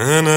And.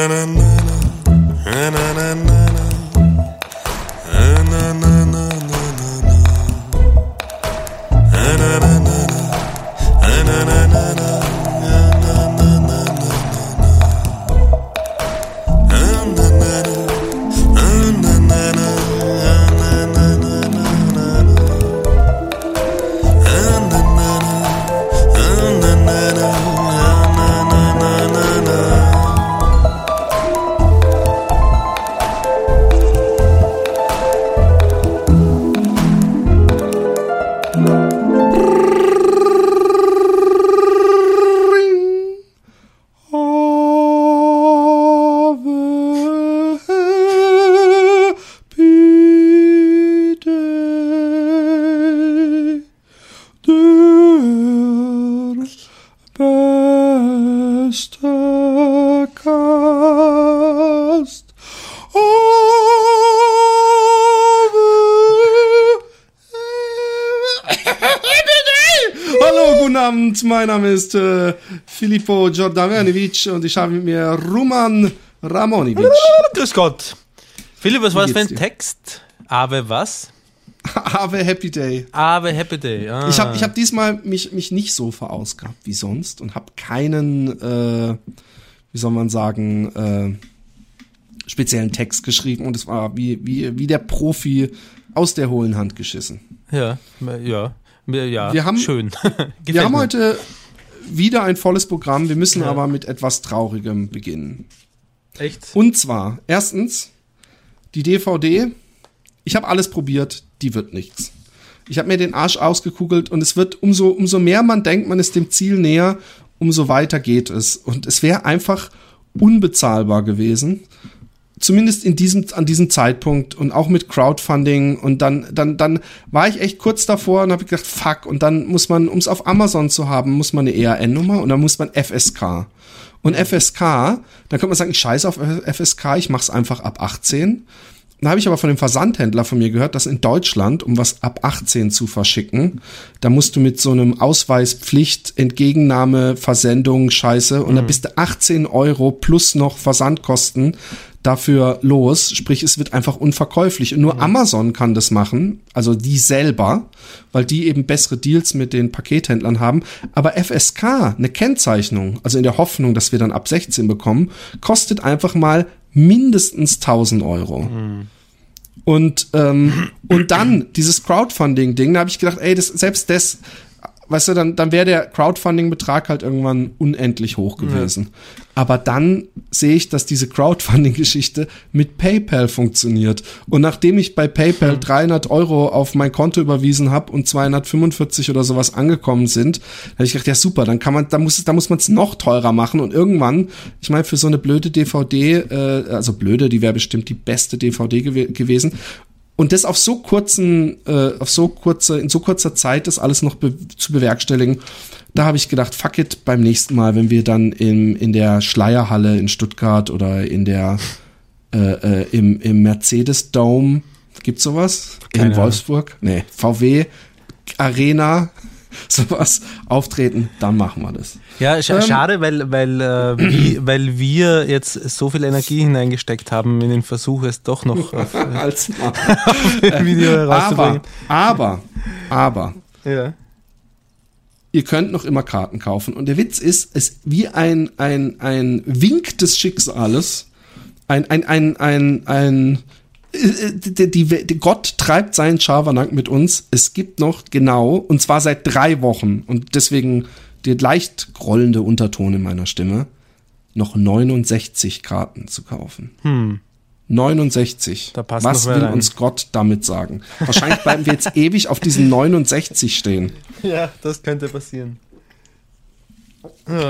Ist äh, Filippo Giordanovic und ich habe mit mir Roman Ramonivic. Grüß Gott. Philipp, was war das für ein dir? Text? Ave was? Have Happy Day. Ave Happy Day. Ah. Ich habe ich hab diesmal mich, mich nicht so verausgabt wie sonst und habe keinen, äh, wie soll man sagen, äh, speziellen Text geschrieben und es war wie, wie, wie der Profi aus der hohlen Hand geschissen. Ja, ja, ja. Wir haben- schön. Wir haben heute wieder ein volles Programm, wir müssen Ja. aber mit etwas Traurigem beginnen. echt. Und zwar, erstens, die DVD. Ich habe alles probiert, die wird nichts. Ich habe mir den Arsch ausgekugelt und es wird, umso, umso mehr man denkt, man ist dem Ziel näher, umso weiter geht es. Und es wäre einfach unbezahlbar gewesen. Zumindest in diesem, an diesem Zeitpunkt und auch mit Crowdfunding und dann, dann, dann war ich echt kurz davor und habe gedacht, fuck, und dann muss man, um es auf Amazon zu haben, muss man eine ERN-Nummer und dann muss man FSK. Und FSK, dann könnte man sagen, ich scheiße auf FSK, ich mache es einfach ab 18. Dann habe ich aber von dem Versandhändler von mir gehört, dass in Deutschland, um was ab 18 zu verschicken, da musst du mit so einem Ausweispflicht, Entgegennahme, Versendung, Scheiße, und da bist du 18 Euro plus noch Versandkosten dafür los. Sprich, es wird einfach unverkäuflich. Und nur Amazon kann das machen, also die selber, weil die eben bessere Deals mit den Pakethändlern haben. Aber FSK, eine Kennzeichnung, also in der Hoffnung, dass wir dann ab 16 bekommen, kostet einfach mal mindestens 1000 Euro. Und, ähm, und dann dieses Crowdfunding-Ding, da habe ich gedacht, ey, das, selbst das, weißt du, dann, dann wäre der Crowdfunding-Betrag halt irgendwann unendlich hoch gewesen. Aber dann sehe ich, dass diese Crowdfunding-Geschichte mit PayPal funktioniert. Und nachdem ich bei PayPal 300 Euro auf mein Konto überwiesen habe und 245 oder sowas angekommen sind, habe ich gedacht, ja super, dann kann man, da muss, da muss man es noch teurer machen. Und irgendwann, ich meine, für so eine blöde DVD, äh, also blöde, die wäre bestimmt die beste DVD gew gewesen. Und das auf so kurzen, äh, auf so kurze, in so kurzer Zeit das alles noch be zu bewerkstelligen, da habe ich gedacht, fuck it, beim nächsten Mal, wenn wir dann im, in der Schleierhalle in Stuttgart oder in der äh, äh, im, im Mercedes Dome, gibt's sowas? Keine in. Wolfsburg? Nee, VW Arena, sowas auftreten, dann machen wir das. Ja, sch Ähm, schade, weil, weil, äh, wie, weil wir jetzt so viel Energie hineingesteckt haben in den Versuch, es doch noch auf Als Video aber, herauszubringen. aber, aber, Ja. ihr könnt noch immer Karten kaufen. Und der Witz ist, es wie ein, ein, ein Wink des Schicksales, ein, ein, ein, ein, ein, äh, die, die, die Gott treibt seinen Schabernack mit uns. Es gibt noch genau, und zwar seit drei Wochen, und deswegen der leicht grollende Unterton in meiner Stimme, noch 69 Karten zu kaufen. Hm. 69. Da passt Was will rein. uns Gott damit sagen? Wahrscheinlich bleiben wir jetzt ewig auf diesen 69 stehen. ja, das könnte passieren.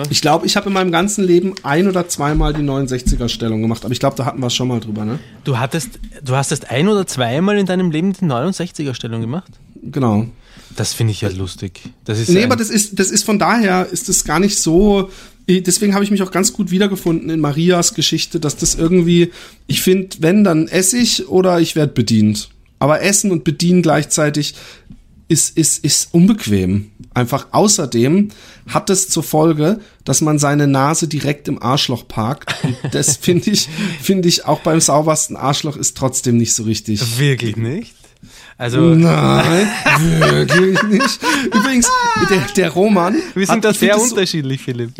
Ich glaube, ich habe in meinem ganzen Leben ein oder zweimal die 69er Stellung gemacht, aber ich glaube, da hatten wir es schon mal drüber, ne? Du hattest, du hast erst ein oder zweimal in deinem Leben die 69er-Stellung gemacht? Genau. Das finde ich ja lustig. Das ist Nee, aber das ist, das ist von daher, ist es gar nicht so. Deswegen habe ich mich auch ganz gut wiedergefunden in Marias Geschichte, dass das irgendwie, ich finde, wenn, dann esse ich oder ich werde bedient. Aber essen und bedienen gleichzeitig, ist, ist, ist unbequem. Einfach außerdem hat es zur Folge, dass man seine Nase direkt im Arschloch parkt. Und das finde ich, finde ich auch beim saubersten Arschloch ist trotzdem nicht so richtig. Wirklich nicht? Also, Nein, wirklich nicht. Übrigens, der, der Roman. wir hat- sind da ich find sehr es so- unterschiedlich, Philipp.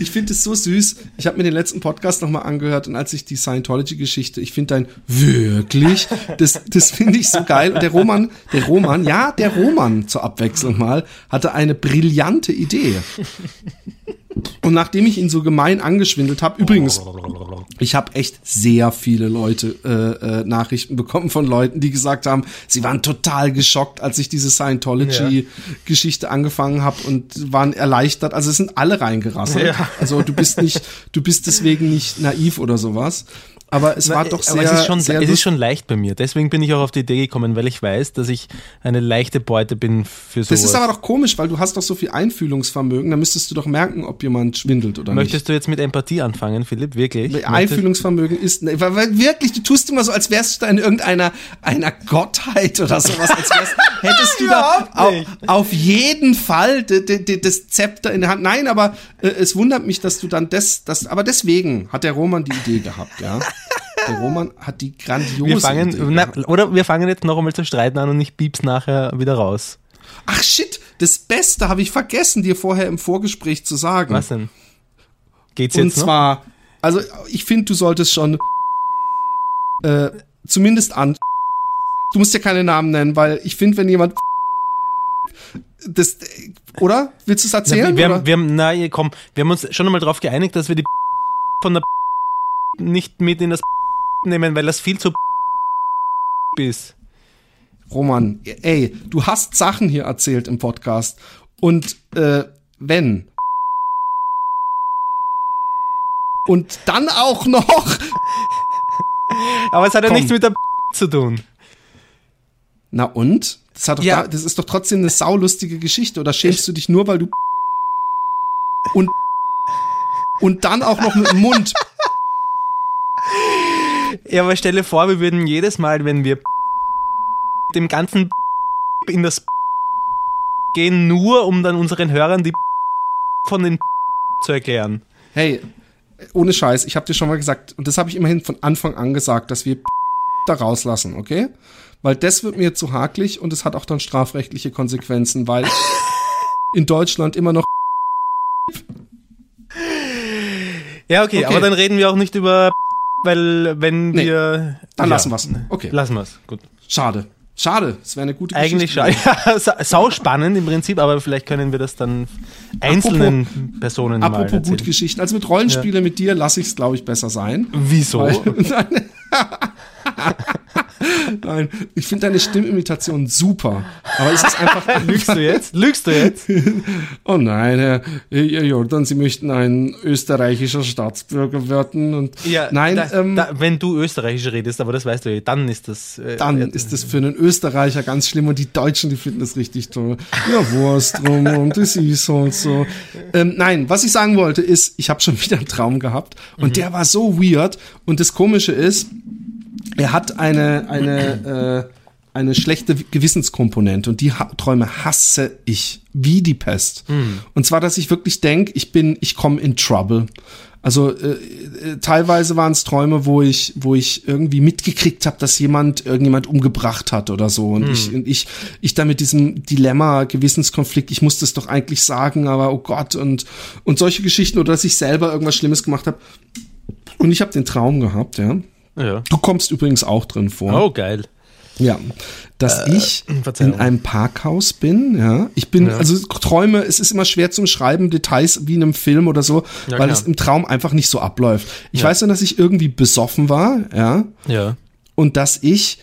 Ich finde es so süß. Ich habe mir den letzten Podcast nochmal angehört und als ich die Scientology-Geschichte, ich finde dein wirklich, das, das finde ich so geil. Und der Roman, der Roman, ja, der Roman zur Abwechslung mal, hatte eine brillante Idee. Und nachdem ich ihn so gemein angeschwindelt habe, übrigens, ich habe echt sehr viele Leute äh, äh, Nachrichten bekommen von Leuten, die gesagt haben, sie waren total geschockt, als ich diese Scientology-Geschichte angefangen habe und waren erleichtert. Also es sind alle reingerasselt. Ja. Also du bist nicht, du bist deswegen nicht naiv oder sowas. Aber es war doch sehr, Aber es ist schon, sehr es ist schon leicht bei mir. Deswegen bin ich auch auf die Idee gekommen, weil ich weiß, dass ich eine leichte Beute bin für sowas. Das ist aber doch komisch, weil du hast doch so viel Einfühlungsvermögen, da müsstest du doch merken, ob jemand schwindelt oder nicht. Möchtest du jetzt mit Empathie anfangen, Philipp? Wirklich? Möchtest- Einfühlungsvermögen ist, ne, weil, weil wirklich, du tust immer so, als wärst du da in irgendeiner einer Gottheit oder sowas, als wärst, hättest du da auf, auf jeden Fall das Zepter in der Hand. Nein, aber äh, es wundert mich, dass du dann das, das, aber deswegen hat der Roman die Idee gehabt, ja. Der Roman hat die grandiose Wir Idee fangen, na, gehabt. oder wir fangen jetzt noch einmal zu streiten an und ich piep's nachher wieder raus. Ach shit, das Beste habe ich vergessen, dir vorher im Vorgespräch zu sagen. Was denn? Geht's Und jetzt noch? zwar, also ich finde, du solltest schon äh, zumindest an. Du musst ja keine Namen nennen, weil ich finde, wenn jemand das, oder? Willst du es Na, erzählen? wir, oder? haben, wir haben, na, komm, wir haben uns schon einmal darauf geeinigt, dass wir die von der nicht mit in das nehmen, weil das viel zu ist. Roman, ey, du hast Sachen hier erzählt im Podcast. Und äh, wenn. Und dann auch noch. Aber es hat ja Komm. nichts mit der zu tun. Na und? Das, hat doch Ja. da, das ist doch trotzdem eine saulustige Geschichte. Oder schämst du dich nur, weil du und und dann auch noch mit dem Mund. Ja, aber stelle vor, wir würden jedes Mal, wenn wir dem ganzen in das gehen, nur um dann unseren Hörern die von den zu erklären. Hey, ohne Scheiß, ich habe dir schon mal gesagt, und das habe ich immerhin von Anfang an gesagt, dass wir da rauslassen, okay? Weil das wird mir zu hakelig und es hat auch dann strafrechtliche Konsequenzen, weil in Deutschland immer noch Ja, okay, Okay. aber dann reden wir auch nicht über, weil wenn Nee, wir. dann ja, lassen wir's. Okay. Lassen wir's. Gut. schade. Schade, es wäre eine gute Eigentlich Geschichte. schade. Ja, sa- sau spannend im Prinzip, aber vielleicht können wir das dann einzelnen Personen mal Apropos gute Geschichten. Also mit Rollenspiele mit dir lasse ich es, glaube ich, besser sein. Wieso? Weil, nein, ich finde deine Stimmimitation super. Aber es ist einfach. Lügst du jetzt? Lügst du jetzt? Oh nein, Herr, Herr Jordan, Sie möchten ein österreichischer Staatsbürger werden. Und nein, da, ähm, da, wenn du Österreichisch redest, aber das weißt du ja, dann ist das. Äh, dann äh, ist das für einen Österreicher ganz schlimm und die Deutschen, die finden das richtig toll. Ja, Wurst drum und das ist halt so. Ähm, nein, was ich sagen wollte ist, ich habe schon wieder einen Traum gehabt und der war so weird und das Komische ist, er hat eine, eine, äh, eine schlechte Gewissenskomponente und die ha Träume hasse ich wie die Pest. Und zwar, dass ich wirklich denke, ich bin, ich komme in Trouble. Also äh, äh, teilweise waren es Träume, wo ich, wo ich irgendwie mitgekriegt habe, dass jemand irgendjemand umgebracht hat oder so. Und ich, und ich, ich da mit diesem Dilemma, Gewissenskonflikt, ich musste es doch eigentlich sagen, aber oh Gott und und solche Geschichten oder dass ich selber irgendwas Schlimmes gemacht habe. Und ich habe den Traum gehabt, ja. Ja. Du kommst übrigens auch drin vor. Oh, geil. Ja, dass ich Verzeihung. in einem Parkhaus bin, ja. Ich bin, Ja. also Träume, es ist immer schwer zum Schreiben, Details wie in einem Film oder so, Ja, weil klar. es im Traum einfach nicht so abläuft. Ich Ja. weiß nur, dass ich irgendwie besoffen war, ja, Ja. und dass ich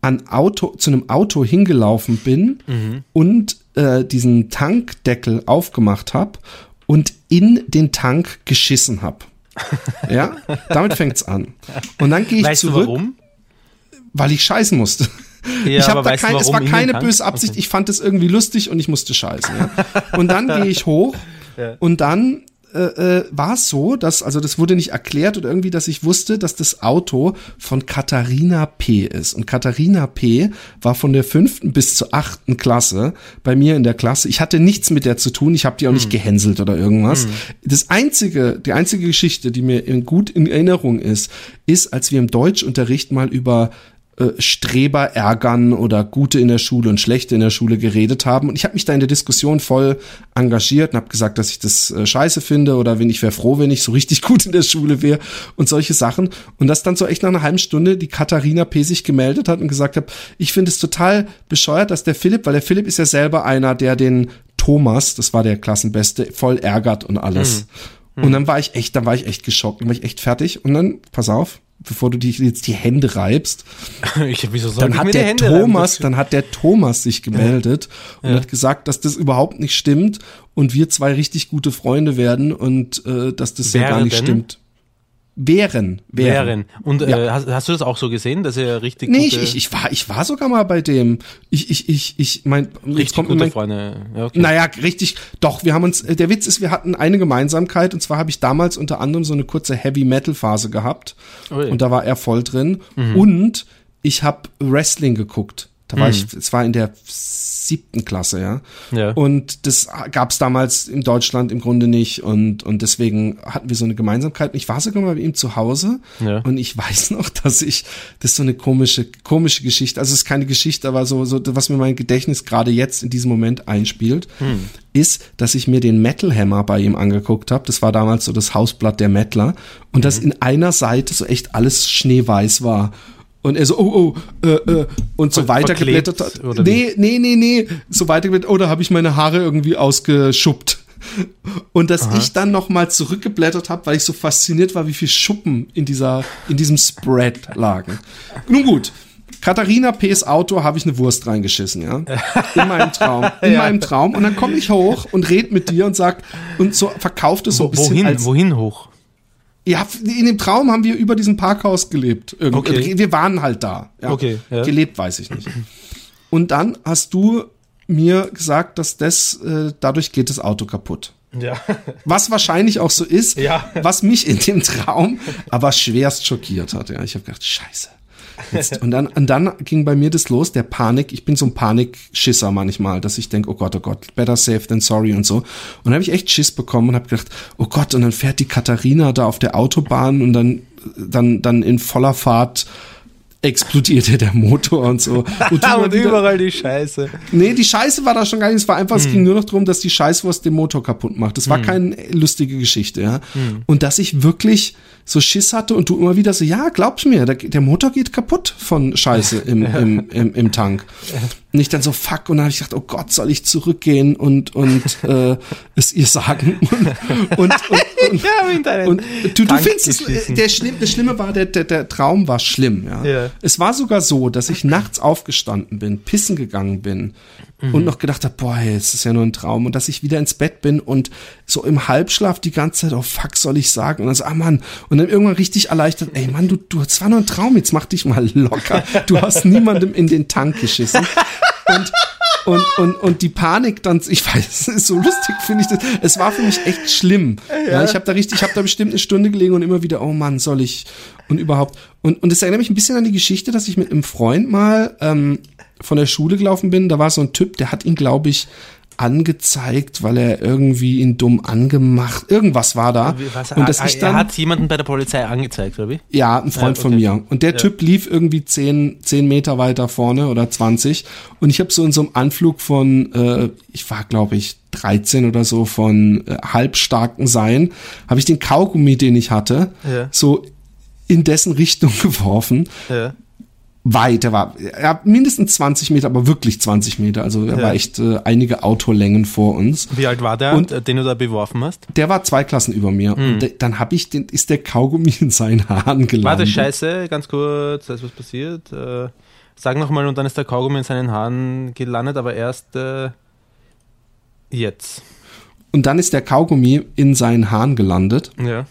an Auto, zu einem Auto hingelaufen bin Mhm. und äh, diesen Tankdeckel aufgemacht habe und in den Tank geschissen habe. ja, damit fängt's an. Und dann gehe ich Weißt zurück warum? weil ich scheißen musste. Ja, ich habe aber da kein, es war keine böse Absicht, Okay. ich fand es irgendwie lustig und ich musste scheißen. Ja. Und dann gehe ich hoch Ja. und dann äh, äh, war es so, dass, also das wurde nicht erklärt oder irgendwie, dass ich wusste, dass das Auto von Katharina P. ist. Und Katharina P. war von der fünften bis zur achten Klasse bei mir in der Klasse. Ich hatte nichts mit der zu tun, ich habe die auch nicht gehänselt oder irgendwas. Das einzige, die einzige Geschichte, die mir in, gut in Erinnerung ist, ist, als wir im Deutschunterricht mal über äh, Streber ärgern oder gute in der Schule und schlechte in der Schule geredet haben. Und ich habe mich da in der Diskussion voll engagiert und habe gesagt, dass ich das äh, scheiße finde oder wenn ich wäre froh, wenn ich so richtig gut in der Schule wäre und solche Sachen. Und dass dann so echt nach einer halben Stunde die Katharina P. sich gemeldet hat und gesagt hat, ich finde es total bescheuert, dass der Philipp, weil der Philipp ist ja selber einer, der den Thomas, das war der Klassenbeste, voll ärgert und alles. Und dann war ich echt, dann war ich echt geschockt, dann war ich echt fertig. Und dann, pass auf, bevor du dich jetzt die Hände reibst, Ich, wieso soll dann hat der Hände? Thomas, dann hat der Thomas sich gemeldet und hat gesagt, dass das überhaupt nicht stimmt und wir zwei richtig gute Freunde werden und äh, dass das ja gar nicht Werden? stimmt. Wären, wären. Wären. Und äh, Ja. hast, hast du das auch so gesehen, dass er richtig Nee, ich, ich, ich war, ich war sogar mal bei dem. Ich, ich, ich, ich, mein, richtig kommt gute mein, Freunde. Ja, okay. Naja, richtig. Doch, wir haben uns, äh, der Witz ist, wir hatten eine Gemeinsamkeit und zwar habe ich damals unter anderem so eine kurze Heavy-Metal-Phase gehabt Ui. und da war er voll drin und ich habe Wrestling geguckt. Da war ich, es war in der siebten Klasse, ja. Ja. Und das gab es damals in Deutschland im Grunde nicht und, und deswegen hatten wir so eine Gemeinsamkeit. Ich war sogar mal bei ihm zu Hause Ja. und ich weiß noch, dass ich, das ist so eine komische, komische Geschichte, also es ist keine Geschichte, aber so, so was mir mein Gedächtnis gerade jetzt in diesem Moment einspielt, ist, dass ich mir den Metal Hammer bei ihm angeguckt habe. Das war damals so das Hausblatt der Metaler und dass in einer Seite so echt alles schneeweiß war. Und er so, oh, oh, äh, äh, und so Ver- weitergeblättert verklebt, hat. oder Nee, nee, nee, nee. So weitergeblättert, oh, da habe ich meine Haare irgendwie ausgeschuppt. Und dass ich dann noch mal zurückgeblättert habe, weil ich so fasziniert war, wie viel Schuppen in dieser in diesem Spread lagen. Nun gut, Katharina P.'s Auto habe ich eine Wurst reingeschissen, ja. In meinem Traum, in meinem Traum und dann komme ich hoch und red mit dir und sag und so verkauft es so ein bisschen wohin, als wohin hoch? Ja, in dem Traum haben wir über diesem Parkhaus gelebt. Irgendwie. Okay. Wir waren halt da. Ja. Okay, ja. Gelebt weiß ich nicht. Und dann hast du mir gesagt, dass das, äh, dadurch geht das Auto kaputt. Ja. Was wahrscheinlich auch so ist, Ja. was mich in dem Traum aber schwerst schockiert hat. Ja, ich habe gedacht, scheiße. Und, dann, und dann ging bei mir das los, der Panik. Ich bin so ein Panikschisser manchmal, dass ich denke, oh Gott, oh Gott, better safe than sorry und so. Und dann habe ich echt Schiss bekommen und habe gedacht, oh Gott, und dann fährt die Katharina da auf der Autobahn und dann, dann, dann in voller Fahrt explodierte der Motor und so. Und, Und wieder- überall die Scheiße. Nee, die Scheiße war da schon gar nicht. Es war einfach, es Hm. ging nur noch darum, dass die Scheißwurst den Motor kaputt macht. Das war keine lustige Geschichte, ja. Hm. Und dass ich wirklich so Schiss hatte und du immer wieder so, ja, glaubst mir, der, der Motor geht kaputt von Scheiße im, im, im, im Tank. Und ich dann so, fuck, und dann habe ich gedacht, oh Gott, soll ich zurückgehen und, und äh, es ihr sagen? Und, und, und, und, und du, du findest es, der Schlimm, das Schlimme war, der, der, der Traum war schlimm, ja. Ja. Es war sogar so, dass ich nachts aufgestanden bin, pissen gegangen bin Mhm. und noch gedacht habe, boah, hey, es ist ja nur ein Traum und dass ich wieder ins Bett bin und so im Halbschlaf die ganze Zeit, oh fuck, soll ich sagen? Und dann so, ah Mann, und dann irgendwann richtig erleichtert, ey Mann, du, du, es war nur ein Traum, jetzt mach dich mal locker. Du hast niemandem in den Tank geschissen. Und und, und, und die Panik dann, ich weiß, ist so lustig, finde ich das. Es war für mich echt schlimm. Ja, ich habe da richtig, ich habe da bestimmt eine Stunde gelegen und immer wieder, oh Mann, soll ich und überhaupt. Und, und es erinnert mich ein bisschen an die Geschichte, dass ich mit einem Freund mal ähm, von der Schule gelaufen bin. Da war so ein Typ, der hat ihn, glaube ich, angezeigt, weil er irgendwie ihn dumm angemacht. Irgendwas war da. Was, und dass er, ich dann, er hat jemanden bei der Polizei angezeigt, oder wie? ja, ein Freund Ja, von okay. mir. Und der Typ lief irgendwie zehn, zehn Meter weiter vorne oder 20. Und ich habe so in so einem Anflug von, äh, ich war glaube ich 13 oder so, von äh, halbstarken Sein, habe ich den Kaugummi, den ich hatte, Ja. so in dessen Richtung geworfen. Ja. Weit, er war er hat mindestens 20 Meter, aber wirklich 20 Meter. Also er Ja. war echt äh, einige Autolängen vor uns. Wie alt war der, Und- äh, den du da beworfen hast? Der war zwei Klassen über mir. Hm. Und de, dann habe ich den, ist der Kaugummi in seinen Haaren gelandet. Warte, scheiße, ganz kurz, da ist was passiert. Äh, sag nochmal, und dann ist der Kaugummi in seinen Haaren gelandet, aber erst äh, jetzt. Und dann ist der Kaugummi in seinen Haaren gelandet. Ja.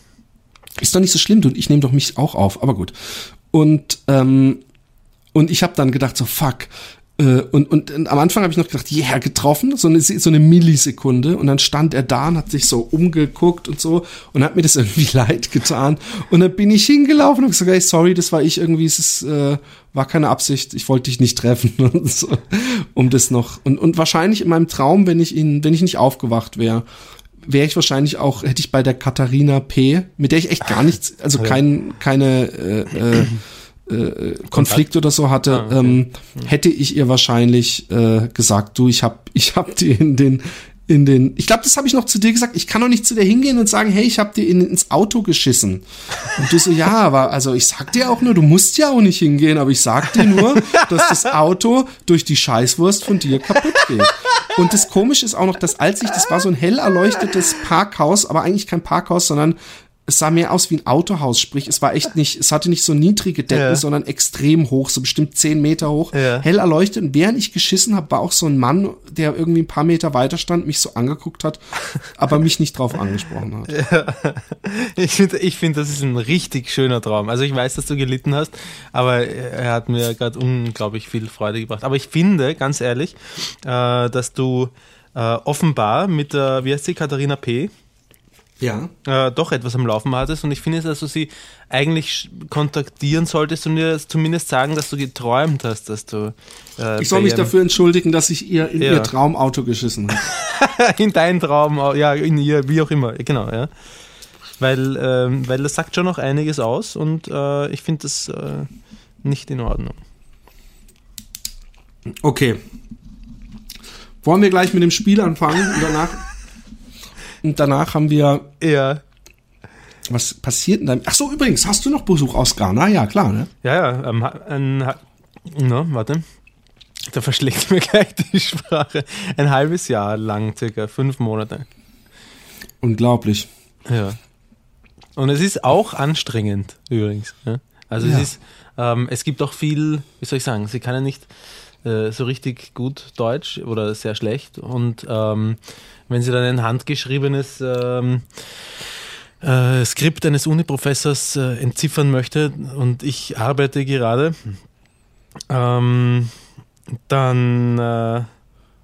Ist doch nicht so schlimm, du, ich nehme doch mich auch auf, aber gut. Und, ähm, und ich habe dann gedacht, so fuck, Äh, und, und, und am Anfang habe ich noch gedacht, ja, yeah, getroffen, so eine, so eine Millisekunde. Und dann stand er da und hat sich so umgeguckt und so und hat mir das irgendwie leid getan. Und dann bin ich hingelaufen und gesagt, hey, sorry, das war ich irgendwie, es ist, äh, war keine Absicht, ich wollte dich nicht treffen und so, um das noch. Und, und wahrscheinlich in meinem Traum, wenn ich ihn, wenn ich nicht aufgewacht wäre, wäre ich wahrscheinlich auch, hätte ich bei der Katharina P., mit der ich echt gar nichts, also kein, keine äh, äh, äh, Konflikt oder so hatte, ah, okay. ähm, hätte ich ihr wahrscheinlich äh, gesagt, du, ich hab, ich hab dir in den in den, ich glaube, das habe ich noch zu dir gesagt, ich kann doch nicht zu dir hingehen und sagen, hey, ich habe dir in, ins Auto geschissen. Und du so, ja, aber also ich sag dir auch nur, du musst ja auch nicht hingehen, aber ich sag dir nur, dass das Auto durch die Scheißwurst von dir kaputt geht. Und das Komische ist auch noch, dass als ich, das war so ein hell erleuchtetes Parkhaus, aber eigentlich kein Parkhaus, sondern es sah mehr aus wie ein Autohaus, sprich, es war echt nicht, es hatte nicht so niedrige Decken, ja. sondern extrem hoch, so bestimmt zehn Meter hoch, ja. hell erleuchtet. Und während ich geschissen habe, war auch so ein Mann, der irgendwie ein paar Meter weiter stand, mich so angeguckt hat, aber mich nicht drauf angesprochen hat. Ja. Ich finde, ich find, das ist ein richtig schöner Traum. Also ich weiß, dass du gelitten hast, aber er hat mir gerade unglaublich viel Freude gebracht. Aber ich finde, ganz ehrlich, äh, dass du äh, offenbar mit der, wie heißt sie, Katharina P., ja. äh, doch etwas am Laufen hattest. Und ich finde, dass du sie eigentlich kontaktieren solltest und ihr zumindest sagen, dass du geträumt hast, dass du. Äh, ich soll mich dafür entschuldigen, dass ich ihr in ja. ihr Traumauto geschissen habe. in dein Traum, ja, in ihr, wie auch immer, genau, ja. Weil, ähm, weil das sagt schon noch einiges aus und äh, ich finde das äh, nicht in Ordnung. Okay. Wollen wir gleich mit dem Spiel anfangen und danach und danach haben wir. Ja. Was passiert in deinem. Ach so, übrigens, hast du noch Besuch aus Ghana? Ja, klar, ne? Ja, ja. Ähm, ein, no, warte. Da verschlägt mir gleich die Sprache. Ein halbes Jahr lang, circa fünf Monate. Unglaublich. Ja. Und es ist auch anstrengend, übrigens. Ja? Also ja. es ist, ähm, es gibt auch viel, wie soll ich sagen, sie kann ja nicht äh, so richtig gut Deutsch oder sehr schlecht. Und ähm, wenn sie dann ein handgeschriebenes ähm, äh, Skript eines Uniprofessors äh, entziffern möchte und ich arbeite gerade, ähm, dann äh,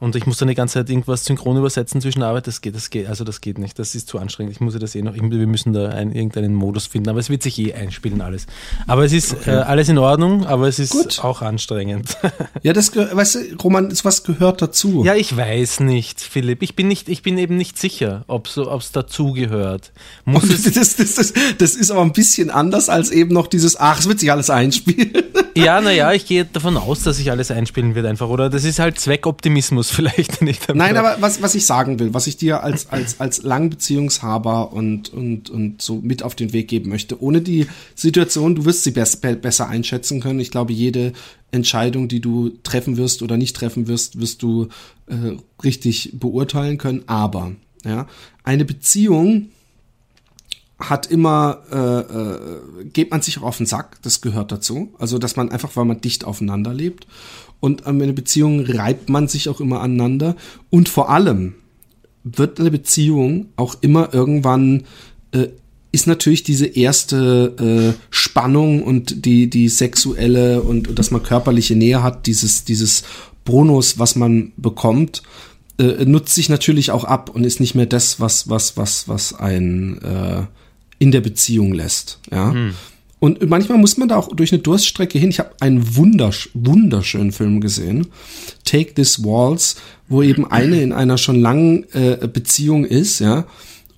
und ich muss dann die ganze Zeit irgendwas synchron übersetzen zwischen Arbeit. Das geht, das geht, also das geht nicht. Das ist zu anstrengend. Ich muss das eh noch, wir müssen da einen, irgendeinen Modus finden. Aber es wird sich eh einspielen alles. Aber es ist okay. äh, alles in Ordnung, aber es ist Gut. auch anstrengend. Ja, das, weißt du, Roman, was gehört dazu? Ja, ich weiß nicht, Philipp. Ich bin nicht, ich bin eben nicht sicher, ob es so, dazu gehört. Muss oh, das, das, das, das, ist aber ein bisschen anders als eben noch dieses, ach, es wird sich alles einspielen. Ja, naja, ich gehe davon aus, dass sich alles einspielen wird einfach. Oder das ist halt Zweckoptimismus vielleicht nicht. Nein, aber was, was ich sagen will, was ich dir als, als, als Langbeziehungshaber und, und, und so mit auf den Weg geben möchte, ohne die Situation, du wirst sie best, besser einschätzen können. Ich glaube, jede Entscheidung, die du treffen wirst oder nicht treffen wirst, wirst du äh, richtig beurteilen können. Aber ja, eine Beziehung hat immer, äh, äh, geht man sich auch auf den Sack, das gehört dazu. Also, dass man einfach, weil man dicht aufeinander lebt. Und in einer Beziehung reibt man sich auch immer aneinander. Und vor allem wird eine Beziehung auch immer irgendwann, äh, ist natürlich diese erste äh, Spannung und die, die sexuelle und, und dass man körperliche Nähe hat, dieses, dieses Bonus, was man bekommt, äh, nutzt sich natürlich auch ab und ist nicht mehr das, was, was, was, was ein äh, in der Beziehung lässt. Ja. Hm. Und manchmal muss man da auch durch eine Durststrecke hin. Ich habe einen wundersch wunderschönen Film gesehen, Take This Walls, wo eben eine in einer schon langen äh, Beziehung ist, ja,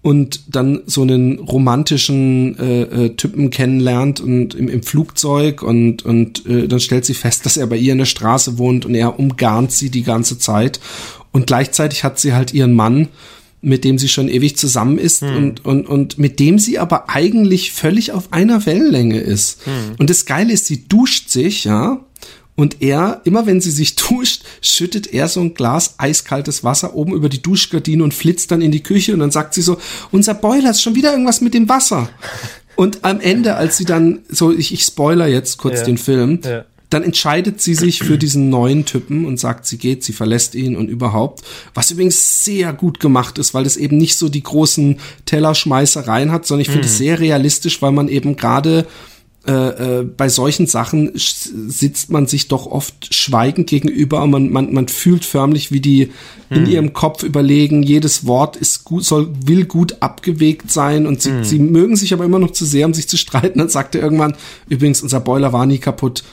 und dann so einen romantischen äh, äh, Typen kennenlernt und im, im Flugzeug und und äh, dann stellt sie fest, dass er bei ihr in der Straße wohnt und er umgarnt sie die ganze Zeit und gleichzeitig hat sie halt ihren Mann mit dem sie schon ewig zusammen ist hm. und, und, und mit dem sie aber eigentlich völlig auf einer Wellenlänge ist. Hm. Und das Geile ist, sie duscht sich, ja, und er, immer wenn sie sich duscht, schüttet er so ein Glas eiskaltes Wasser oben über die Duschgardine und flitzt dann in die Küche und dann sagt sie so, unser Boiler ist schon wieder irgendwas mit dem Wasser. Und am Ende, als sie dann, so, ich, ich spoiler jetzt kurz ja. den Film, ja dann entscheidet sie sich für diesen neuen Typen und sagt, sie geht, sie verlässt ihn und überhaupt. Was übrigens sehr gut gemacht ist, weil es eben nicht so die großen Tellerschmeißereien hat, sondern ich finde es mhm. sehr realistisch, weil man eben gerade äh, äh, bei solchen Sachen sitzt man sich doch oft schweigend gegenüber und man, man, man fühlt förmlich, wie die hm. in ihrem Kopf überlegen, jedes Wort ist gut, soll, will gut abgewegt sein und sie, hm. sie mögen sich aber immer noch zu sehr, um sich zu streiten. Dann sagt er irgendwann, übrigens, unser Boiler war nie kaputt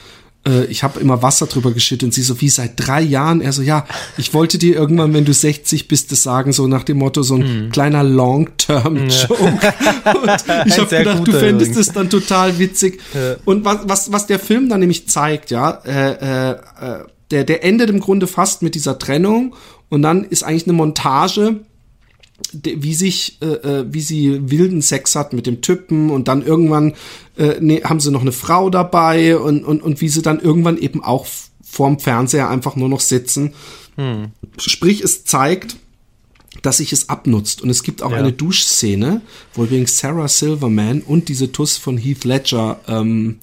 äh, ich habe immer Wasser drüber geschüttet und sie so, wie seit drei Jahren? Er so, ja, ich wollte dir irgendwann, wenn du 60 bist, das sagen, so nach dem Motto, so ein mm. kleiner Long-Term-Joke. Ja. ich habe gedacht, du fändest es dann total witzig. Ja. Und was, was, was der Film dann nämlich zeigt, ja, äh, äh, der, der endet im Grunde fast mit dieser Trennung und dann ist eigentlich eine Montage, wie sich, äh, äh, wie sie wilden Sex hat mit dem Typen und dann irgendwann äh, ne, haben sie noch eine Frau dabei und, und, und wie sie dann irgendwann eben auch vorm Fernseher einfach nur noch sitzen. Hm. Sprich, es zeigt, dass sich es abnutzt. Und es gibt auch ja. eine Duschszene, wo übrigens Sarah Silverman und diese Tuss von Heath Ledger ähm,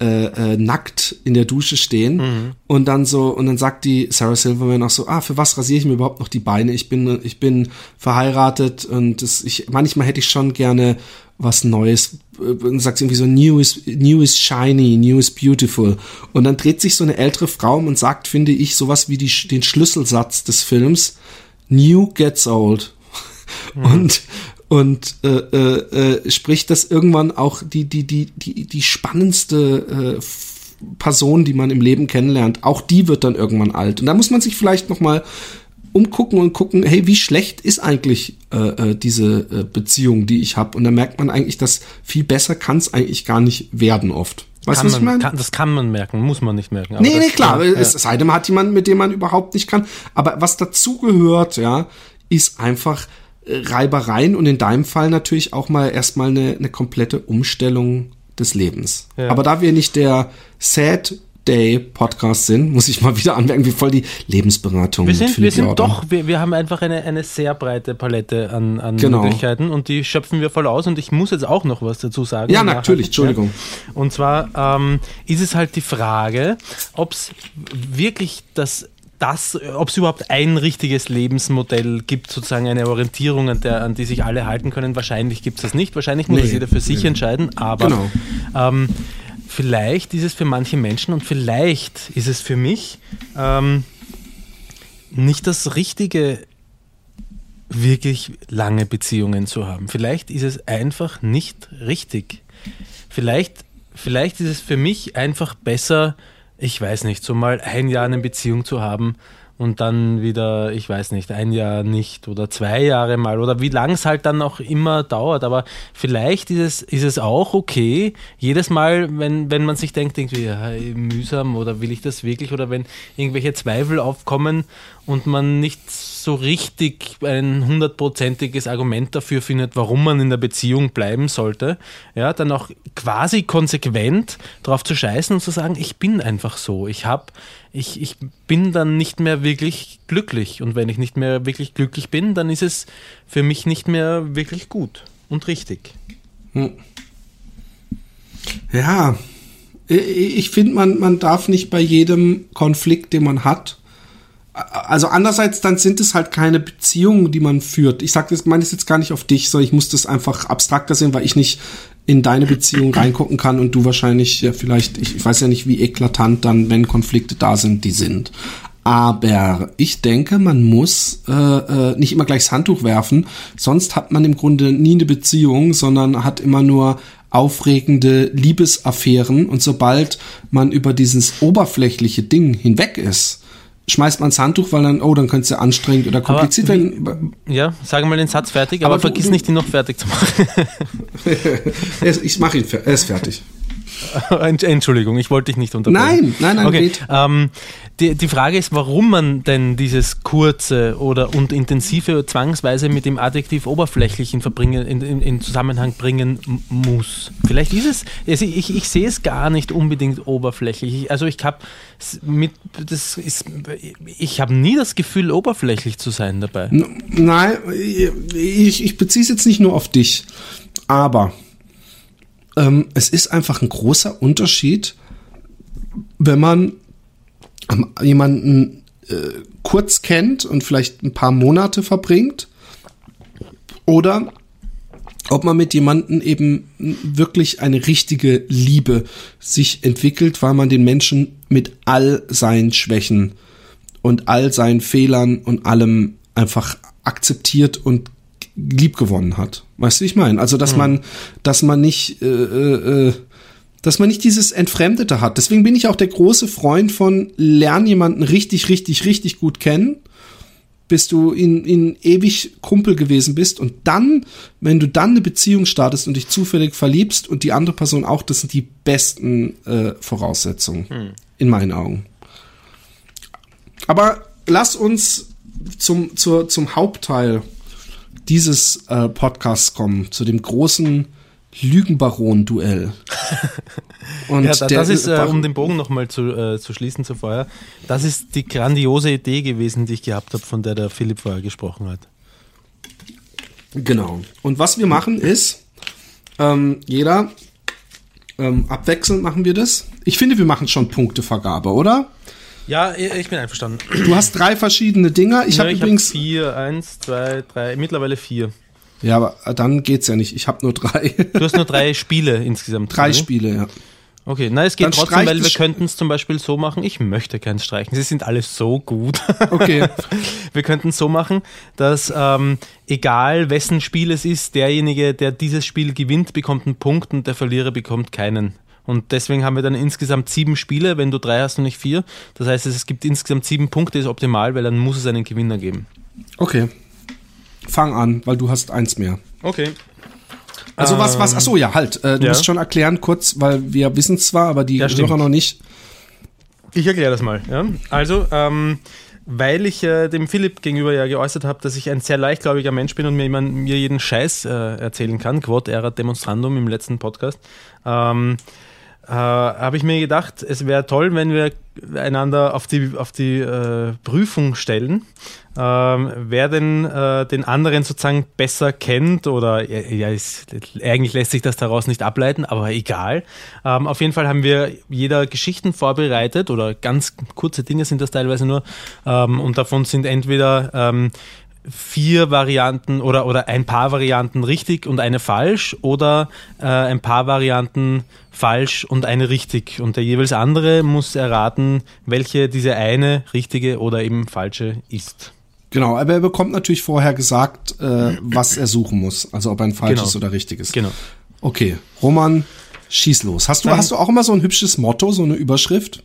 äh, äh, nackt in der Dusche stehen mhm. und dann so und dann sagt die Sarah Silverman auch so ah für was rasiere ich mir überhaupt noch die Beine ich bin ich bin verheiratet und das, ich manchmal hätte ich schon gerne was Neues und sagt irgendwie so new is new is shiny new is beautiful und dann dreht sich so eine ältere Frau und sagt finde ich sowas wie die, den Schlüsselsatz des Films new gets old mhm. und und äh, äh, äh, spricht das irgendwann auch die die die die die spannendste äh, Person, die man im Leben kennenlernt, auch die wird dann irgendwann alt und da muss man sich vielleicht noch mal umgucken und gucken, hey, wie schlecht ist eigentlich äh, äh diese äh, Beziehung, die ich habe? Und da merkt man eigentlich, dass viel besser kann es eigentlich gar nicht werden oft. Weißt du, was ich meine? Kann, das kann man merken, muss man nicht merken. Aber nee, nee, klar. Ja, es sei denn, man hat jemanden, mit dem man überhaupt nicht kann. Aber was dazugehört, ja, ist einfach Reibereien und in deinem Fall natürlich auch mal erstmal eine, eine komplette Umstellung des Lebens. Ja. Aber da wir nicht der Sad Day Podcast sind, muss ich mal wieder anmerken, wie voll die Lebensberatung wir sind. Wir sind doch, wir, wir haben einfach eine, eine sehr breite Palette an, an genau. Möglichkeiten und die schöpfen wir voll aus und ich muss jetzt auch noch was dazu sagen. Ja, natürlich, Entschuldigung. Und zwar ähm, ist es halt die Frage, ob es wirklich das das, ob es überhaupt ein richtiges Lebensmodell gibt, sozusagen eine Orientierung, an, der, an die sich alle halten können. Wahrscheinlich gibt es das nicht. Wahrscheinlich muss nee, jeder für sich nee. entscheiden. Aber genau. ähm, vielleicht ist es für manche Menschen und vielleicht ist es für mich ähm, nicht das Richtige, wirklich lange Beziehungen zu haben. Vielleicht ist es einfach nicht richtig. Vielleicht, vielleicht ist es für mich einfach besser, ich weiß nicht, so mal ein Jahr eine Beziehung zu haben und dann wieder, ich weiß nicht, ein Jahr nicht oder zwei Jahre mal oder wie lang es halt dann auch immer dauert. Aber vielleicht ist es, ist es auch okay, jedes Mal, wenn, wenn man sich denkt, irgendwie ja, mühsam oder will ich das wirklich oder wenn irgendwelche Zweifel aufkommen und man nicht so richtig ein hundertprozentiges Argument dafür findet, warum man in der Beziehung bleiben sollte, ja, dann auch quasi konsequent darauf zu scheißen und zu sagen, ich bin einfach so, ich habe, ich, ich bin dann nicht mehr wirklich glücklich. Und wenn ich nicht mehr wirklich glücklich bin, dann ist es für mich nicht mehr wirklich gut und richtig. Ja, ich finde, man, man darf nicht bei jedem Konflikt, den man hat, also andererseits dann sind es halt keine Beziehungen, die man führt. Ich sage das, meine es jetzt gar nicht auf dich, sondern ich muss das einfach abstrakter sehen, weil ich nicht in deine Beziehung reingucken kann und du wahrscheinlich ja vielleicht, ich weiß ja nicht, wie eklatant dann, wenn Konflikte da sind, die sind. Aber ich denke, man muss äh, äh, nicht immer gleich das Handtuch werfen, sonst hat man im Grunde nie eine Beziehung, sondern hat immer nur aufregende Liebesaffären und sobald man über dieses oberflächliche Ding hinweg ist, schmeißt man das Handtuch, weil dann, oh, dann könnte es ja anstrengend oder kompliziert werden. Ja, sage mal den Satz fertig, aber, aber vergiss du, nicht, ihn noch fertig zu machen. ich mache ihn, er ist fertig. Entschuldigung, ich wollte dich nicht unterbrechen. Nein, nein, nein, okay. Ähm, die, die Frage ist, warum man denn dieses kurze oder und intensive zwangsweise mit dem Adjektiv oberflächlichen verbringen, in, in, in Zusammenhang bringen muss. Vielleicht ist es, also ich, ich sehe es gar nicht unbedingt oberflächlich. Also ich habe mit, das ist, ich habe nie das Gefühl, oberflächlich zu sein dabei. Nein, ich, ich beziehe es jetzt nicht nur auf dich, aber ähm, es ist einfach ein großer Unterschied, wenn man jemanden äh, kurz kennt und vielleicht ein paar Monate verbringt oder ob man mit jemandem eben wirklich eine richtige Liebe sich entwickelt, weil man den Menschen mit all seinen Schwächen und all seinen Fehlern und allem einfach akzeptiert und lieb gewonnen hat. Weißt du, wie ich meine? Also, dass mhm. man, dass man nicht, äh, äh, äh, dass man nicht dieses Entfremdete hat. Deswegen bin ich auch der große Freund von lern jemanden richtig, richtig, richtig gut kennen bis du in, in ewig Kumpel gewesen bist und dann, wenn du dann eine Beziehung startest und dich zufällig verliebst und die andere Person auch, das sind die besten äh, Voraussetzungen hm. in meinen Augen. Aber lass uns zum, zur, zum Hauptteil dieses äh, Podcasts kommen, zu dem großen Lügenbaron-Duell. Und ja, das ist, äh, um den Bogen nochmal zu, äh, zu schließen zuvor, das ist die grandiose Idee gewesen, die ich gehabt habe, von der der Philipp vorher gesprochen hat. Genau. Und was wir machen ist, ähm, jeder ähm, abwechselnd machen wir das. Ich finde, wir machen schon Punktevergabe, oder? Ja, ich bin einverstanden. Du hast drei verschiedene Dinger. Ich ja, habe übrigens hab vier, eins, zwei, drei, mittlerweile vier. Ja, aber dann geht's ja nicht. Ich habe nur drei. Du hast nur drei Spiele insgesamt. Drei Spiele, ja. Okay, na, es geht dann trotzdem, weil wir könnten es zum Beispiel so machen. Ich möchte keins streichen. Sie sind alle so gut. Okay. wir könnten es so machen, dass ähm, egal wessen Spiel es ist, derjenige, der dieses Spiel gewinnt, bekommt einen Punkt und der Verlierer bekommt keinen. Und deswegen haben wir dann insgesamt sieben Spiele, wenn du drei hast und nicht vier. Das heißt, es gibt insgesamt sieben Punkte, ist optimal, weil dann muss es einen Gewinner geben. Okay. Fang an, weil du hast eins mehr. Okay. Also was, was, ach so, ja, halt. Äh, du ja. musst schon erklären kurz, weil wir wissen zwar, aber die ja, Hörer noch nicht. Ich erkläre das mal. Ja? Also, ähm, weil ich äh, dem Philipp gegenüber ja geäußert habe, dass ich ein sehr leichtgläubiger Mensch bin und mir, jemand, mir jeden Scheiß äh, erzählen kann, Quod erat demonstrandum im letzten Podcast, ähm, äh, habe ich mir gedacht, es wäre toll, wenn wir einander auf die, auf die äh, Prüfung stellen, ähm, wer denn äh, den anderen sozusagen besser kennt oder ja, ist, eigentlich lässt sich das daraus nicht ableiten, aber egal. Ähm, auf jeden Fall haben wir jeder Geschichten vorbereitet oder ganz kurze Dinge sind das teilweise nur ähm, und davon sind entweder ähm, vier Varianten oder, oder ein paar Varianten richtig und eine falsch oder äh, ein paar Varianten falsch und eine richtig. Und der jeweils andere muss erraten, welche diese eine richtige oder eben falsche ist. Genau, aber er bekommt natürlich vorher gesagt, äh, was er suchen muss. Also ob ein falsches genau. oder richtiges. Genau. Okay, Roman, schieß los. Hast du, hast du auch immer so ein hübsches Motto, so eine Überschrift?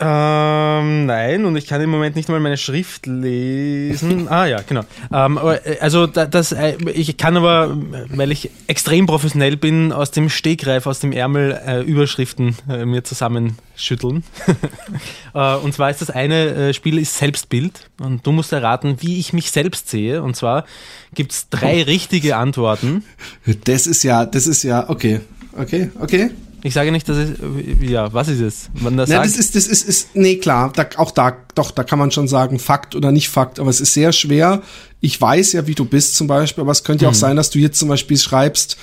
Ähm, nein, und ich kann im Moment nicht mal meine Schrift lesen. Ah ja, genau. Ähm, äh, also das, äh, ich kann aber, weil ich extrem professionell bin, aus dem Stegreif, aus dem Ärmel äh, Überschriften äh, mir zusammenschütteln. äh, und zwar ist das eine äh, Spiel ist Selbstbild und du musst erraten, wie ich mich selbst sehe. Und zwar gibt es drei richtige Antworten. Das ist ja, das ist ja, okay, okay, okay. Ich sage nicht, dass es, ja, was ist es? Man das, ja, das ist, das ist, ist, nee, klar, da, auch da, doch, da kann man schon sagen, Fakt oder nicht Fakt, aber es ist sehr schwer. Ich weiß ja, wie du bist zum Beispiel, aber es könnte ja auch hm. sein, dass du jetzt zum Beispiel schreibst,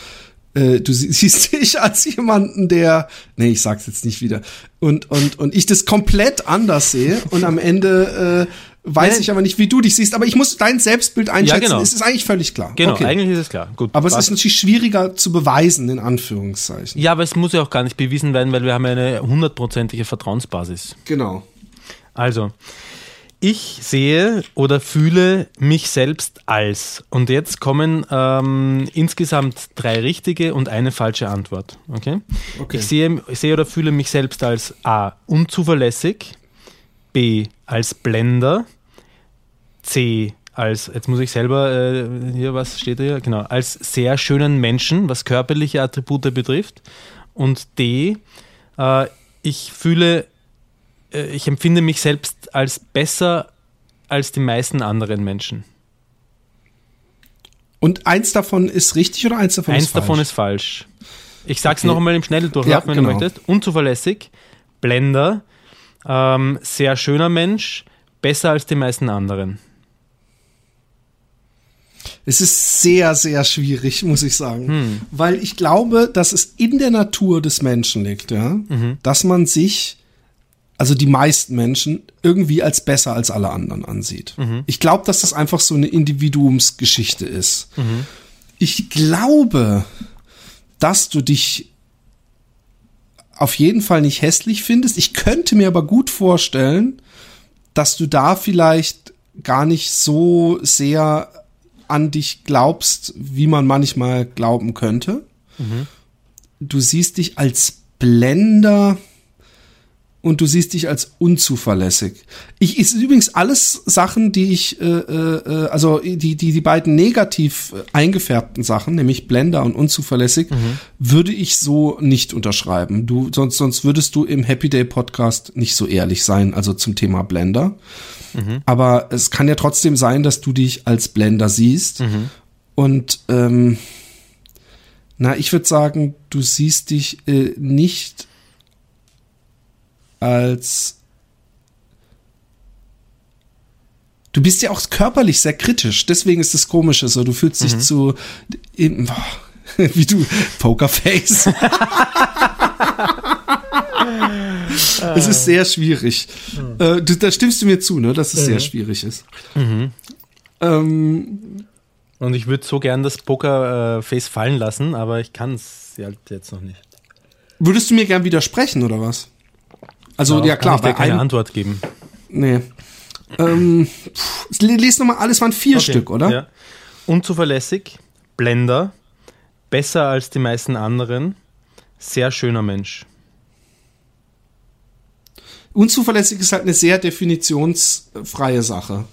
äh, du siehst dich als jemanden, der, nee, ich sag's jetzt nicht wieder, und, und, und ich das komplett anders sehe und am Ende, äh, Weiß ich aber nicht, wie du dich siehst, aber ich muss dein Selbstbild einschätzen. Ja, genau. Es ist eigentlich völlig klar. Genau, okay. eigentlich ist es klar. Gut. Aber es ist natürlich schwieriger zu beweisen, in Anführungszeichen. Ja, aber es muss ja auch gar nicht bewiesen werden, weil wir haben eine hundertprozentige Vertrauensbasis. Genau. Also, ich sehe oder fühle mich selbst als. Und jetzt kommen ähm, insgesamt drei richtige und eine falsche Antwort. Okay? okay. Ich, sehe, ich sehe oder fühle mich selbst als A. Unzuverlässig. B. Als Blender. C als, jetzt muss ich selber, äh, hier, was steht hier? Genau, als sehr schönen Menschen, was körperliche Attribute betrifft. Und D, äh, ich fühle, äh, ich empfinde mich selbst als besser als die meisten anderen Menschen. Und eins davon ist richtig oder eins davon eins ist falsch? Eins davon ist falsch. Ich sag's okay. noch einmal im Schnelldurchlauf, ja, wenn genau. du möchtest. Unzuverlässig, Blender, ähm, sehr schöner Mensch, besser als die meisten anderen. Es ist sehr, sehr schwierig, muss ich sagen. Hm. Weil ich glaube, dass es in der Natur des Menschen liegt, ja, mhm. dass man sich, also die meisten Menschen, irgendwie als besser als alle anderen ansieht. Mhm. Ich glaube, dass das einfach so eine Individuumsgeschichte ist. Mhm. Ich glaube, dass du dich auf jeden Fall nicht hässlich findest. Ich könnte mir aber gut vorstellen, dass du da vielleicht gar nicht so sehr an dich glaubst, wie man manchmal glauben könnte. Mhm. Du siehst dich als Blender und du siehst dich als unzuverlässig. Ich ist übrigens alles Sachen, die ich, äh, äh, also die die die beiden negativ eingefärbten Sachen, nämlich Blender und unzuverlässig, mhm. würde ich so nicht unterschreiben. Du sonst sonst würdest du im Happy Day Podcast nicht so ehrlich sein, also zum Thema Blender. Mhm. Aber es kann ja trotzdem sein, dass du dich als Blender siehst mhm. und ähm, na, ich würde sagen, du siehst dich äh, nicht als Du bist ja auch körperlich sehr kritisch, deswegen ist das Komische so. Du fühlst dich mhm. zu, eben, wie du, Pokerface. Es ist sehr schwierig. Mhm. Äh, du, da stimmst du mir zu, ne, dass es mhm. sehr schwierig ist. Mhm. Ähm, Und ich würde so gern das Pokerface fallen lassen, aber ich kann es halt jetzt noch nicht. Würdest du mir gern widersprechen oder was? Also ja, ja klar, kann ich dir keine Antwort geben. Nee. Ähm, pff, les nochmal alles, waren vier okay, Stück, oder? Ja. Unzuverlässig, Blender, besser als die meisten anderen, sehr schöner Mensch. Unzuverlässig ist halt eine sehr definitionsfreie Sache.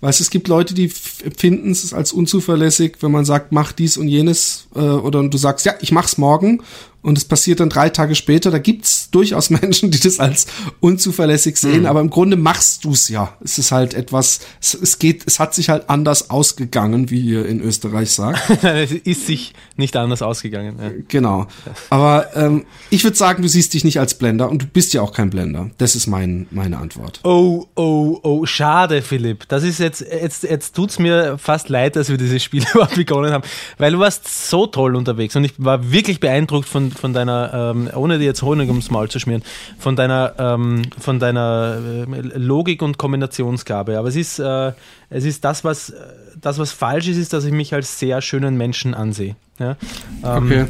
Weißt es gibt Leute, die empfinden es als unzuverlässig, wenn man sagt, mach dies und jenes, äh, oder du sagst, ja, ich mach's morgen und es passiert dann drei Tage später. Da gibt's durchaus Menschen, die das als unzuverlässig sehen, mhm. aber im Grunde machst du's ja. Es ist halt etwas, es, es, geht, es hat sich halt anders ausgegangen, wie ihr in Österreich sagt. es ist sich nicht anders ausgegangen. Ja. Genau. Aber ähm, ich würde sagen, du siehst dich nicht als Blender und du bist ja auch kein Blender. Das ist mein, meine Antwort. Oh, oh, oh, schade, Philipp. Das ist jetzt, jetzt, jetzt tut's mir fast leid, dass wir dieses Spiel überhaupt begonnen haben, weil du warst so toll unterwegs und ich war wirklich beeindruckt von, von deiner, ähm, ohne dir jetzt Honig ums Maul zu schmieren, von deiner, ähm, von deiner äh, Logik und Kombinationsgabe. Aber es ist, äh, es ist das, was, das, was falsch ist, ist, dass ich mich als sehr schönen Menschen ansehe. Ja? Ähm, okay.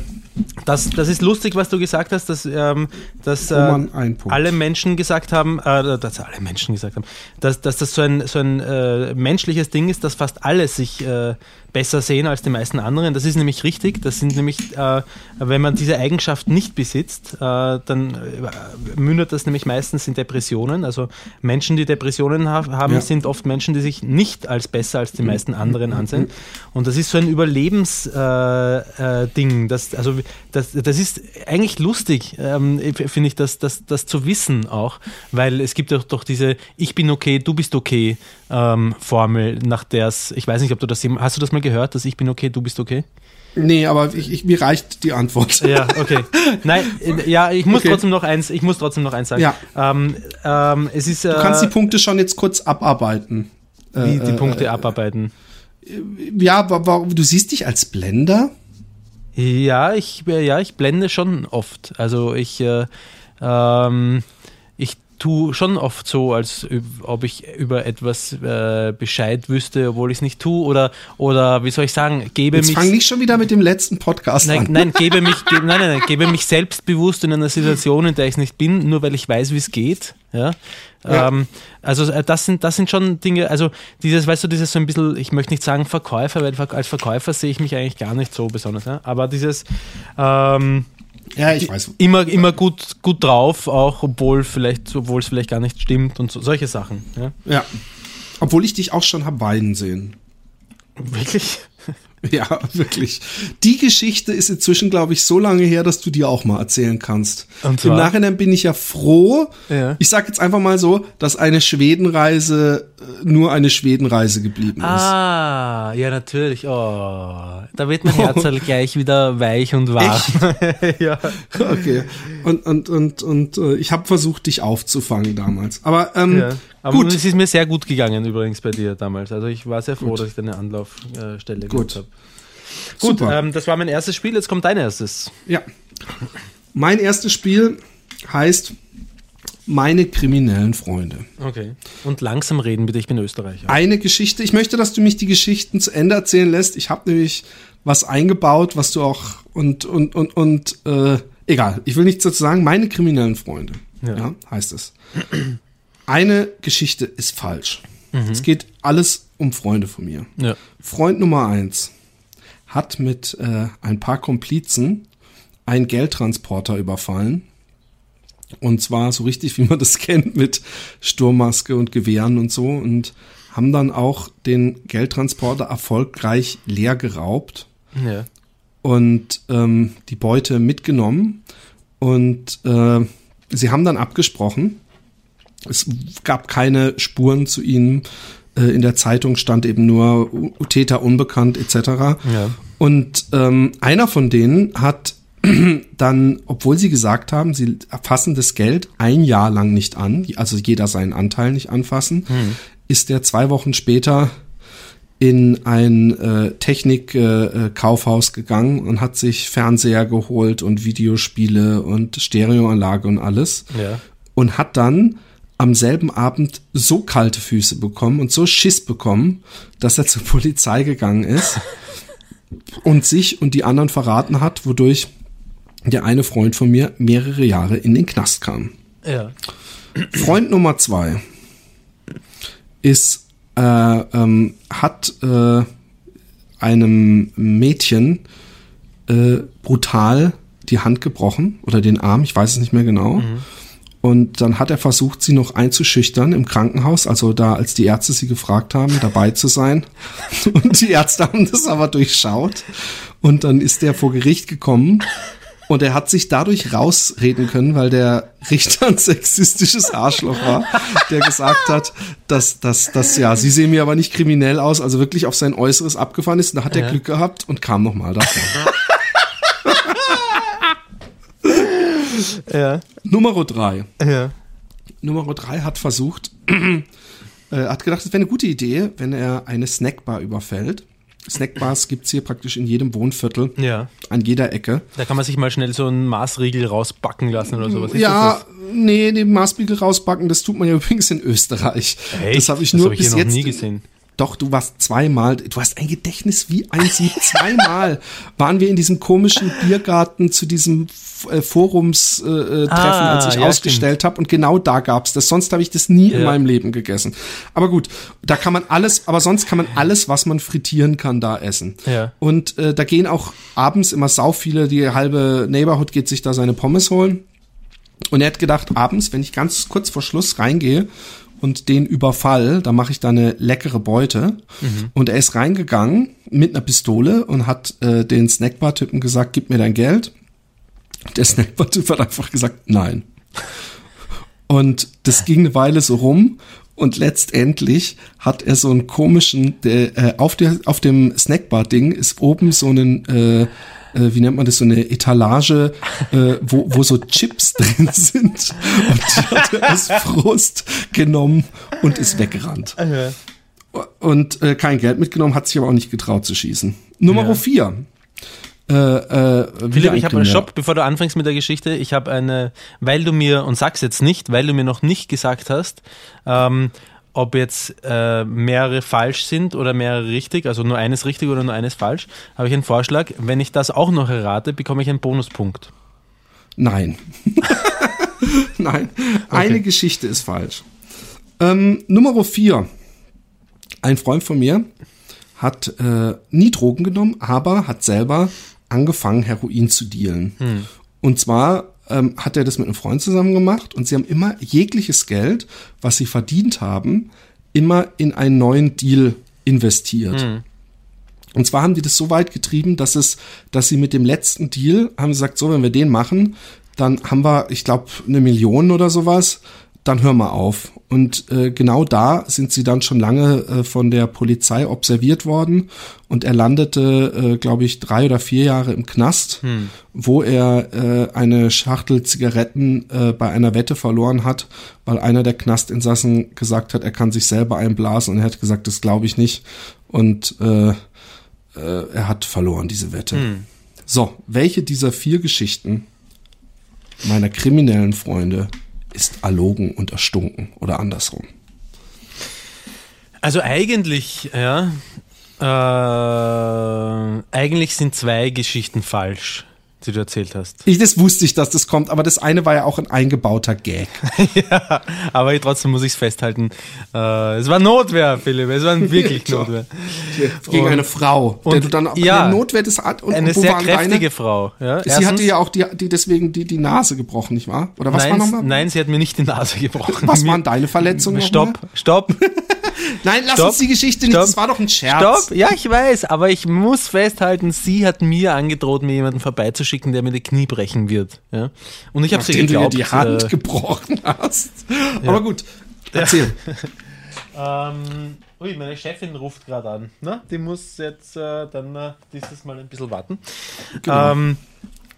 Das, das ist lustig, was du gesagt hast, dass, ähm, dass äh, alle Menschen gesagt haben, äh, dass alle Menschen gesagt haben, dass, dass das so ein, so ein äh, menschliches Ding ist, dass fast alle sich äh, besser sehen als die meisten anderen. Das ist nämlich richtig. Das sind nämlich, äh, wenn man diese Eigenschaft nicht besitzt, äh, dann äh, mündet das nämlich meistens in Depressionen. Also Menschen, die Depressionen ha haben, ja. sind oft Menschen, die sich nicht als besser als die meisten anderen ansehen. Und das ist so ein Überlebensding. Äh, äh, das, also das, das ist eigentlich lustig, ähm, finde ich, das, das, das zu wissen auch, weil es gibt doch, doch diese Ich bin okay, du bist okay ähm, Formel, nach der es, ich weiß nicht, ob du das, hast du das mal gehört, dass ich bin okay, du bist okay? Nee, aber ich, ich, mir reicht die Antwort. Ja, okay. Nein, äh, ja, ich muss okay. trotzdem noch eins, ich muss trotzdem noch eins sagen. Ja. Ähm, ähm, es ist, äh, du kannst die Punkte schon jetzt kurz abarbeiten. Wie die äh, Punkte äh, abarbeiten? Ja, aber du siehst dich als Blender? Ja, ich, ja, ich blende schon oft. Also ich, äh, ähm, tue schon oft so, als ob ich über etwas äh, Bescheid wüsste, obwohl ich es nicht tue. Oder, oder wie soll ich sagen, gebe Jetzt mich. fang nicht schon wieder mit dem letzten Podcast nein, an. Nein, gebe mich, ge, nein, nein, nein, gebe mich selbstbewusst in einer Situation, in der ich es nicht bin, nur weil ich weiß, wie es geht. Ja. ja. Ähm, also äh, das sind, das sind schon Dinge, also dieses, weißt du, dieses so ein bisschen, ich möchte nicht sagen Verkäufer, weil als Verkäufer sehe ich mich eigentlich gar nicht so besonders, ja? aber dieses ähm, ja, ich weiß. Immer, immer gut, gut drauf, auch obwohl vielleicht, obwohl es vielleicht gar nicht stimmt und so, solche Sachen. Ja. ja. Obwohl ich dich auch schon habe weinen sehen. Wirklich? Ja, wirklich. Die Geschichte ist inzwischen, glaube ich, so lange her, dass du dir auch mal erzählen kannst. Im Nachhinein bin ich ja froh. Ja. Ich sage jetzt einfach mal so, dass eine Schwedenreise äh, nur eine Schwedenreise geblieben ist. Ah, ja, natürlich. Oh, da wird mein Herz halt gleich wieder weich und warm. ja. Okay. Und, und, und, und äh, ich habe versucht, dich aufzufangen damals. Aber, ähm, ja. Aber gut. es ist mir sehr gut gegangen übrigens bei dir damals. Also ich war sehr froh, gut. dass ich deine Anlaufstelle gut. habe. Gut, ähm, das war mein erstes Spiel. Jetzt kommt dein erstes. Ja. Mein erstes Spiel heißt meine kriminellen Freunde. Okay. Und langsam reden bitte, ich bin Österreicher. Eine Geschichte, ich möchte, dass du mich die Geschichten zu Ende erzählen lässt. Ich habe nämlich was eingebaut, was du auch und und und und äh, egal, ich will nichts dazu sagen. Meine kriminellen Freunde, ja, Ja. heißt es. Eine Geschichte ist falsch. Es geht alles um Freunde von mir. Ja. Freund Nummer eins hat mit äh, ein paar Komplizen einen Geldtransporter überfallen. Und zwar so richtig, wie man das kennt, mit Sturmmaske und Gewehren und so. Und haben dann auch den Geldtransporter erfolgreich leer geraubt Ja. und ähm, die Beute mitgenommen. Und äh, sie haben dann abgesprochen. Es gab keine Spuren zu ihnen. Äh, in der Zeitung stand eben nur Täter unbekannt etc. Ja. Und ähm, einer von denen hat dann, obwohl sie gesagt haben, sie fassen das Geld ein Jahr lang nicht an, also jeder seinen Anteil nicht anfassen, ist der zwei Wochen später in ein äh, Technikkaufhaus äh, Kaufhaus gegangen und hat sich Fernseher geholt und Videospiele und Stereoanlage und alles Ja. und hat dann am selben Abend so kalte Füße bekommen und so Schiss bekommen, dass er zur Polizei gegangen ist und sich und die anderen verraten hat, wodurch der eine Freund von mir mehrere Jahre in den Knast kam. Ja. Freund Nummer zwei ist, äh, ähm, hat äh, einem Mädchen äh, brutal die Hand gebrochen oder den Arm, ich weiß es nicht mehr genau. Und dann hat er versucht, sie noch einzuschüchtern im Krankenhaus, also da, als die Ärzte sie gefragt haben, dabei zu sein. Und die Ärzte haben das aber durchschaut. Und dann ist er vor Gericht gekommen und er hat sich dadurch rausreden können, weil der Richter ein sexistisches Arschloch war, der gesagt hat, dass, dass, dass, ja, sie sehen mir aber nicht kriminell aus, also wirklich auf sein Äußeres abgefahren ist. Und da hat er. Glück gehabt und kam nochmal davon. Ja. Nummer drei. Ja. Nummer drei hat versucht, äh, hat gedacht, es wäre eine gute Idee, wenn er eine Snackbar überfällt. Snackbars gibt's hier praktisch in jedem Wohnviertel, Ja. an jeder Ecke. Da kann man sich mal schnell so einen Maßriegel rausbacken lassen oder sowas. Ist ja, das nee, den Maßbiegel rausbacken, das tut man ja übrigens in Österreich. Echt? Das habe ich Das nur hab ich bis hier noch jetzt nie gesehen. Doch, du warst zweimal, du hast ein Gedächtnis wie ein Sieb. Zweimal waren wir in diesem komischen Biergarten zu diesem äh, Forumstreffen, äh, Treffen, Ah, als ich ja, ausgestellt habe. Und genau da gab's das. Sonst habe ich das nie in Ja. meinem Leben gegessen. Aber gut, da kann man alles, aber sonst kann man alles, was man frittieren kann, da essen. Ja. Und äh, da gehen auch abends immer sau viele, die halbe Neighborhood geht sich da seine Pommes holen. Und er hat gedacht, abends, wenn ich ganz kurz vor Schluss reingehe und den überfall, da mache ich da eine leckere Beute. Und er ist reingegangen mit einer Pistole und hat äh, den Snackbar-Typen gesagt, gib mir dein Geld. Der Snackbar-Typ hat einfach gesagt, nein. Und das ging eine Weile so rum. Und letztendlich hat er so einen komischen, der, äh, auf, der, auf dem Snackbar-Ding ist oben so einen, äh, äh, wie nennt man das, so eine Etalage, äh, wo, wo so Chips drin sind. Und die hat er aus Frust genommen und ist weggerannt. Ja. Und äh, kein Geld mitgenommen, hat sich aber auch nicht getraut zu schießen. Nummer Ja. vier. Äh, äh, Philipp, ich habe einen. Shop, bevor du anfängst mit der Geschichte. Ich habe eine, weil du mir, und sag's jetzt nicht, weil du mir noch nicht gesagt hast, ähm, ob jetzt äh, mehrere falsch sind oder mehrere richtig, also nur eines richtig oder nur eines falsch, habe ich einen Vorschlag. Wenn ich das auch noch errate, bekomme ich einen Bonuspunkt. Nein. Nein. Eine Geschichte ist falsch. Ähm, Nummer vier. Ein Freund von mir hat äh, nie Drogen genommen, aber hat selber angefangen, Heroin zu dealen. Und zwar ähm, hat er das mit einem Freund zusammen gemacht und sie haben immer jegliches Geld, was sie verdient haben, immer in einen neuen Deal investiert. Und zwar haben die das so weit getrieben, dass es, dass sie mit dem letzten Deal haben gesagt, so, wenn wir den machen, dann haben wir, ich glaube, eine Million oder sowas, dann hör mal auf. Und äh, genau da sind sie dann schon lange äh, von der Polizei observiert worden und er landete, äh, glaube ich, drei oder vier Jahre im Knast, wo er äh, eine Schachtel Zigaretten äh, bei einer Wette verloren hat, weil einer der Knastinsassen gesagt hat, er kann sich selber einblasen und er hat gesagt, das glaube ich nicht. Und äh, äh, er hat verloren, diese Wette. So, welche dieser vier Geschichten meiner kriminellen Freunde ist erlogen und erstunken oder andersrum? Also eigentlich, ja, äh, eigentlich sind zwei Geschichten falsch, die du erzählt hast. Ich, das wusste ich, dass das kommt, aber das eine war ja auch ein eingebauter Gag. ja, aber trotzdem muss ich es festhalten. Äh, es war Notwehr, Philipp, es war wirklich Notwehr. Gegen Und- eine Frau. und- der du dann ja, eine Notwehr des und, Eine und wo sehr kräftige deine? Frau. Ja, Sie Erstens- hatte ja auch die, die deswegen die, die Nase gebrochen, nicht wahr? Oder was war nein, nochmal? nein, sie hat mir nicht die Nase gebrochen. Was waren deine Verletzungen? Stopp, stopp, Nein, lass Stopp, uns die Geschichte nicht. stopp, Das war doch ein Scherz. stopp. Ja, ich weiß, aber ich muss festhalten, sie hat mir angedroht, mir jemanden vorbeizuschicken, der mir die Knie brechen wird. Ja? Und ich habe sie Nachdem du geglaubt. dir die Hand äh, gebrochen hast. Aber gut, erzähl. Ähm, ui, meine Chefin ruft gerade an. Na, die muss jetzt äh, dann äh, dieses Mal ein bisschen warten. Genau. Ähm,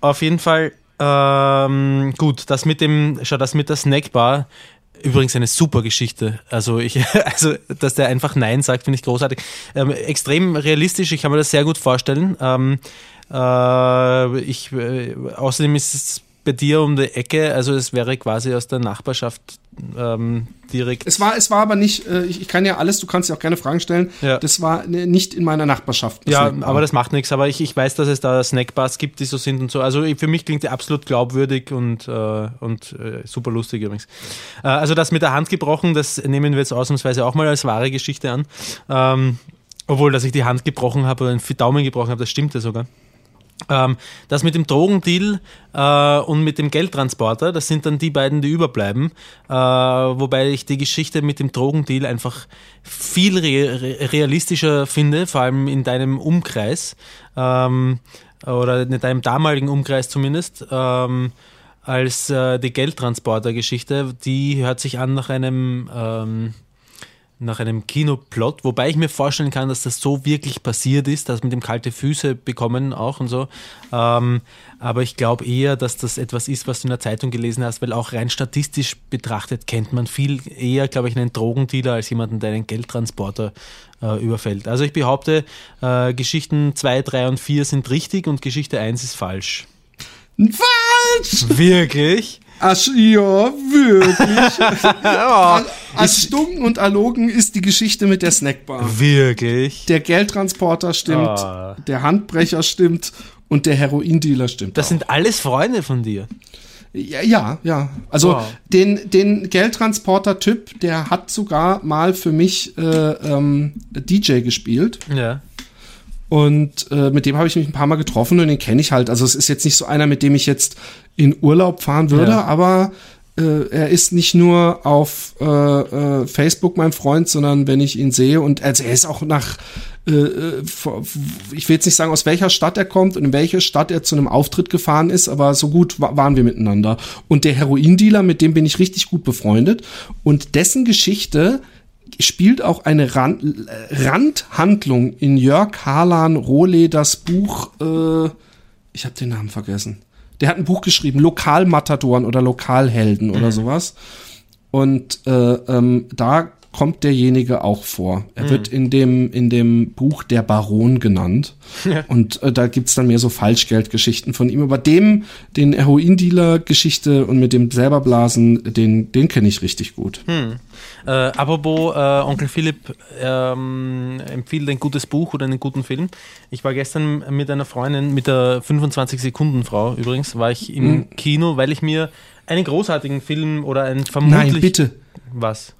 auf jeden Fall, ähm, gut, das mit dem, schau, das mit der Snackbar, übrigens eine super Geschichte. Also ich, also, dass der einfach Nein sagt, finde ich großartig. Ähm, extrem realistisch, ich kann mir das sehr gut vorstellen. Ähm, äh, ich, äh, außerdem ist es bei dir um die Ecke, also es wäre quasi aus der Nachbarschaft ähm, direkt. Es war, es war aber nicht, äh, ich, ich kann ja alles, du kannst ja auch gerne Fragen stellen. Ja. Das war ne, nicht in meiner Nachbarschaft. Ja, Snackbar. aber das macht nichts. Aber ich, ich weiß, dass es da Snackbars gibt, die so sind und so. Also für mich klingt die absolut glaubwürdig und, äh, und äh, super lustig übrigens. Äh, also das mit der Hand gebrochen, das nehmen wir jetzt ausnahmsweise auch mal als wahre Geschichte an. Ähm, obwohl, dass ich die Hand gebrochen habe oder den Daumen gebrochen habe, das stimmte sogar. Ähm, das mit dem Drogendeal äh, und mit dem Geldtransporter, das sind dann die beiden, die überbleiben. Äh, wobei ich die Geschichte mit dem Drogendeal einfach viel re re realistischer finde, vor allem in deinem Umkreis ähm, oder in deinem damaligen Umkreis zumindest. Ähm, als äh, die Geldtransporter-Geschichte, die hört sich an nach einem ähm, nach einem Kinoplot, wobei ich mir vorstellen kann, dass das so wirklich passiert ist, dass mit dem kalte Füße bekommen auch und so. Ähm, aber ich glaube eher, dass das etwas ist, was du in der Zeitung gelesen hast, weil auch rein statistisch betrachtet kennt man viel eher, glaube ich, einen Drogendealer als jemanden, der einen Geldtransporter äh, überfällt. Also ich behaupte, äh, Geschichten 2, 3 und 4 sind richtig und Geschichte 1 ist falsch. Falsch! Wirklich? Ach, ja, wirklich. oh, Erstunken und erlogen ist die Geschichte mit der Snackbar. wirklich? Der Geldtransporter stimmt, Ah. der Handbrecher stimmt und der Heroindealer stimmt. Das auch. sind alles Freunde von dir. Ja, ja, ja. Also Wow. den, den Geldtransporter-Typ, der hat sogar mal für mich äh, ähm, DJ gespielt. Ja. Und äh, mit dem habe ich mich ein paar Mal getroffen und den kenne ich halt. Also es ist jetzt nicht so einer, mit dem ich jetzt in Urlaub fahren würde, Ja. aber äh, er ist nicht nur auf äh, äh, Facebook mein Freund, sondern wenn ich ihn sehe und also er ist auch nach, äh, äh, ich will jetzt nicht sagen, aus welcher Stadt er kommt und in welche Stadt er zu einem Auftritt gefahren ist, aber so gut wa waren wir miteinander. Und der Heroindealer, mit dem bin ich richtig gut befreundet und dessen Geschichte spielt auch eine Rand, äh, Randhandlung in Jörg Harlan Rohleders Buch, äh, ich habe den Namen vergessen. Der hat ein Buch geschrieben, Lokalmatadoren oder Lokalhelden oder sowas. Und äh, ähm, da kommt derjenige auch vor. Er wird in dem, in dem Buch der Baron genannt. Und äh, da gibt's dann mehr so Falschgeldgeschichten von ihm. Aber dem, den Heroindealer-Geschichte und mit dem selberblasen, den, den kenne ich richtig gut. Äh, apropos, äh, Onkel Philipp ähm, empfiehlt ein gutes Buch oder einen guten Film. Ich war gestern mit einer Freundin, mit der 25-Sekunden-Frau übrigens, war ich im Kino, weil ich mir einen großartigen Film oder einen vermutlich... Nein, bitte. Was?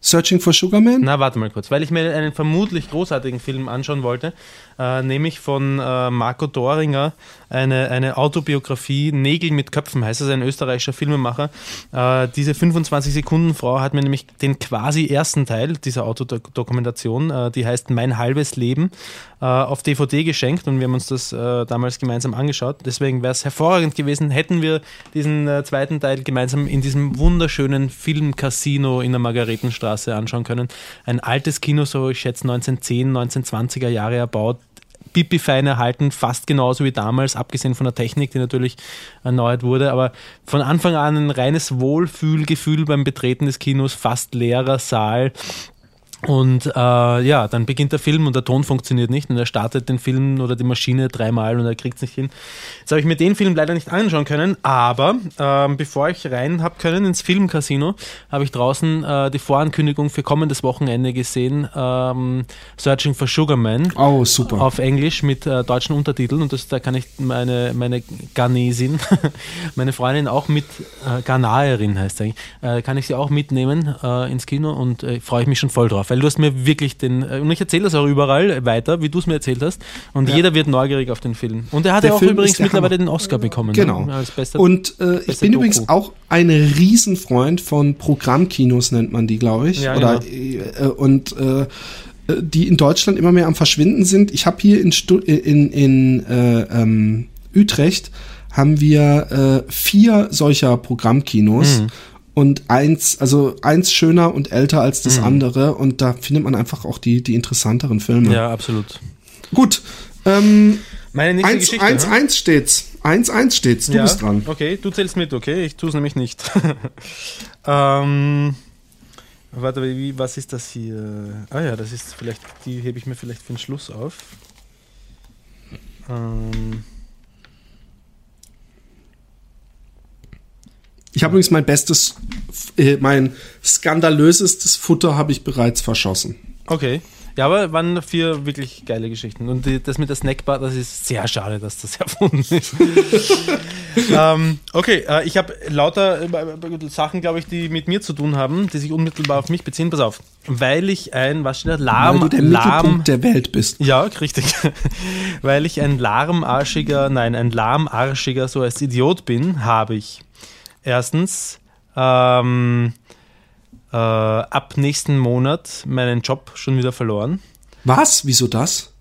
Searching for Sugar Man? Na, warte mal kurz, weil ich mir einen vermutlich großartigen Film anschauen wollte, äh, nämlich von äh, Marco Doringer, eine, eine Autobiografie, Nägel mit Köpfen heißt es, ein österreichischer Filmemacher. Äh, diese 25-Sekunden-Frau hat mir nämlich den quasi ersten Teil dieser Autodokumentation, äh, die heißt Mein halbes Leben, äh, auf DVD geschenkt und wir haben uns das äh, damals gemeinsam angeschaut. Deswegen wäre es hervorragend gewesen, hätten wir diesen äh, zweiten Teil gemeinsam in diesem wunderschönen Filmcasino in der Margaretenstraße anschauen können. Ein altes Kino, so ich schätze 1910, 1920er Jahre erbaut. Pipi-fein erhalten, fast genauso wie damals, abgesehen von der Technik, die natürlich erneuert wurde, aber von Anfang an ein reines Wohlfühlgefühl beim Betreten des Kinos, fast leerer Saal, Und äh, ja, dann beginnt der Film und der Ton funktioniert nicht und er startet den Film oder die Maschine dreimal und er kriegt es nicht hin. Jetzt habe ich mir den Film leider nicht anschauen können, aber ähm, bevor ich rein habe können ins Filmcasino, habe ich draußen äh, die Vorankündigung für kommendes Wochenende gesehen, ähm, Searching for Sugar Man. Oh, super. Auf Englisch mit äh, deutschen Untertiteln und das, da kann ich meine, meine Ghanesin, meine Freundin auch mit, äh, Ghanaerin heißt eigentlich, äh, kann ich sie auch mitnehmen äh, ins Kino und äh, freue ich mich schon voll drauf, weil du hast mir wirklich den, äh, und ich erzähle das auch überall weiter, wie du es mir erzählt hast und Ja. jeder wird neugierig auf den Film. Und er hat ja auch Film übrigens mittlerweile Hammer. den Oscar bekommen. Genau. Ne? Als bester, Und äh, ich bin übrigens Doku. auch ein Riesenfreund von Programmkinos, nennt man die, glaube ich. Ja, Oder, genau. äh, und äh, die in Deutschland immer mehr am Verschwinden sind. Ich habe hier in, Stu in, in äh, ähm, Utrecht haben wir äh, vier solcher Programmkinos. Mhm. Und eins, also eins schöner und älter als das andere. Und da findet man einfach auch die, die interessanteren Filme. ja, absolut. Gut. Ähm, Meine nächste eins, Geschichte. eins, ne? eins steht's. Eins, eins steht's. Du ja, bist dran. Okay, du zählst mit, okay? Ich tue es nämlich nicht. ähm, warte, wie, was ist das hier? Ah ja, das ist vielleicht, die hebe ich mir vielleicht für den Schluss auf. Ähm, Ich habe übrigens mein bestes, äh, mein skandalösestes Futter habe ich bereits verschossen. okay. Ja, aber waren vier wirklich geile Geschichten. Und die, das mit der Snackbar, das ist sehr schade, dass das erfunden ist. ähm, okay, äh, ich habe lauter äh, Sachen, glaube ich, die mit mir zu tun haben, die sich unmittelbar auf mich beziehen. Pass auf. Weil ich ein, was steht da? Weil Lahm, du der lahm, Mittelpunkt der Welt bist. Ja, richtig. Weil ich ein lahmarschiger, nein, ein lahmarschiger, so als Idiot bin, habe ich erstens ähm, äh, ab nächsten Monat meinen Job schon wieder verloren. Was? Wieso das?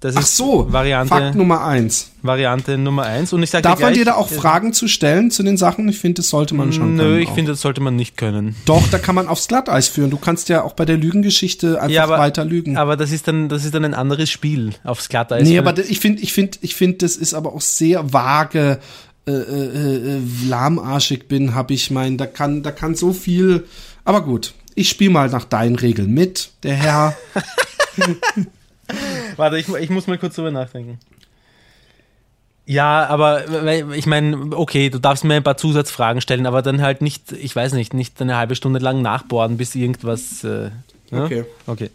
Das Ach ist so, Fakt Variante, Nummer eins. Variante Nummer eins. Und ich sage Darf dir man gleich, dir da auch äh, Fragen zu stellen zu den Sachen? Ich finde, das sollte man schon Nö, ich finde, das sollte man nicht können. Doch, da kann man aufs Glatteis führen. Du kannst ja auch bei der Lügengeschichte einfach Ja, aber- weiter lügen. Aber das ist dann, das ist dann ein anderes Spiel aufs Glatteis. nee, aber ich finde, ich finde, ich finde, das ist aber auch sehr vage. Äh, äh, äh, lahmarschig bin, habe ich mein, da kann, da kann so viel. Aber gut, ich spiele mal nach deinen Regeln mit, der Herr. Warte, ich, ich muss mal kurz drüber nachdenken. Ja, aber ich meine, okay, du darfst mir ein paar Zusatzfragen stellen, aber dann halt nicht, ich weiß nicht, nicht eine halbe Stunde lang nachbohren, bis irgendwas. Äh, ja? Okay. Okay.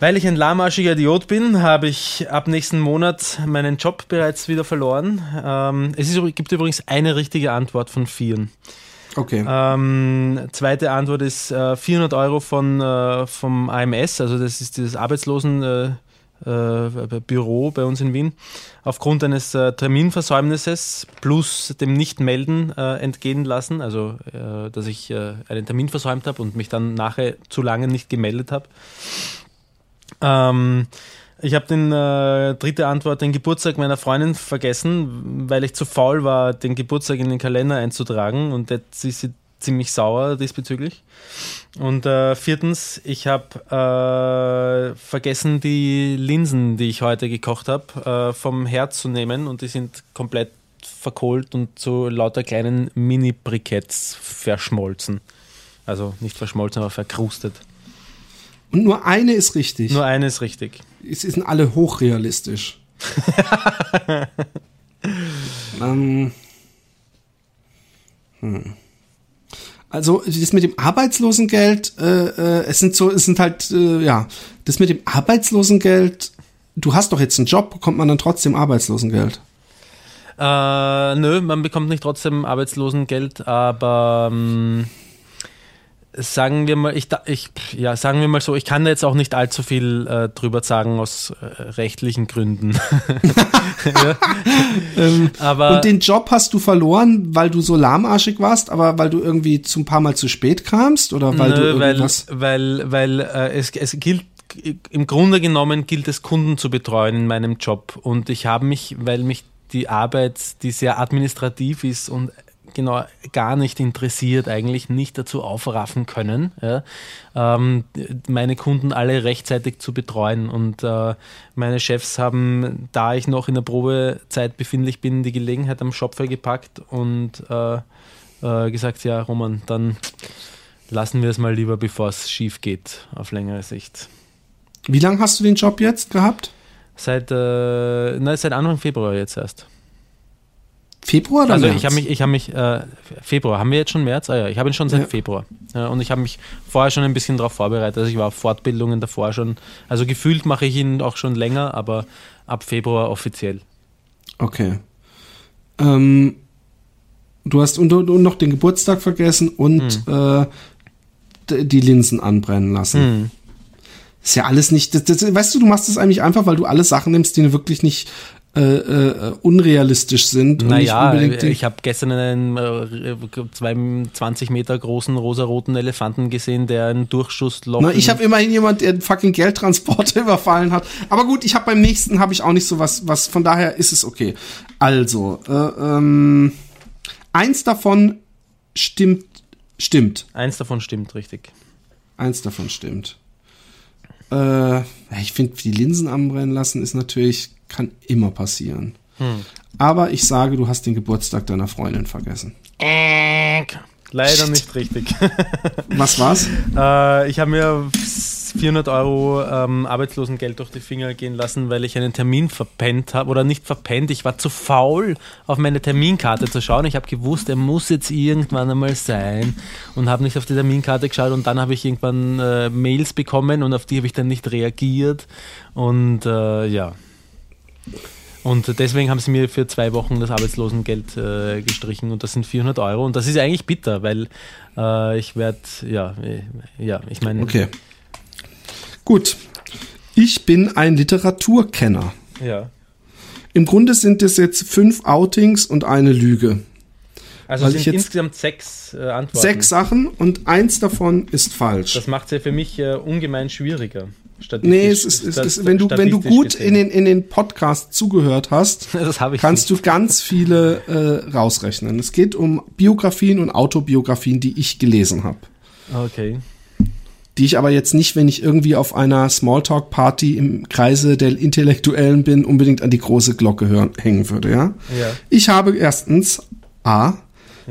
Weil ich ein lahmarschiger Idiot bin, habe ich ab nächsten Monat meinen Job bereits wieder verloren. Ähm, es ist, gibt übrigens eine richtige Antwort von vieren. Okay. Ähm, zweite Antwort ist äh, 400 Euro von, äh, vom AMS, also das ist dieses Arbeitslosen. Äh, äh, bei uns in Wien aufgrund eines äh, Terminversäumnisses plus dem Nicht-Melden äh, entgehen lassen, also dass ich einen Termin versäumt habe und mich dann nachher zu lange nicht gemeldet habe. Ähm, ich habe den äh, dritte Antwort, den Geburtstag meiner Freundin vergessen, weil ich zu faul war, den Geburtstag in den Kalender einzutragen und jetzt ist sie ziemlich sauer diesbezüglich. Und äh, viertens, ich habe äh, vergessen, die Linsen, die ich heute gekocht habe, äh, vom Herd zu nehmen und die sind komplett verkohlt und zu lauter kleinen Mini-Briketts verschmolzen. Also nicht verschmolzen, aber verkrustet. Und nur eine ist richtig. Nur eine ist richtig. es sind alle hochrealistisch. ähm, hm. Also das mit dem Arbeitslosengeld, äh, äh, es sind so, es sind halt, äh, ja, das mit dem Arbeitslosengeld, du hast doch jetzt einen Job, bekommt man dann trotzdem Arbeitslosengeld? Äh, nö, man bekommt nicht trotzdem Arbeitslosengeld, aber ähm, sagen wir mal, ich, ich, ja, sagen wir mal so, ich kann da jetzt auch nicht allzu viel äh, drüber sagen aus äh, rechtlichen Gründen. ja. aber Und den Job hast du verloren, weil du so lahmarschig warst, aber weil du irgendwie zum paar Mal zu spät kamst oder weil du Nö, weil, irgendwas? weil, weil äh, es, es gilt, im Grunde genommen gilt es, Kunden zu betreuen in meinem Job. Und ich habe mich, weil mich die Arbeit, die sehr administrativ ist und genau gar nicht interessiert, eigentlich nicht dazu aufraffen können, ja, ähm, meine Kunden alle rechtzeitig zu betreuen. Und äh, meine Chefs haben, da ich noch in der Probezeit befindlich bin, die Gelegenheit am Schopfer gepackt und äh, äh, gesagt, ja, Roman, dann lassen wir es mal lieber, bevor es schief geht, auf längere Sicht. Wie lange hast du den Job jetzt gehabt? Seit, äh, na, seit Anfang Februar jetzt erst. Februar oder Also März? ich habe mich, ich habe mich, äh, Februar, haben wir jetzt schon März? Ah ja, ich habe ihn schon seit Ja. Februar. Ja, und ich habe mich vorher schon ein bisschen darauf vorbereitet. Also ich war auf Fortbildungen davor schon. Also gefühlt mache ich ihn auch schon länger, aber ab Februar offiziell. Okay. Ähm, du hast und, und noch den Geburtstag vergessen und Hm. äh, die Linsen anbrennen lassen. Hm. Ist ja alles nicht. Das, das, weißt du, du machst es eigentlich einfach, weil du alle Sachen nimmst, die wirklich nicht äh, äh, unrealistisch sind Naja. Die, ich habe gestern einen äh, zwei- 20 Meter großen rosaroten Elefanten gesehen, der einen Durchschussloch. na, ich habe immerhin jemand, der einen fucking Geldtransporter überfallen hat. Aber gut, ich habe beim nächsten habe ich auch nicht so was, was. Von daher ist es okay. Also, äh, ähm, eins davon stimmt, stimmt. Eins davon stimmt richtig. Eins davon stimmt. Äh, ich finde, die Linsen anbrennen lassen ist natürlich, kann immer passieren. Hm. Aber ich sage, du hast den Geburtstag deiner Freundin vergessen. Leider Shit. nicht richtig. Was war's? Äh, ich habe mir 400 Euro ähm, Arbeitslosengeld durch die Finger gehen lassen, weil ich einen Termin verpennt habe oder nicht verpennt. Ich war zu faul, auf meine Terminkarte zu schauen. Ich habe gewusst, er muss jetzt irgendwann einmal sein und habe nicht auf die Terminkarte geschaut und dann habe ich irgendwann äh, Mails bekommen und auf die habe ich dann nicht reagiert und äh, ja. Und deswegen haben sie mir für zwei Wochen das Arbeitslosengeld äh, gestrichen und das sind 400 Euro und das ist eigentlich bitter, weil äh, ich werde, ja, äh, ja, ich meine, Okay. Gut. Ich bin ein Literaturkenner. ja. Im Grunde sind es jetzt fünf Outings und eine Lüge. Also Weil sind insgesamt sechs äh, Antworten. Sechs Sachen und eins davon ist falsch. Das macht es ja für mich äh, ungemein schwieriger. Statistisch- nee, es ist, es ist wenn du wenn du gut gesehen. in den in den Podcast zugehört hast, kannst du ganz viele äh, rausrechnen. Es geht um Biografien und Autobiografien, die ich gelesen habe. Okay. Die ich aber jetzt nicht, wenn ich irgendwie auf einer Smalltalk-Party im Kreise der Intellektuellen bin, unbedingt an die große Glocke hören, hängen würde, ja? Ja. Ich habe erstens A.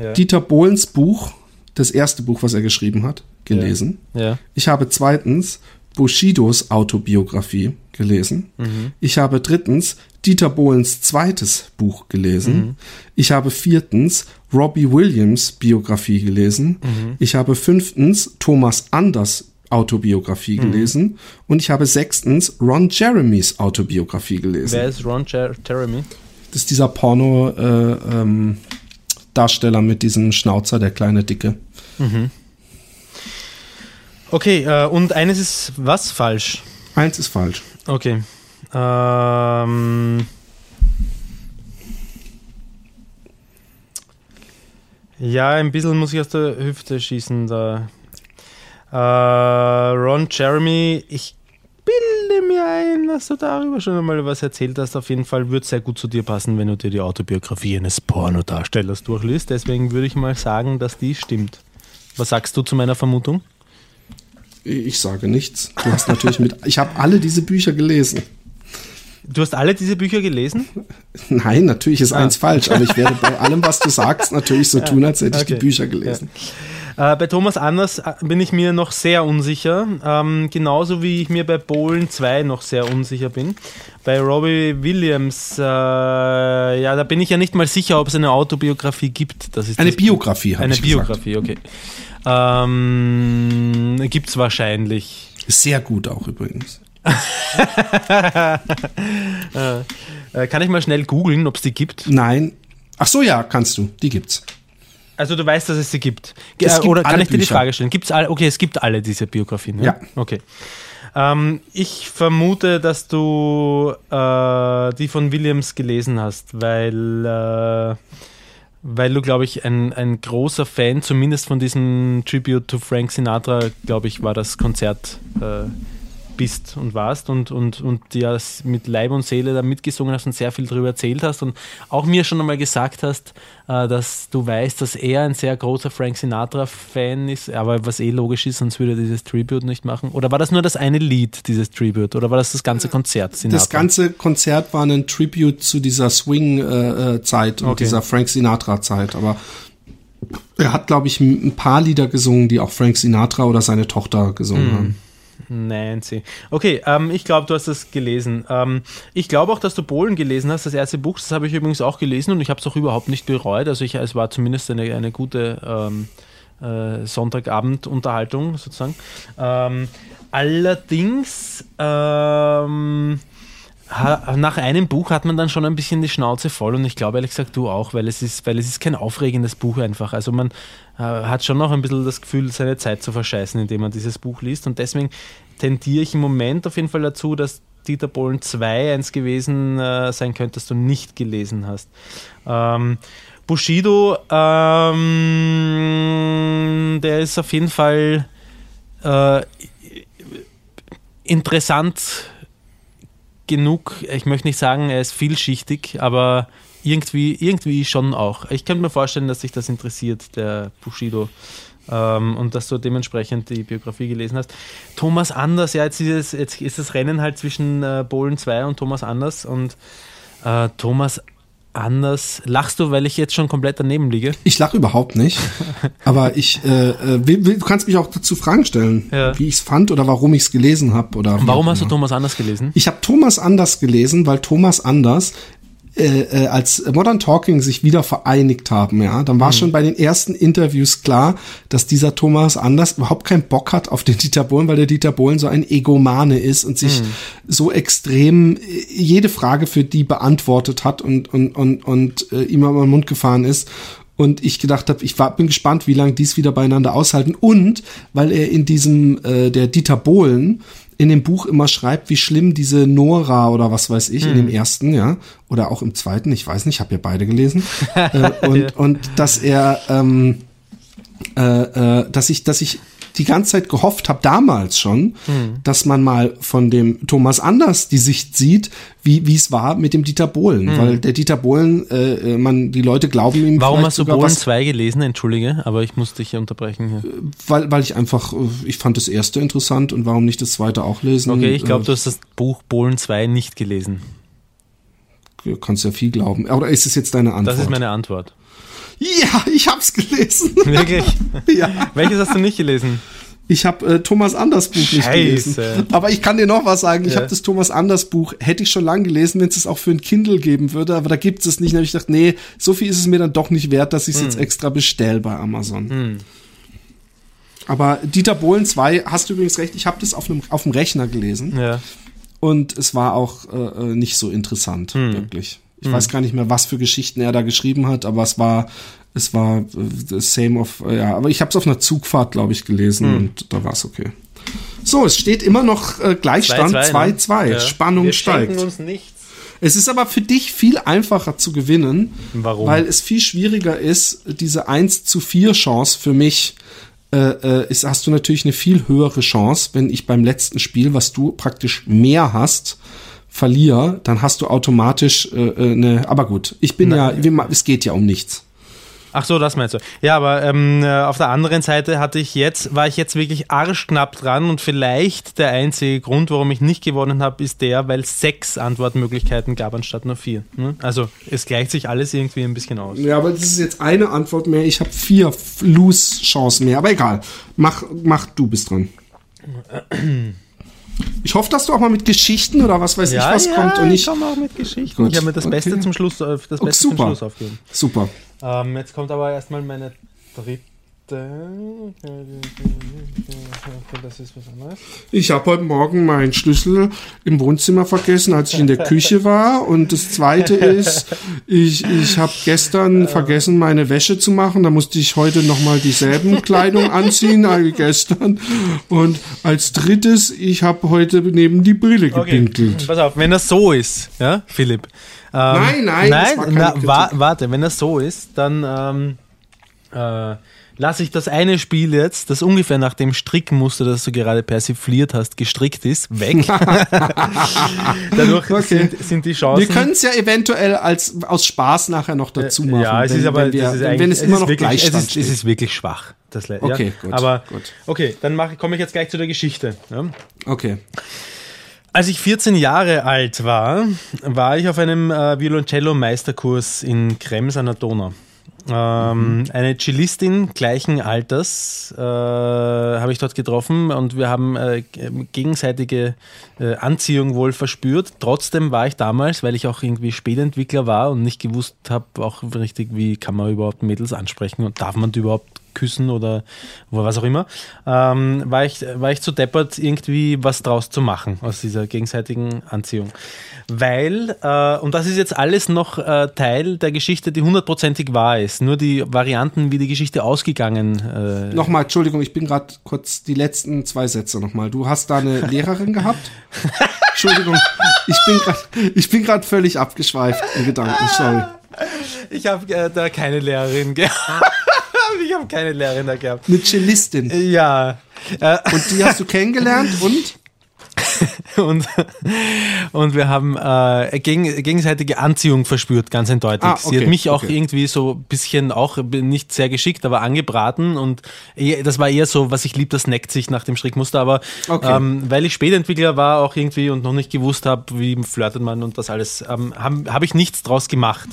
Ja. Dieter Bohlens Buch, das erste Buch, was er geschrieben hat, gelesen. ja. Ich habe zweitens Bushidos Autobiografie gelesen. Mhm. Ich habe drittens Dieter Bohlens zweites Buch gelesen. Mhm. Ich habe viertens Robbie Williams Biografie gelesen. Mhm. Ich habe fünftens Thomas Anders Autobiografie Mhm. gelesen. Und ich habe sechstens Ron Jeremys Autobiografie gelesen. Wer ist Ron Jer Jeremy? Das ist dieser Porno äh, ähm, Darsteller mit diesem Schnauzer, der kleine Dicke. Okay, äh, und eines ist was falsch? Eins ist falsch. Okay. Ähm, ja, ein bisschen muss ich aus der Hüfte schießen da. Äh, Ron Jeremy, ich bilde mir ein, dass du darüber schon einmal was erzählt hast. Auf jeden Fall würde es sehr gut zu dir passen, wenn du dir die Autobiografie eines Pornodarstellers durchliest. Deswegen würde ich mal sagen, dass die stimmt. Was sagst du zu meiner Vermutung? Ich sage nichts. Du hast natürlich mit. Ich habe alle diese Bücher gelesen. Du hast alle diese Bücher gelesen? Nein, natürlich ist Ah. eins falsch, aber ich werde bei allem, was du sagst, natürlich so tun, als hätte ich okay. die Bücher gelesen. Äh, bei Thomas Anders äh, bin ich mir noch sehr unsicher, ähm, genauso wie ich mir bei Bohlen 2 noch sehr unsicher bin. Bei Robbie Williams, äh, ja, da bin ich ja nicht mal sicher, ob es eine Autobiografie gibt. Das ist Eine das- Biografie, habe Eine ich gesagt. Biografie, okay. Ähm, Gibt es wahrscheinlich. Sehr gut auch übrigens. Äh, kann ich mal schnell googeln, ob es die gibt? Nein. Ach so, ja, kannst du. Die gibt's. Also du weißt, dass es sie gibt. Es äh, gibt Oder kann ich dir die Bücher. Frage stellen? Gibt's alle? Okay, es gibt alle diese Biografien. Ja. Okay. Ähm, ich vermute, dass du äh, die von Williams gelesen hast, weil, äh, weil du, glaube ich, ein, ein großer Fan, zumindest von diesem Tribute to Frank Sinatra, glaube ich, war das Konzert. Äh, bist und warst und, und, und dir mit Leib und Seele da mitgesungen hast und sehr viel darüber erzählt hast und auch mir schon einmal gesagt hast, äh, dass du weißt, dass er ein sehr großer Frank Sinatra-Fan ist, aber was eh logisch ist, sonst würde er dieses Tribute nicht machen. Oder war das nur das eine Lied, dieses Tribute, oder war das das ganze Konzert Sinatra? Das ganze Konzert war ein Tribute zu dieser Swing-Zeit und Okay. dieser Frank Sinatra-Zeit. Aber Er hat, glaube ich, ein paar Lieder gesungen, die auch Frank Sinatra oder seine Tochter gesungen haben. Nancy. Okay, ähm, ich glaube, du hast das gelesen. Ähm, ich glaube auch, dass du Polen gelesen hast, das erste Buch. Das habe ich übrigens auch gelesen und ich habe es auch überhaupt nicht bereut. Also ich, es war zumindest eine, eine gute ähm, äh, Sonntagabend-Unterhaltung sozusagen. Ähm, allerdings ähm, nach einem Buch hat man dann schon ein bisschen die Schnauze voll und ich glaube ehrlich gesagt du auch, weil es ist, weil es ist kein aufregendes Buch einfach. Also man äh, hat schon noch ein bisschen das Gefühl, seine Zeit zu verscheißen, indem man dieses Buch liest und deswegen tendiere ich im Moment auf jeden Fall dazu, dass Dieter Bohlen 2 eins gewesen äh, sein könnte, das du nicht gelesen hast. Ähm, Bushido, ähm, der ist auf jeden Fall äh, interessant genug. Ich möchte nicht sagen, er ist vielschichtig, aber irgendwie, irgendwie schon auch. Ich könnte mir vorstellen, dass sich das interessiert, der Bushido. Ähm, und dass du dementsprechend die Biografie gelesen hast. Thomas Anders, ja, jetzt ist, es, jetzt ist das Rennen halt zwischen äh, Bohlen 2 und Thomas Anders und äh, Thomas anders. Lachst du, weil ich jetzt schon komplett daneben liege? Ich lache überhaupt nicht. aber ich, äh, äh, will, will, du kannst mich auch dazu Fragen stellen, Ja. wie ich es fand oder warum ich es gelesen habe Warum hast du. Thomas Anders gelesen? Ich habe Thomas Anders gelesen, weil Thomas Anders äh, äh, als Modern Talking sich wieder vereinigt haben, ja, dann war schon bei den ersten Interviews klar, dass dieser Thomas Anders überhaupt keinen Bock hat auf den Dieter Bohlen, weil der Dieter Bohlen so ein Egomane ist und sich so extrem äh, jede Frage für die beantwortet hat und und und und äh, ihm am Mund gefahren ist. Und ich gedacht habe, ich war, bin gespannt, wie lange dies wieder beieinander aushalten. Und weil er in diesem, äh, der Dieter Bohlen, in dem Buch immer schreibt, wie schlimm diese Nora oder was weiß ich, in dem ersten, ja, oder auch im zweiten, ich weiß nicht, ich habe ja beide gelesen, äh, und, und dass er, ähm, äh, äh, dass ich, dass ich die ganze Zeit gehofft habe, damals schon, Hm. dass man mal von dem Thomas Anders die Sicht sieht, wie es war mit dem Dieter Bohlen, weil der Dieter Bohlen, äh, äh, man die Leute glauben ihm Hm. Warum hast du Bohlen was, 2 gelesen? Entschuldige, aber ich muss dich hier unterbrechen. Hier. weil weil ich einfach, äh, ich fand das erste interessant und warum nicht das zweite auch lesen? Okay, ich glaube, Äh, du hast das Buch Bohlen 2 nicht gelesen. du kannst ja viel glauben. Oder ist es jetzt deine Antwort? Das ist meine Antwort. Ja, ich hab's gelesen. Wirklich? ja. Welches hast du nicht gelesen? Ich habe äh, Thomas Anders Buch nicht Scheiße. gelesen. Aber ich kann dir noch was sagen. Ich Ja. habe das Thomas Anders Buch, hätte ich schon lange gelesen, wenn es es auch für ein Kindle geben würde, aber da gibt es es nicht. Da habe ich gedacht, nee, so viel ist es mir dann doch nicht wert, dass ich es Hm. jetzt extra bestell bei Amazon. Aber Dieter Bohlen 2, hast du übrigens recht, ich habe das auf, einem, auf dem Rechner gelesen Ja. und es war auch äh, äh, nicht so interessant, Hm. wirklich. Ich weiß gar nicht mehr, was für Geschichten er da geschrieben hat, aber es war, es war äh, the same of, äh, ja, aber ich habe es auf einer Zugfahrt, glaube ich, gelesen Hm. und da war es okay. So, es steht immer noch äh, Gleichstand 2-2. ne? Ja. Spannung Wir steigt. schenken uns nichts. Es ist aber für dich viel einfacher zu gewinnen, Warum? weil es viel schwieriger ist, diese 1 zu 4 Chance für mich äh, äh, ist, hast du natürlich eine viel höhere Chance, wenn ich beim letzten Spiel, was du praktisch mehr hast, verliere, dann hast du automatisch äh, äh, eine, aber gut, ich bin ja, wie ma- es geht ja um nichts. Ach so, das meinst du. Ja, aber ähm, äh, auf der anderen Seite hatte ich jetzt, war ich jetzt wirklich arschknapp dran und vielleicht der einzige Grund, warum ich nicht gewonnen habe, ist der, weil es sechs Antwortmöglichkeiten gab anstatt nur vier. Ne? Also es gleicht sich alles irgendwie ein bisschen aus. Ja, aber das ist jetzt eine Antwort mehr. Ich habe vier Lose-Chancen mehr, aber egal. Mach, mach, du bist dran. Ich hoffe, dass du auch mal mit Geschichten oder was weiß ich was kommt und ich nicht. komme auch mit Geschichten. Gut, Ich habe mir das okay. Beste zum Schluss, äh, das Beste zum super. Schluss aufgegeben. Super. Ähm, jetzt kommt aber erstmal meine dritte. Das ist was anderes. Ich habe heute Morgen meinen Schlüssel im Wohnzimmer vergessen, als ich in der Küche war. Und das Zweite ist, ich, ich habe gestern vergessen, meine Wäsche zu machen. Da musste ich heute nochmal dieselben Kleidung anziehen wie gestern. Und als Drittes, ich habe heute neben die Brille gepinkelt. Pass auf, wenn das so ist, ja, Philipp. Ähm, Nein, nein, das nein, war na, wa warte, wenn das so ist, dann ähm, äh, lasse ich das eine Spiel jetzt, das ungefähr nach dem Strickmuster, das du gerade persifliert hast, gestrickt ist, weg. Dadurch Okay. sind, sind die Chancen. Wir können es ja eventuell als aus Spaß nachher noch dazu machen. Ja, es wenn, ist aber wenn, wir, ist wenn, wenn es immer noch wirklich, es Gleichstand ist, steht. es ist wirklich schwach. Das, Le- Okay, ja. gut, Aber gut. okay, dann komme ich jetzt gleich zu der Geschichte. Ja. okay. Als ich 14 Jahre alt war, war ich auf einem äh, Violoncello-Meisterkurs in Krems an der Donau. Ähm, Eine Cellistin gleichen Alters äh, habe ich dort getroffen und wir haben äh, gegenseitige äh, Anziehung wohl verspürt. Trotzdem war ich damals, weil ich auch irgendwie Spätentwickler war und nicht gewusst habe, auch richtig, wie kann man überhaupt Mädels ansprechen und darf man die überhaupt küssen oder was auch immer, ähm, war, ich, war ich zu deppert, irgendwie was draus zu machen aus dieser gegenseitigen Anziehung. Weil, äh, und das ist jetzt alles noch äh, Teil der Geschichte, die hundertprozentig wahr ist. Nur die Varianten, wie die Geschichte ausgegangen. Äh, Nochmal, Entschuldigung, ich bin gerade kurz die letzten zwei Sätze nochmal. Du hast da eine Lehrerin gehabt? Entschuldigung, ich bin gerade, ich bin gerade völlig abgeschweift in Gedanken. Sorry. Ich habe äh, da keine Lehrerin gehabt. Ich habe keine Lehrerin da gehabt. Eine Cellistin. Ja. Äh, Und die hast du kennengelernt und? und, und wir haben äh, gegen, gegenseitige Anziehung verspürt, ganz eindeutig. Ah, Sie okay, hat mich auch okay. irgendwie so ein bisschen, auch nicht sehr geschickt, aber angebraten und das war eher so, was ich lieb, das neckt sich nach dem Strickmuster, aber Okay. ähm, weil ich Spätentwickler war auch irgendwie und noch nicht gewusst habe, wie flirtet man und das alles, ähm, habe hab ich nichts draus gemacht.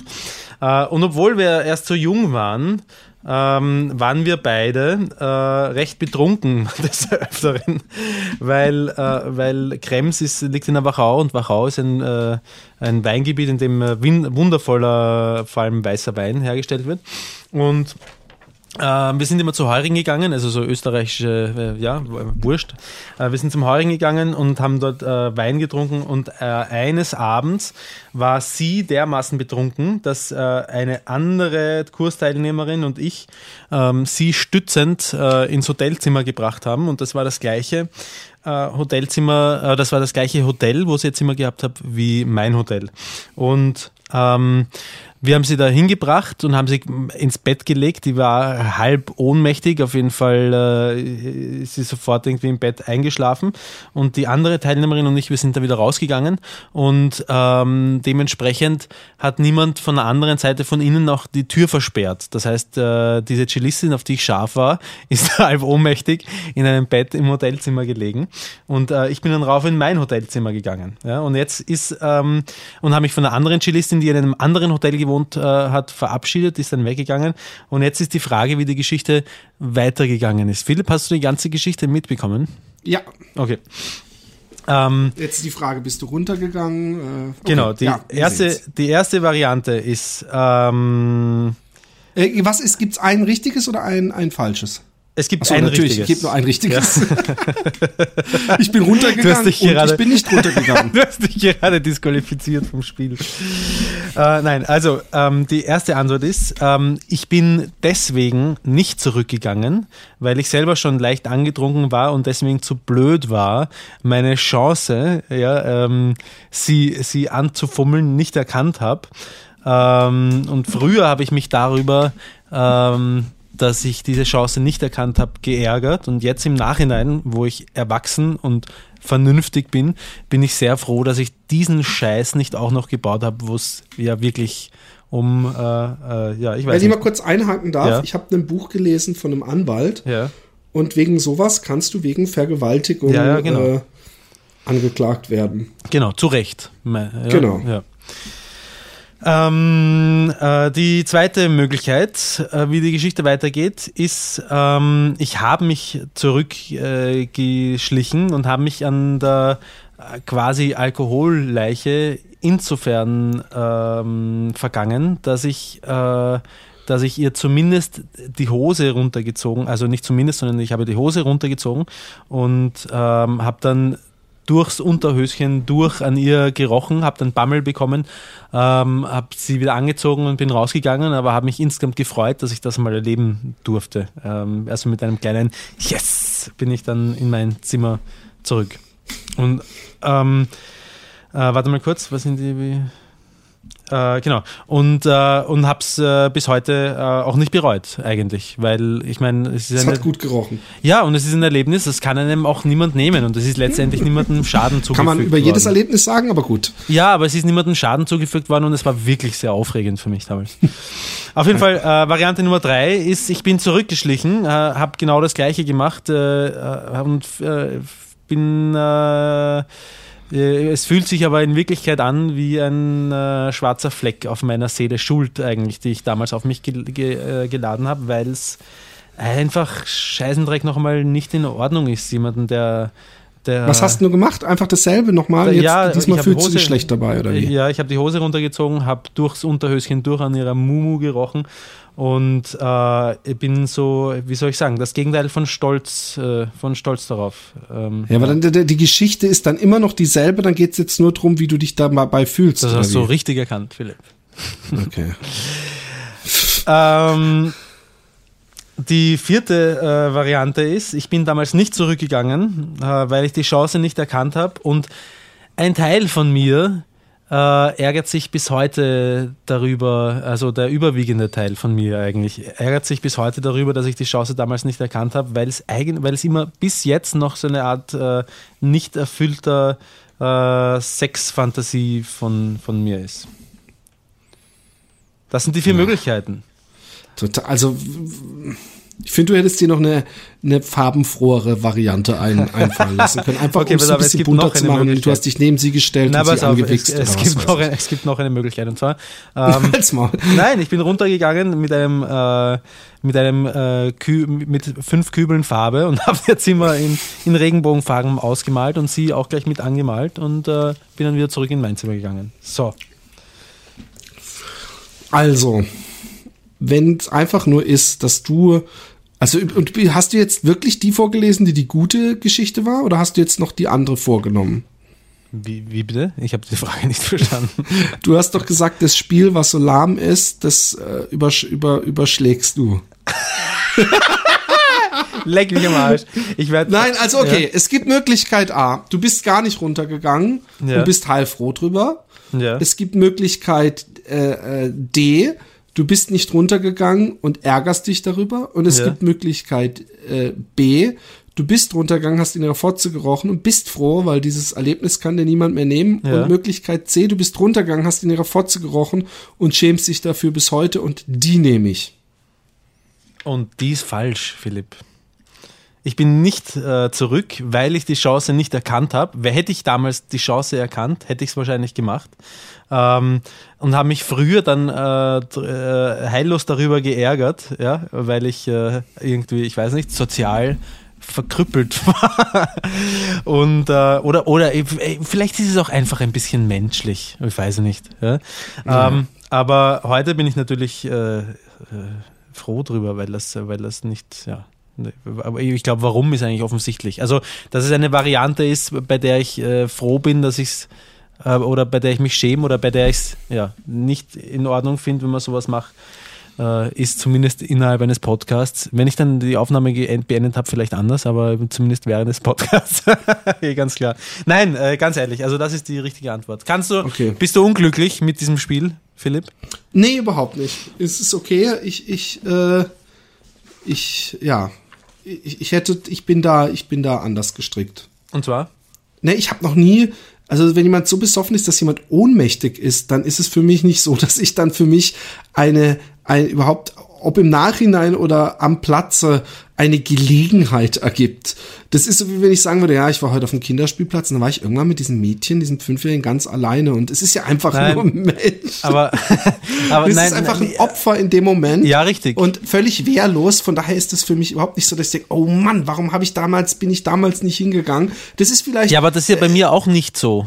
Äh, und obwohl wir erst so jung waren, ähm, waren wir beide äh, recht betrunken des Öfteren, weil, äh, weil Krems ist, liegt in der Wachau und Wachau ist ein, äh, ein Weingebiet, in dem äh, wundervoller, vor allem weißer Wein hergestellt wird. Und ähm, wir sind immer zu Heuring gegangen, also so österreichische, äh, ja, wurscht. Äh, wir sind zum Heuring gegangen und haben dort äh, Wein getrunken und äh, eines Abends war sie dermaßen betrunken, dass äh, eine andere Kursteilnehmerin und ich ähm, sie stützend äh, ins Hotelzimmer gebracht haben und das war das gleiche Hotelzimmer, das war das gleiche Hotel, wo sie jetzt immer gehabt habe, wie mein Hotel. Und ähm, wir haben sie da hingebracht und haben sie ins Bett gelegt. Die war halb ohnmächtig. Auf jeden Fall äh, ist sie sofort irgendwie im Bett eingeschlafen. Und die andere Teilnehmerin und ich, wir sind da wieder rausgegangen. Und ähm, dementsprechend hat niemand von der anderen Seite von innen auch die Tür versperrt. Das heißt, äh, diese Cellistin, auf die ich scharf war, ist halb ohnmächtig in einem Bett im Hotelzimmer gelegen. Und äh, ich bin dann rauf in mein Hotelzimmer gegangen. Ja? Und jetzt ist, ähm, und habe mich von einer anderen Cellistin, die in einem anderen Hotel gewohnt äh, hat, verabschiedet, ist dann weggegangen. Und jetzt ist die Frage, wie die Geschichte weitergegangen ist. Philipp, hast du die ganze Geschichte mitbekommen? Ja, Okay. Ähm, jetzt die Frage, bist du runtergegangen? Äh, okay. Genau, die, Ja, erste, die erste Variante ist, ähm, Äh, was ist, gibt's ein richtiges oder ein, ein falsches? Es gibt Achso, ein natürlich, richtiges. es gibt nur ein richtiges. ich bin runtergegangen und gerade- ich bin nicht runtergegangen. Du hast dich gerade disqualifiziert vom Spiel. äh, nein, also ähm, die erste Antwort ist, ähm, ich bin deswegen nicht zurückgegangen, weil ich selber schon leicht angetrunken war und deswegen zu blöd war, meine Chance, ja, ähm, sie, sie anzufummeln, nicht erkannt habe. Ähm, und früher habe ich mich darüber ähm, dass ich diese Chance nicht erkannt habe, geärgert. Und jetzt im Nachhinein, wo ich erwachsen und vernünftig bin, bin ich sehr froh, dass ich diesen Scheiß nicht auch noch gebaut habe, wo es ja wirklich um, äh, äh, ja, ich weiß Wenn ich mal nicht. kurz einhaken darf, Ja. ich habe ein Buch gelesen von einem Anwalt Ja. und wegen sowas kannst du wegen Vergewaltigung Ja, ja, genau. äh, angeklagt werden. Genau, zu Recht. Genau. Ähm, äh, die zweite Möglichkeit, äh, wie die Geschichte weitergeht, ist, ähm, ich habe mich zurückgeschlichen äh, und habe mich an der äh, quasi Alkoholleiche insofern ähm, vergangen, dass ich äh, dass ich ihr zumindest die Hose runtergezogen, also nicht zumindest, sondern ich habe die Hose runtergezogen und ähm, habe dann durchs Unterhöschen durch an ihr gerochen, habe dann Bammel bekommen, ähm, habe sie wieder angezogen und bin rausgegangen, aber habe mich insgesamt gefreut, dass ich das mal erleben durfte. Ähm, also mit einem kleinen Yes bin ich dann in mein Zimmer zurück. Und ähm, äh, warte mal kurz, was sind die? Äh, genau. Und, äh, und hab's äh, bis heute äh, auch nicht bereut, eigentlich. Weil ich meine, es ist Es hat gut gerochen. ja, und es ist ein Erlebnis, das kann einem auch niemand nehmen und es ist letztendlich niemandem Schaden zugefügt Kann man über jedes worden. Erlebnis sagen, aber gut. Ja, aber es ist niemandem Schaden zugefügt worden und es war wirklich sehr aufregend für mich damals. Auf jeden Fall, äh, Variante Nummer drei ist, ich bin zurückgeschlichen, äh, habe genau das gleiche gemacht äh, äh, und bin Es fühlt sich aber in Wirklichkeit an wie ein äh, schwarzer Fleck auf meiner Seele Schuld eigentlich, die ich damals auf mich gel ge äh, geladen habe, weil es einfach Scheißendreck noch einmal nicht in Ordnung ist. Jemanden, der, der Was hast du gemacht? Einfach dasselbe nochmal? Jetzt, Ja, diesmal ich hab fühlst du dich Hose- schlecht dabei, oder wie? Ja, ich habe die Hose runtergezogen, habe durchs Unterhöschen durch an ihrer Mumu gerochen und äh, ich bin so, wie soll ich sagen, das Gegenteil von Stolz, äh, von Stolz darauf. Ähm, Ja, aber dann, die, die Geschichte ist dann immer noch dieselbe, dann geht es jetzt nur darum, wie du dich dabei fühlst. das hast du wie? richtig erkannt, Philipp. Okay. Ähm, die vierte äh, Variante ist, ich bin damals nicht zurückgegangen, äh, weil ich die Chance nicht erkannt habe und ein Teil von mir äh, ärgert sich bis heute darüber, also der überwiegende Teil von mir eigentlich, ärgert sich bis heute darüber, dass ich die Chance damals nicht erkannt habe, weil es weil es immer bis jetzt noch so eine Art äh, nicht erfüllter äh, Sexfantasie von, von mir ist. Das sind die vier Möglichkeiten. Total, also ich finde, du hättest dir noch eine, eine farbenfrohere Variante ein, einfallen lassen können. Einfach Okay, um es ein bisschen bunter zu machen. Du hast dich neben sie gestellt Na, und sie auf, es, angewichst. es, was gibt noch, es gibt noch eine Möglichkeit und zwar, ähm, nein, ich bin runtergegangen mit einem, äh, mit einem äh, Kü mit fünf Kübeln Farbe und habe ihr Zimmer in, in Regenbogenfarben ausgemalt und sie auch gleich mit angemalt und äh, bin dann wieder zurück in mein Zimmer gegangen. So. Also, wenn es einfach nur ist, dass du, also und hast du jetzt wirklich die vorgelesen, die die gute Geschichte war, oder hast du jetzt noch die andere vorgenommen? Wie, wie bitte? Ich habe die Frage nicht verstanden. Du hast doch gesagt, das Spiel, was so lahm ist, das äh, übersch über, überschlägst du. Leck mich am Arsch. Ich werd, Nein, also okay, Ja. es gibt Möglichkeit A, du bist gar nicht runtergegangen Ja. und bist heilfroh drüber. Ja. Es gibt Möglichkeit äh, äh, D, du bist nicht runtergegangen und ärgerst dich darüber. Und es Ja. gibt Möglichkeit äh, B, du bist runtergegangen, hast in ihrer Fotze gerochen und bist froh, weil dieses Erlebnis kann dir niemand mehr nehmen. Ja. Und Möglichkeit C, du bist runtergegangen, hast in ihrer Fotze gerochen und schämst dich dafür bis heute und die nehme ich. Und die ist falsch, Philipp. Ich bin nicht äh, zurück, weil ich die Chance nicht erkannt habe. Hätte ich damals die Chance erkannt, hätte ich es wahrscheinlich gemacht. Ähm, und habe mich früher dann äh, äh, heillos darüber geärgert, ja, weil ich äh, irgendwie, ich weiß nicht, sozial verkrüppelt war. Und äh, oder oder äh, vielleicht ist es auch einfach ein bisschen menschlich. Ich weiß nicht. Ja? Ähm, aber heute bin ich natürlich äh, äh, froh drüber, weil das, weil das nicht, ja. Aber ich glaube, warum ist eigentlich offensichtlich. Also, dass es eine Variante ist, bei der ich äh, froh bin, dass ich es äh, oder bei der ich mich schäme oder bei der ich es ja, nicht in Ordnung finde, wenn man sowas macht, äh, ist zumindest innerhalb eines Podcasts. Wenn ich dann die Aufnahme beendet habe, vielleicht anders, aber zumindest während des Podcasts. ja, ganz klar. Nein, äh, ganz ehrlich, also das ist die richtige Antwort. Kannst du, Okay. bist du unglücklich mit diesem Spiel, Philipp? Nee, überhaupt nicht. Es ist okay. Ich, ich, äh, ich, ja, ich, ich hätte, ich bin da, ich bin da anders gestrickt. Und zwar? Ne, ich habe noch nie, also wenn jemand so besoffen ist, dass jemand ohnmächtig ist, dann ist es für mich nicht so, dass ich dann für mich eine, ein, überhaupt, ob im Nachhinein oder am Platze, eine Gelegenheit ergibt. Das ist so, wie wenn ich sagen würde, ja, ich war heute auf dem Kinderspielplatz und dann war ich irgendwann mit diesem Mädchen, diesem Fünfjährigen ganz alleine und es ist ja einfach Nein. nur ein Mensch. Aber, aber nein, ist einfach ein Opfer in dem Moment. Ja, richtig. Und völlig wehrlos. Von daher ist das für mich überhaupt nicht so, dass ich denke, oh Mann, warum habe ich damals, bin ich damals nicht hingegangen? Das ist vielleicht, ja, aber das ist ja bei mir auch nicht so.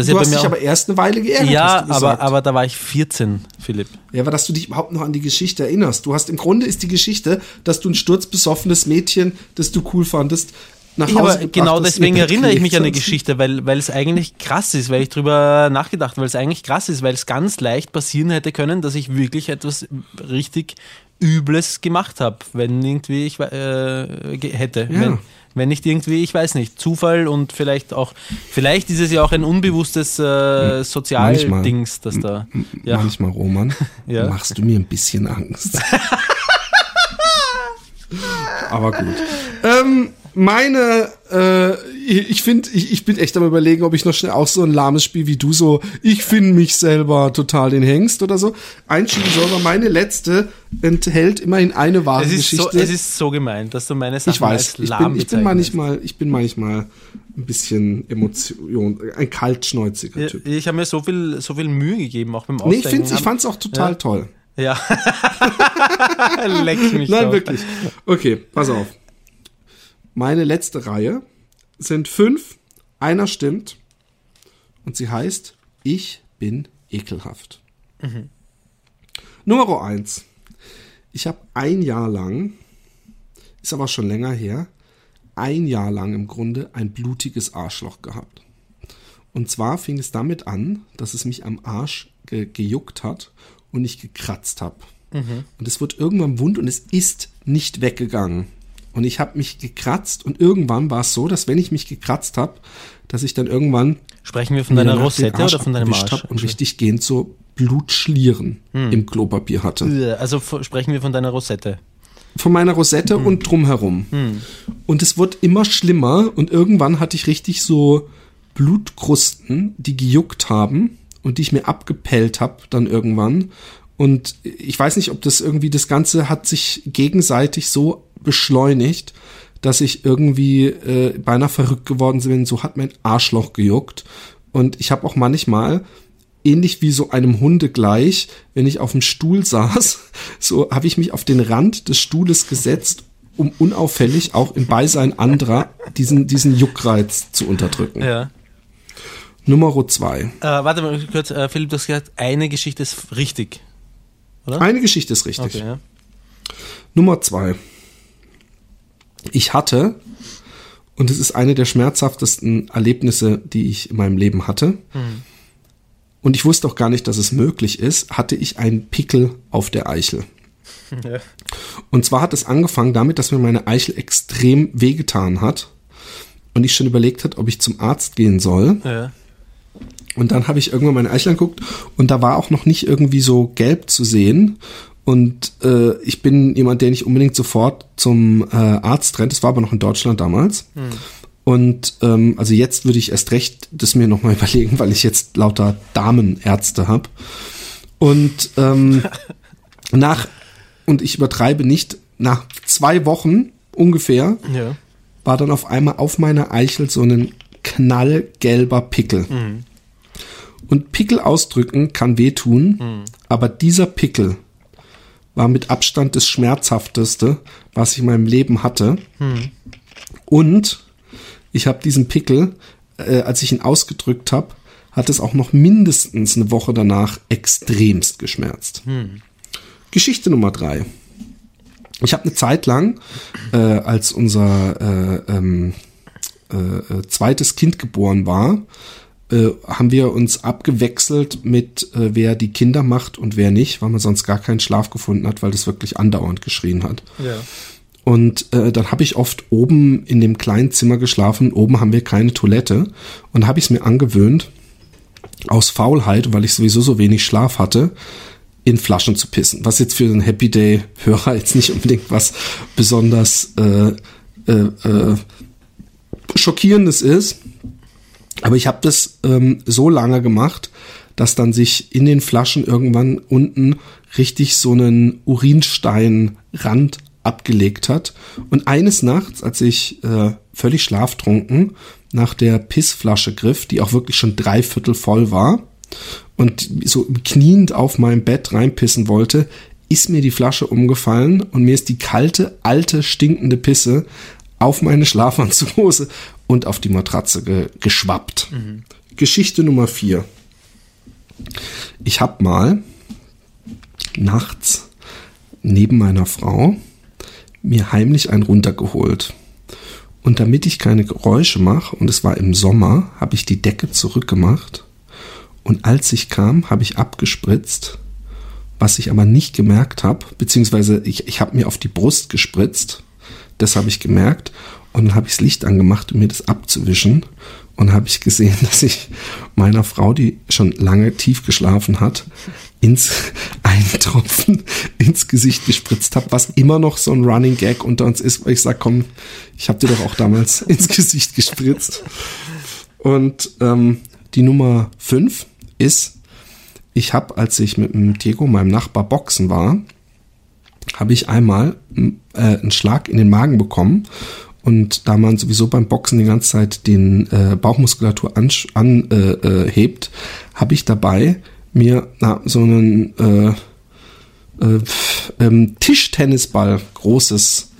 Das du ja hast dich aber erst eine Weile geärgert. ja, aber, aber da war ich 14, Philipp. Ja, aber dass du dich überhaupt noch an die Geschichte erinnerst. Du hast im Grunde ist die Geschichte, dass du ein sturzbesoffenes Mädchen, das du cool fandest, nach Hause Ja, aber genau deswegen erinnere ich mich an die. Geschichte, weil, weil es eigentlich krass ist, weil ich drüber nachgedacht, weil es eigentlich krass ist, weil es ganz leicht passieren hätte können, dass ich wirklich etwas richtig Übles gemacht habe, wenn irgendwie ich äh, hätte. Ja. Wenn, wenn nicht irgendwie, ich weiß nicht, Zufall und vielleicht auch, vielleicht ist es ja auch ein unbewusstes äh, Sozialdings, das da. Ja. Manchmal, Roman, Ja. machst du mir ein bisschen Angst. aber gut. Ähm, meine Äh, ich finde, ich, ich bin echt am überlegen, ob ich noch schnell auch so ein lahmes Spiel wie du so, ich finde mich selber total den Hengst oder so, einschieben soll. Aber meine letzte enthält immerhin eine wahre Es ist, Geschichte. so, es ist so gemein, dass du meine Sachen ich weiß, als ich bin, lahm ich bin manchmal, ich bin manchmal ein bisschen Emotion, ein kaltschnäuziger Typ. Ich habe mir so viel, so viel Mühe gegeben, auch beim Nee, Ausdenken. ich, find's, ich fand's auch total Ja. toll. Ja. Leck mich Nein, doch. wirklich. Okay, pass auf. Meine letzte Reihe sind fünf. Einer stimmt. Und sie heißt Ich bin ekelhaft. Nummer eins. Ich habe ein Jahr lang, ist aber schon länger her, ein Jahr lang im Grunde ein blutiges Arschloch gehabt. Und zwar fing es damit an, dass es mich am Arsch ge gejuckt hat und ich gekratzt habe. Und es wird irgendwann wund und es ist nicht weggegangen. Und ich habe mich gekratzt und irgendwann war es so, dass wenn ich mich gekratzt habe, dass ich dann irgendwann Sprechen wir von deiner Rosette oder von deinem Arsch? und richtig gehend so Blutschlieren im Klopapier hatte. Also sprechen wir von deiner Rosette. Von meiner Rosette und drumherum. Und es wird immer schlimmer und irgendwann hatte ich richtig so Blutkrusten, die gejuckt haben und die ich mir abgepellt habe dann irgendwann. Und ich weiß nicht, ob das irgendwie, das Ganze hat sich gegenseitig so beschleunigt, dass ich irgendwie äh, beinahe verrückt geworden bin. So hat mein Arschloch gejuckt. Und ich habe auch manchmal, ähnlich wie so einem Hunde gleich, wenn ich auf dem Stuhl saß, so habe ich mich auf den Rand des Stuhles gesetzt, um unauffällig auch im Beisein anderer diesen, diesen Juckreiz zu unterdrücken. Ja. Nummer zwei. Äh, warte mal kurz, äh, Philipp, du hast gesagt, eine Geschichte ist richtig. Eine Geschichte ist richtig. Okay, ja. Nummer zwei. Ich hatte, und es ist eine der schmerzhaftesten Erlebnisse, die ich in meinem Leben hatte, und ich wusste auch gar nicht, dass es möglich ist, hatte ich einen Pickel auf der Eichel. Ja. Und zwar hat es angefangen damit, dass mir meine Eichel extrem wehgetan hat und ich schon überlegt hat, ob ich zum Arzt gehen soll. Ja. Und dann habe ich irgendwann meine Eichel angeguckt und da war auch noch nicht irgendwie so gelb zu sehen. Und äh, ich bin jemand, der nicht unbedingt sofort zum äh, Arzt rennt. Das war aber noch in Deutschland damals. Und ähm, also jetzt würde ich erst recht das mir nochmal überlegen, weil ich jetzt lauter Damenärzte habe. Und ähm, nach, und ich übertreibe nicht, nach zwei Wochen ungefähr ja. war dann auf einmal auf meiner Eichel so ein knallgelber Pickel. Und Pickel ausdrücken kann wehtun, aber dieser Pickel war mit Abstand das schmerzhafteste, was ich in meinem Leben hatte. Und ich habe diesen Pickel, äh, als ich ihn ausgedrückt habe, hat es auch noch mindestens eine Woche danach extremst geschmerzt. Geschichte Nummer drei. Ich habe eine Zeit lang, äh, als unser äh, ähm, äh, äh, zweites Kind geboren war, äh, haben wir uns abgewechselt mit, äh, wer die Kinder macht und wer nicht, weil man sonst gar keinen Schlaf gefunden hat, weil das wirklich andauernd geschrien hat. Ja. Und äh, dann habe ich oft oben in dem kleinen Zimmer geschlafen. Oben haben wir keine Toilette. Und habe ich es mir angewöhnt, aus Faulheit, weil ich sowieso so wenig Schlaf hatte, in Flaschen zu pissen. Was jetzt für einen Happy Day-Hörer jetzt nicht unbedingt was besonders äh, äh, äh, schockierendes ist. Aber ich habe das ähm, so lange gemacht, dass dann sich in den Flaschen irgendwann unten richtig so einen Urinsteinrand abgelegt hat. Und eines Nachts, als ich äh, völlig schlaftrunken nach der Pissflasche griff, die auch wirklich schon dreiviertel voll war und so kniend auf meinem Bett reinpissen wollte, ist mir die Flasche umgefallen und mir ist die kalte, alte, stinkende Pisse auf meine Schlafanzughose und auf die Matratze ge geschwappt. Geschichte Nummer vier. Ich habe mal nachts neben meiner Frau mir heimlich einen runtergeholt. Und damit ich keine Geräusche mache, und es war im Sommer, habe ich die Decke zurückgemacht. Und als ich kam, habe ich abgespritzt, was ich aber nicht gemerkt habe, beziehungsweise ich, ich habe mir auf die Brust gespritzt. Das habe ich gemerkt. Und dann habe ich das Licht angemacht, um mir das abzuwischen. Und habe ich gesehen, dass ich meiner Frau, die schon lange tief geschlafen hat, ins einen Tropfen ins Gesicht gespritzt habe, was immer noch so ein Running Gag unter uns ist, weil ich sage, komm, ich habe dir doch auch damals ins Gesicht gespritzt. Und ähm, die Nummer fünf ist, ich habe, als ich mit dem Diego, meinem Nachbar, boxen war, habe ich einmal äh, einen Schlag in den Magen bekommen. Und da man sowieso beim Boxen die ganze Zeit den äh, Bauchmuskulatur anhebt, an, äh, äh, habe ich dabei mir na, so einen äh, äh, ähm, Tischtennisball großes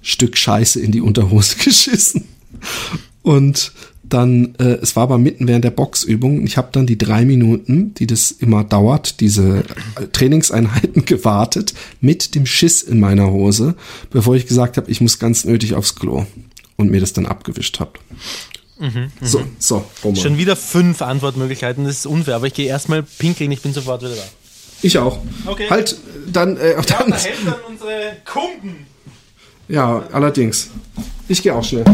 Stück Scheiße in die Unterhose geschissen. Und dann, äh, es war aber mitten während der Boxübung. Ich habe dann die drei Minuten, die das immer dauert, diese äh, Trainingseinheiten gewartet, mit dem Schiss in meiner Hose, bevor ich gesagt habe, ich muss ganz nötig aufs Klo und mir das dann abgewischt habe. Mhm, so, so, Roman. Schon wieder fünf Antwortmöglichkeiten, das ist unfair, aber ich gehe erstmal pinkeln, ich bin sofort wieder da. Ich auch. Okay. Halt, dann. Äh, dann, ja, da helfen dann unsere Kunden. Ja, allerdings. Ich gehe auch schnell.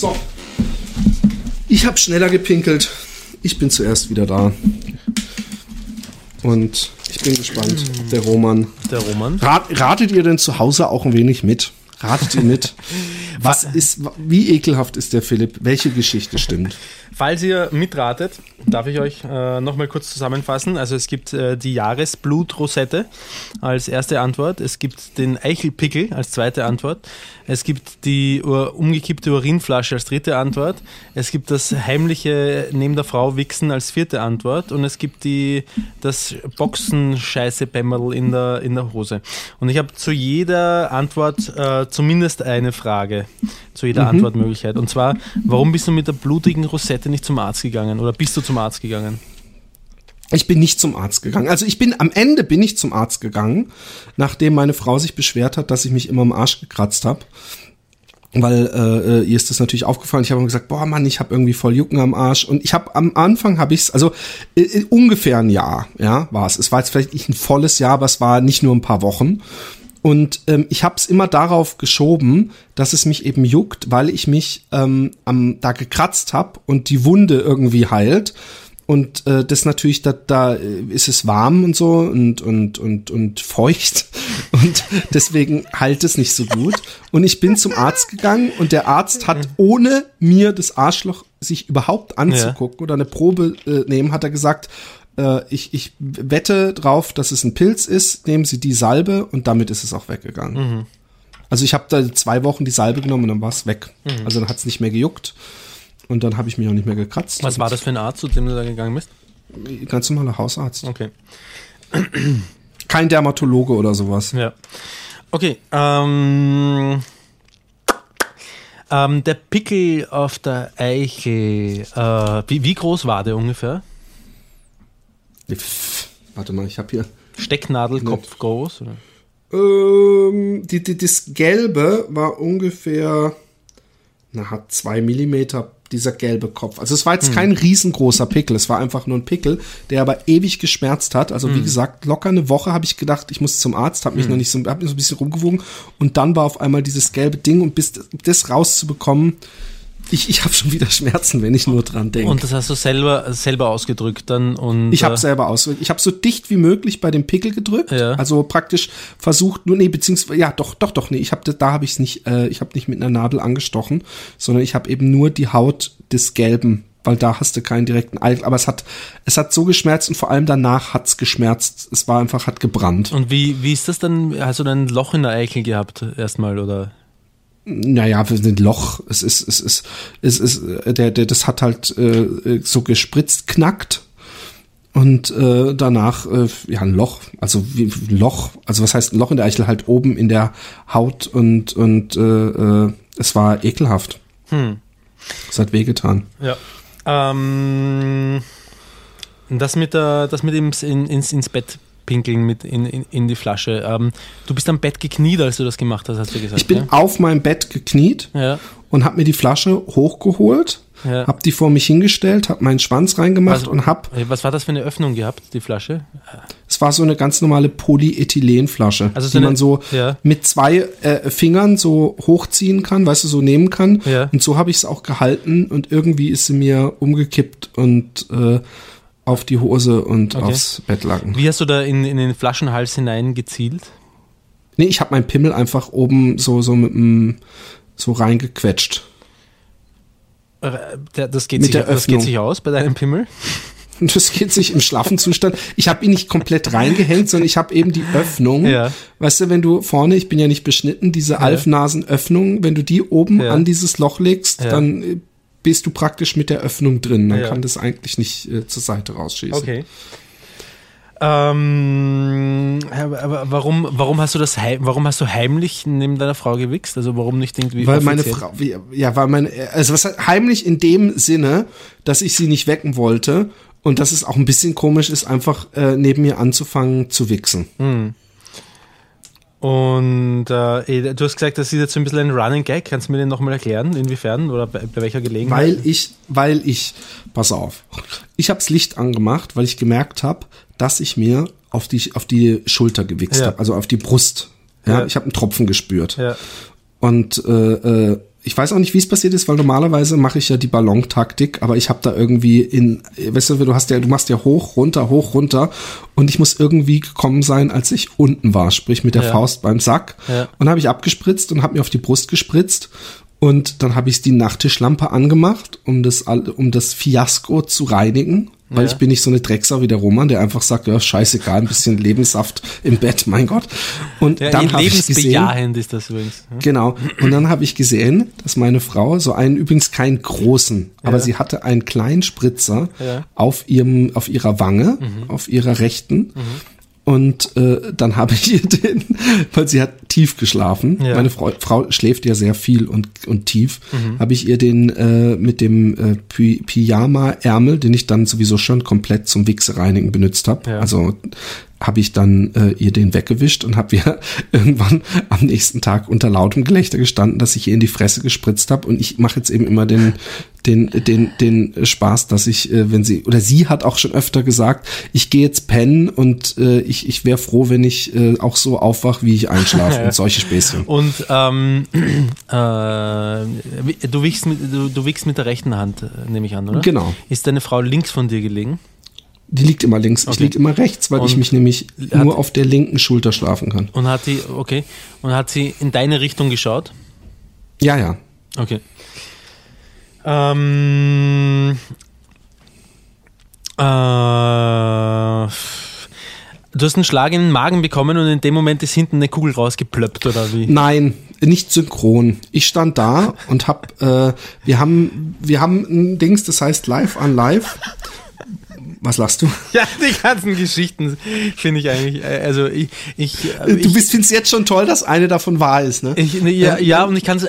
So. Ich habe schneller gepinkelt. Ich bin zuerst wieder da. Und ich bin gespannt, der Roman. Der Roman. Rat, ratet ihr denn zu Hause auch ein wenig mit? Ratet ihr mit? Was ist, wie ekelhaft ist der Philipp? Welche Geschichte stimmt? Falls ihr mitratet, darf ich euch äh, nochmal kurz zusammenfassen. Also es gibt äh, die Jahresblutrosette als erste Antwort. Es gibt den Eichelpickel als zweite Antwort. Es gibt die uh, umgekippte Urinflasche als dritte Antwort. Es gibt das heimliche neben der Frau wichsen als vierte Antwort. Und es gibt die, das Boxenscheiße-Bämmerl in der, in der Hose. Und ich habe zu jeder Antwort äh, zumindest eine Frage. Zu jeder mhm. Antwortmöglichkeit. Und zwar, warum bist du mit der blutigen Rosette nicht zum Arzt gegangen? Oder bist du zum Arzt gegangen? Ich bin nicht zum Arzt gegangen. Also ich bin am Ende bin ich zum Arzt gegangen, nachdem meine Frau sich beschwert hat, dass ich mich immer am Arsch gekratzt habe. Weil äh, ihr ist das natürlich aufgefallen. Ich habe gesagt, boah Mann, ich habe irgendwie voll Jucken am Arsch. Und ich habe am Anfang habe ich es, also äh, äh, ungefähr ein Jahr, ja, war es. Es war jetzt vielleicht nicht ein volles Jahr, aber es war nicht nur ein paar Wochen. Und ähm, ich habe es immer darauf geschoben, dass es mich eben juckt, weil ich mich ähm, am, da gekratzt habe und die Wunde irgendwie heilt und äh, das natürlich, da, da ist es warm und so und, und, und, und feucht und deswegen halt es nicht so gut. Und ich bin zum Arzt gegangen und der Arzt hat, ohne mir das Arschloch sich überhaupt anzugucken ja. oder eine Probe äh, nehmen, hat er gesagt, äh, ich, ich wette drauf, dass es ein Pilz ist, nehmen Sie die Salbe und damit ist es auch weggegangen. Mhm. Also ich habe da zwei Wochen die Salbe genommen und dann war es weg. Mhm. Also dann hat es nicht mehr gejuckt. Und dann habe ich mich auch nicht mehr gekratzt. Was war das für ein Arzt, zu dem du da gegangen bist? Ganz normaler Hausarzt. Okay. Kein Dermatologe oder sowas. Ja. Okay. Ähm, ähm, der Pickel auf der Eichel, äh, wie, wie groß war der ungefähr? Warte mal, ich habe hier. Stecknadelkopf groß? Oder? Ähm, die, die, das Gelbe war ungefähr, na, hat zwei Millimeter dieser gelbe Kopf. Also es war jetzt hm. kein riesengroßer Pickel, es war einfach nur ein Pickel, der aber ewig geschmerzt hat. Also hm. wie gesagt, locker eine Woche habe ich gedacht, ich muss zum Arzt, habe mich hm. noch nicht so, hab mich so ein bisschen rumgewogen und dann war auf einmal dieses gelbe Ding und bis das rauszubekommen, ich, ich habe schon wieder Schmerzen, wenn ich nur dran denke. Und das hast du selber selber ausgedrückt dann und ich habe äh, selber ausgedrückt. Ich habe so dicht wie möglich bei dem Pickel gedrückt, ja. also praktisch versucht nur nee beziehungsweise ja doch doch doch nee, ich habe da habe ich es nicht äh, ich habe nicht mit einer Nadel angestochen, sondern ich habe eben nur die Haut des gelben weil da hast du keinen direkten Eifel. Aber es hat, es hat so geschmerzt und vor allem danach hat's geschmerzt. Es war einfach, hat gebrannt. Und wie, wie ist das dann? Hast du dann ein Loch in der Eichel gehabt erstmal oder? Naja, wir sind Loch. Es ist, es ist, es ist, der, der, das hat halt äh, so gespritzt, knackt. Und äh, danach, äh, ja, ein Loch, also wie ein Loch, also was heißt ein Loch in der Eichel, halt oben in der Haut und, und äh, äh, es war ekelhaft. Hm. Es hat wehgetan. Ja. Ähm, das mit, der, das mit in, ins, ins Bett pinkeln mit in, in, in die Flasche. Ähm, du bist am Bett gekniet, als du das gemacht hast, hast du gesagt. Ich bin ja? auf meinem Bett gekniet Ja. und habe mir die Flasche hochgeholt, Ja. hab die vor mich hingestellt, hab meinen Schwanz reingemacht Was- und hab, Äh, Was war das für eine Öffnung gehabt, die Flasche? es war so eine ganz normale Polyethylenflasche, Also so die eine- man so mit zwei äh, Fingern so hochziehen kann, weißt du, so nehmen kann. Und so habe ich es auch gehalten und irgendwie ist sie mir umgekippt und äh, auf die Hose und Okay. aufs Bettlaken. Wie hast du da in, in den Flaschenhals hinein gezielt? Nee, ich habe meinen Pimmel einfach oben so so mit dem so reingequetscht. Äh, Das geht, Mit sich, das geht sich aus bei deinem Pimmel? Das geht sich im schlaffen Zustand. Ich habe ihn nicht komplett reingehängt, sondern ich habe eben die Öffnung. Ja. Weißt du, wenn du vorne, ich bin ja nicht beschnitten, diese Alfnasenöffnung, wenn du die oben Ja. an dieses Loch legst, Ja. dann äh, bist du praktisch mit der Öffnung drin. Dann Ja. kann das eigentlich nicht äh, zur Seite rausschießen. Okay. Ähm, aber warum, warum hast du das heim, warum hast du heimlich neben deiner Frau gewichst? Also warum nicht irgendwie Weil meine offiziell? Frau, wie- ja, weil meine, also was heimlich in dem Sinne, dass ich sie nicht wecken wollte und dass es auch ein bisschen komisch ist, einfach äh, neben mir anzufangen zu wichsen. Und äh, du hast gesagt, das ist jetzt so ein bisschen ein Running Gag. Kannst du mir den nochmal erklären, inwiefern oder bei, bei welcher Gelegenheit? Weil ich, weil ich, pass auf, ich habe das Licht angemacht, weil ich gemerkt habe, dass ich mir auf die, auf die Schulter gewichst Ja. habe, also auf die Brust. Ja, Ja. ich habe einen Tropfen gespürt. ja. Und äh, äh, ich weiß auch nicht, wie es passiert ist, weil normalerweise mache ich ja die Ballontaktik, aber ich habe da irgendwie in, weißt du, du hast ja, du machst ja hoch, runter, hoch, runter und ich muss irgendwie gekommen sein, als ich unten war, sprich mit der Ja. Faust beim Sack. Ja. Und habe ich abgespritzt und habe mir auf die Brust gespritzt und dann habe ich die Nachttischlampe angemacht, um das, um das Fiasko zu reinigen. Weil Ja. ich bin nicht so eine Drecksau wie der Roman, der einfach sagt, ja, scheißegal, ein bisschen Lebenssaft im Bett, mein Gott. Und ja dann habe ich gesehen, ist das übrigens. hm? Genau. Und dann habe ich gesehen, dass meine Frau so einen, übrigens keinen großen, aber Ja. sie hatte einen kleinen Spritzer Ja. auf ihrem, auf ihrer Wange, auf ihrer rechten. Und äh, dann habe ich ihr den, weil sie hat tief geschlafen. Ja. Meine Frau, Frau schläft ja sehr viel und, und tief. Habe ich ihr den äh, mit dem äh, Py Pyjama-Ärmel, den ich dann sowieso schon komplett zum Wichse reinigen benutzt habe. Ja. Also habe ich dann äh, ihr den weggewischt und habe ihr irgendwann am nächsten Tag unter lautem Gelächter gestanden, dass ich ihr in die Fresse gespritzt habe und ich mache jetzt eben immer den den den den Spaß, dass ich äh, wenn sie oder sie hat auch schon öfter gesagt, ich gehe jetzt pennen und äh, ich ich wäre froh, wenn ich äh, auch so aufwach, wie ich einschlafe und solche Späßchen. Und ähm, äh, du, wichst mit, du, du wichst mit der rechten Hand, äh, nehme ich an, oder? Genau. Ist deine Frau links von dir gelegen? Die liegt immer links, ich Okay. lieg immer rechts, weil ich Und mich nämlich hat- nur auf der linken Schulter schlafen kann. Und hat sie, okay, und hat sie in deine Richtung geschaut? Ja, ja. Okay. Ähm, äh, du hast einen Schlag in den Magen bekommen und in dem Moment ist hinten eine Kugel rausgeplöppt, oder wie? Nein, nicht synchron. Ich stand da und hab, äh, wir haben, wir haben ein Dings, das heißt Live on Live. Was lachst du? Ja, die ganzen Geschichten finde ich eigentlich, äh, also ich, ich, äh, Du bist, findest jetzt schon toll, dass eine davon wahr ist, ne? Ich, ne, ja, ja, und ich kann es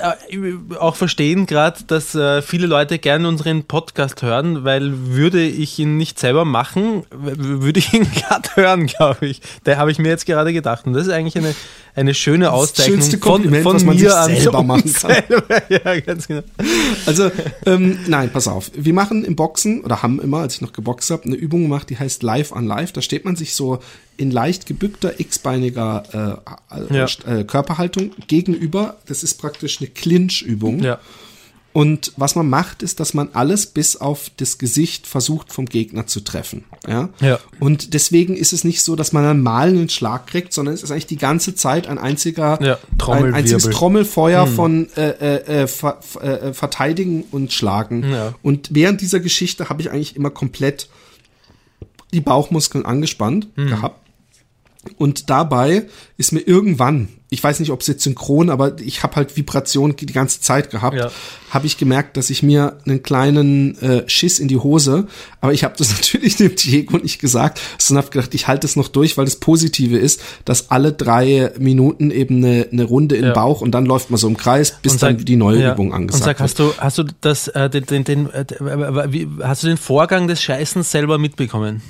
auch verstehen, gerade, dass äh, viele Leute gerne unseren Podcast hören, weil würde ich ihn nicht selber machen, würde ich ihn gerade hören, glaube ich. Da habe ich mir jetzt gerade gedacht. Und das ist eigentlich eine, eine schöne Auszeichnung schönste von, von mir sich an selber machen kann. selber. Ja, ganz genau. Also, ähm, nein, pass auf. Wir machen im Boxen, oder haben immer, als ich noch geboxt habe, eine Übung gemacht, die heißt Live on Live. Da steht man sich so in leicht gebückter, x-beiniger äh, Ja. äh, Körperhaltung gegenüber. Das ist praktisch eine Clinch-Übung. Ja. Und was man macht, ist, dass man alles bis auf das Gesicht versucht vom Gegner zu treffen. Ja? Ja. Und deswegen ist es nicht so, dass man einen malenden Schlag kriegt, sondern es ist eigentlich die ganze Zeit ein einziger, Ja, ein einziges. Trommelfeuer von äh, äh, äh, ver- äh, Verteidigen und Schlagen. Ja. Und während dieser Geschichte habe ich eigentlich immer komplett die Bauchmuskeln angespannt Hm. gehabt. Und dabei ist mir irgendwann, ich weiß nicht, ob es jetzt synchron, aber ich habe halt Vibration die ganze Zeit gehabt, Ja. habe ich gemerkt, dass ich mir einen kleinen äh, Schiss in die Hose, aber ich habe das natürlich dem Diego nicht gesagt, sondern habe gedacht, ich halte es noch durch, weil das Positive ist, dass alle drei Minuten eben eine, eine Runde den Ja. Bauch und dann läuft man so im Kreis, bis Und dann sag- die neue ja. Übung angesagt Und sag, wird. hast du, hast du das, äh, den, den, den, äh, wie, hast du den Vorgang des Scheißens selber mitbekommen?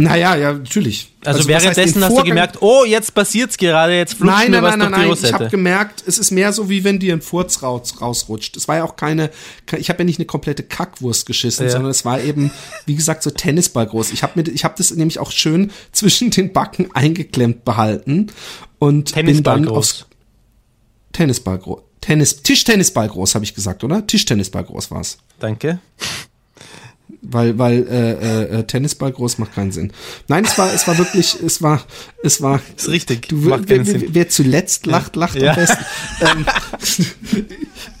Naja, ja, natürlich. Also, heißt, währenddessen hast du gemerkt, oh, jetzt passiert's gerade, jetzt flutscht Nein, mir nein, was nein, nein, nein. Ich habe gemerkt, es ist mehr so, wie wenn dir ein Furz raus, rausrutscht. Es war ja auch keine, ke- ich habe ja nicht eine komplette Kackwurst geschissen, Ja. sondern es war eben, wie gesagt, so Tennisball groß. Ich habe mir, ich habe das nämlich auch schön zwischen den Backen eingeklemmt behalten und bin Tennisball dann groß. aufs Tennisball groß. Tennis, Tischtennisball groß, habe ich gesagt, oder? Tischtennisball groß war's. Danke. Weil, weil äh, äh, äh, Tennisball groß macht keinen Sinn. Nein, es war, es war wirklich, es war, es war. Ist richtig, Du, macht wer, wer, wer zuletzt lacht, lacht Ja. am besten. ähm,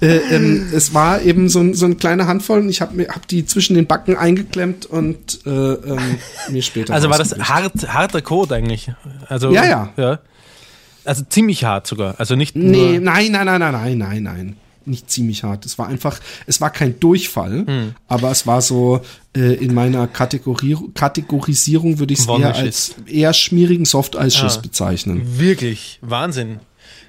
äh, ähm, es war eben so, ein, so eine kleine Handvoll und ich habe hab die zwischen den Backen eingeklemmt und äh, ähm, mir später. Also war das hart, harter Code eigentlich? Also, Ja, ja. ja. Also ziemlich hart sogar. Also nicht Nee, nein, nein, nein, nein, nein, nein, nein. Nicht ziemlich hart. Es war einfach, es war kein Durchfall, Hm. aber es war so äh, in meiner Kategorie, Kategorisierung würde ich es eher als eher schmierigen Softeisschiss Ah. bezeichnen. Wirklich, Wahnsinn.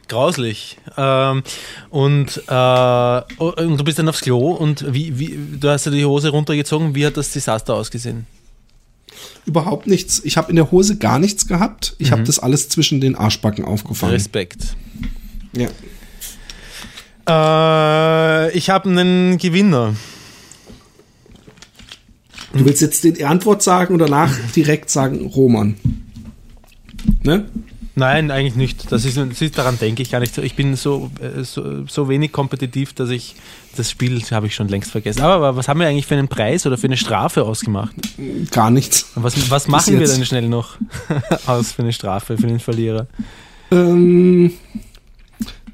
Grauslich. Ähm, und, äh, oh, und du bist dann aufs Klo und wie, wie, du hast ja die Hose runtergezogen. Wie hat das Desaster ausgesehen? Überhaupt nichts. Ich habe in der Hose gar nichts gehabt. Ich Mhm. habe das alles zwischen den Arschbacken aufgefangen. Respekt. Ja. Äh, ich habe einen Gewinner. Du willst jetzt die Antwort sagen oder nach direkt sagen Roman. Ne? Nein, eigentlich nicht. Das ist, das ist daran denke ich gar nicht. Ich bin so, äh, so, so wenig kompetitiv, dass ich das Spiel habe ich schon längst vergessen. Aber was haben wir eigentlich für einen Preis oder für eine Strafe ausgemacht? Gar nichts. Und Was, was machen wir denn schnell noch aus für eine Strafe für den Verlierer? Ähm,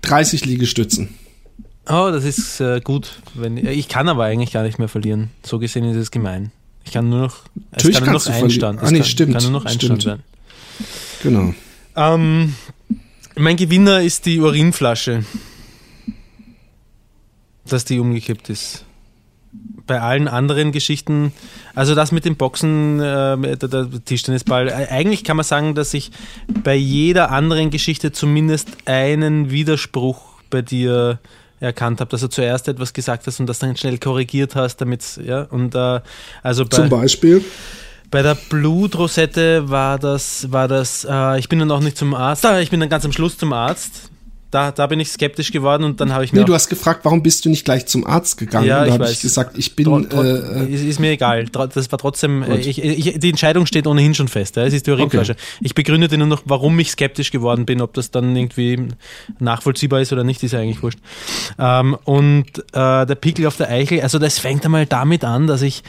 30 Liegestützen. Oh, das ist äh, gut. Wenn, ich kann aber eigentlich gar nicht mehr verlieren. So gesehen ist es gemein. Ich kann nur noch, es Natürlich kann nur noch verlieren. Einstand. Ah, Es nee, kann, stimmt, kann nur noch Einstand stimmt. werden. Genau. Ähm, mein Gewinner ist die Urinflasche. Dass die umgekippt ist. Bei allen anderen Geschichten, also das mit dem Boxen, äh, der, der Tischtennisball, äh, eigentlich kann man sagen, dass ich bei jeder anderen Geschichte zumindest einen Widerspruch bei dir erkannt habe, dass du zuerst etwas gesagt hast und das dann schnell korrigiert hast, damit ja und äh, also bei, Zum Beispiel. bei der Blutrosette war das, war das, äh, ich bin dann auch nicht zum Arzt, ah, ich bin dann ganz am Schluss zum Arzt. Da, da bin ich skeptisch geworden und dann habe ich mir. Nee, du hast gefragt, warum bist du nicht gleich zum Arzt gegangen? Ja, Und da ich habe ich gesagt, ich bin. Tro- äh, ist, ist mir egal. Das war trotzdem, äh, ich, ich, die Entscheidung steht ohnehin schon fest. Ja. Es ist die Urinflasche. Ich begründete nur noch, warum ich skeptisch geworden bin, ob das dann irgendwie nachvollziehbar ist oder nicht, ist ja eigentlich wurscht. Ähm, und äh, der Pickel auf der Eichel, also das fängt einmal damit an, dass ich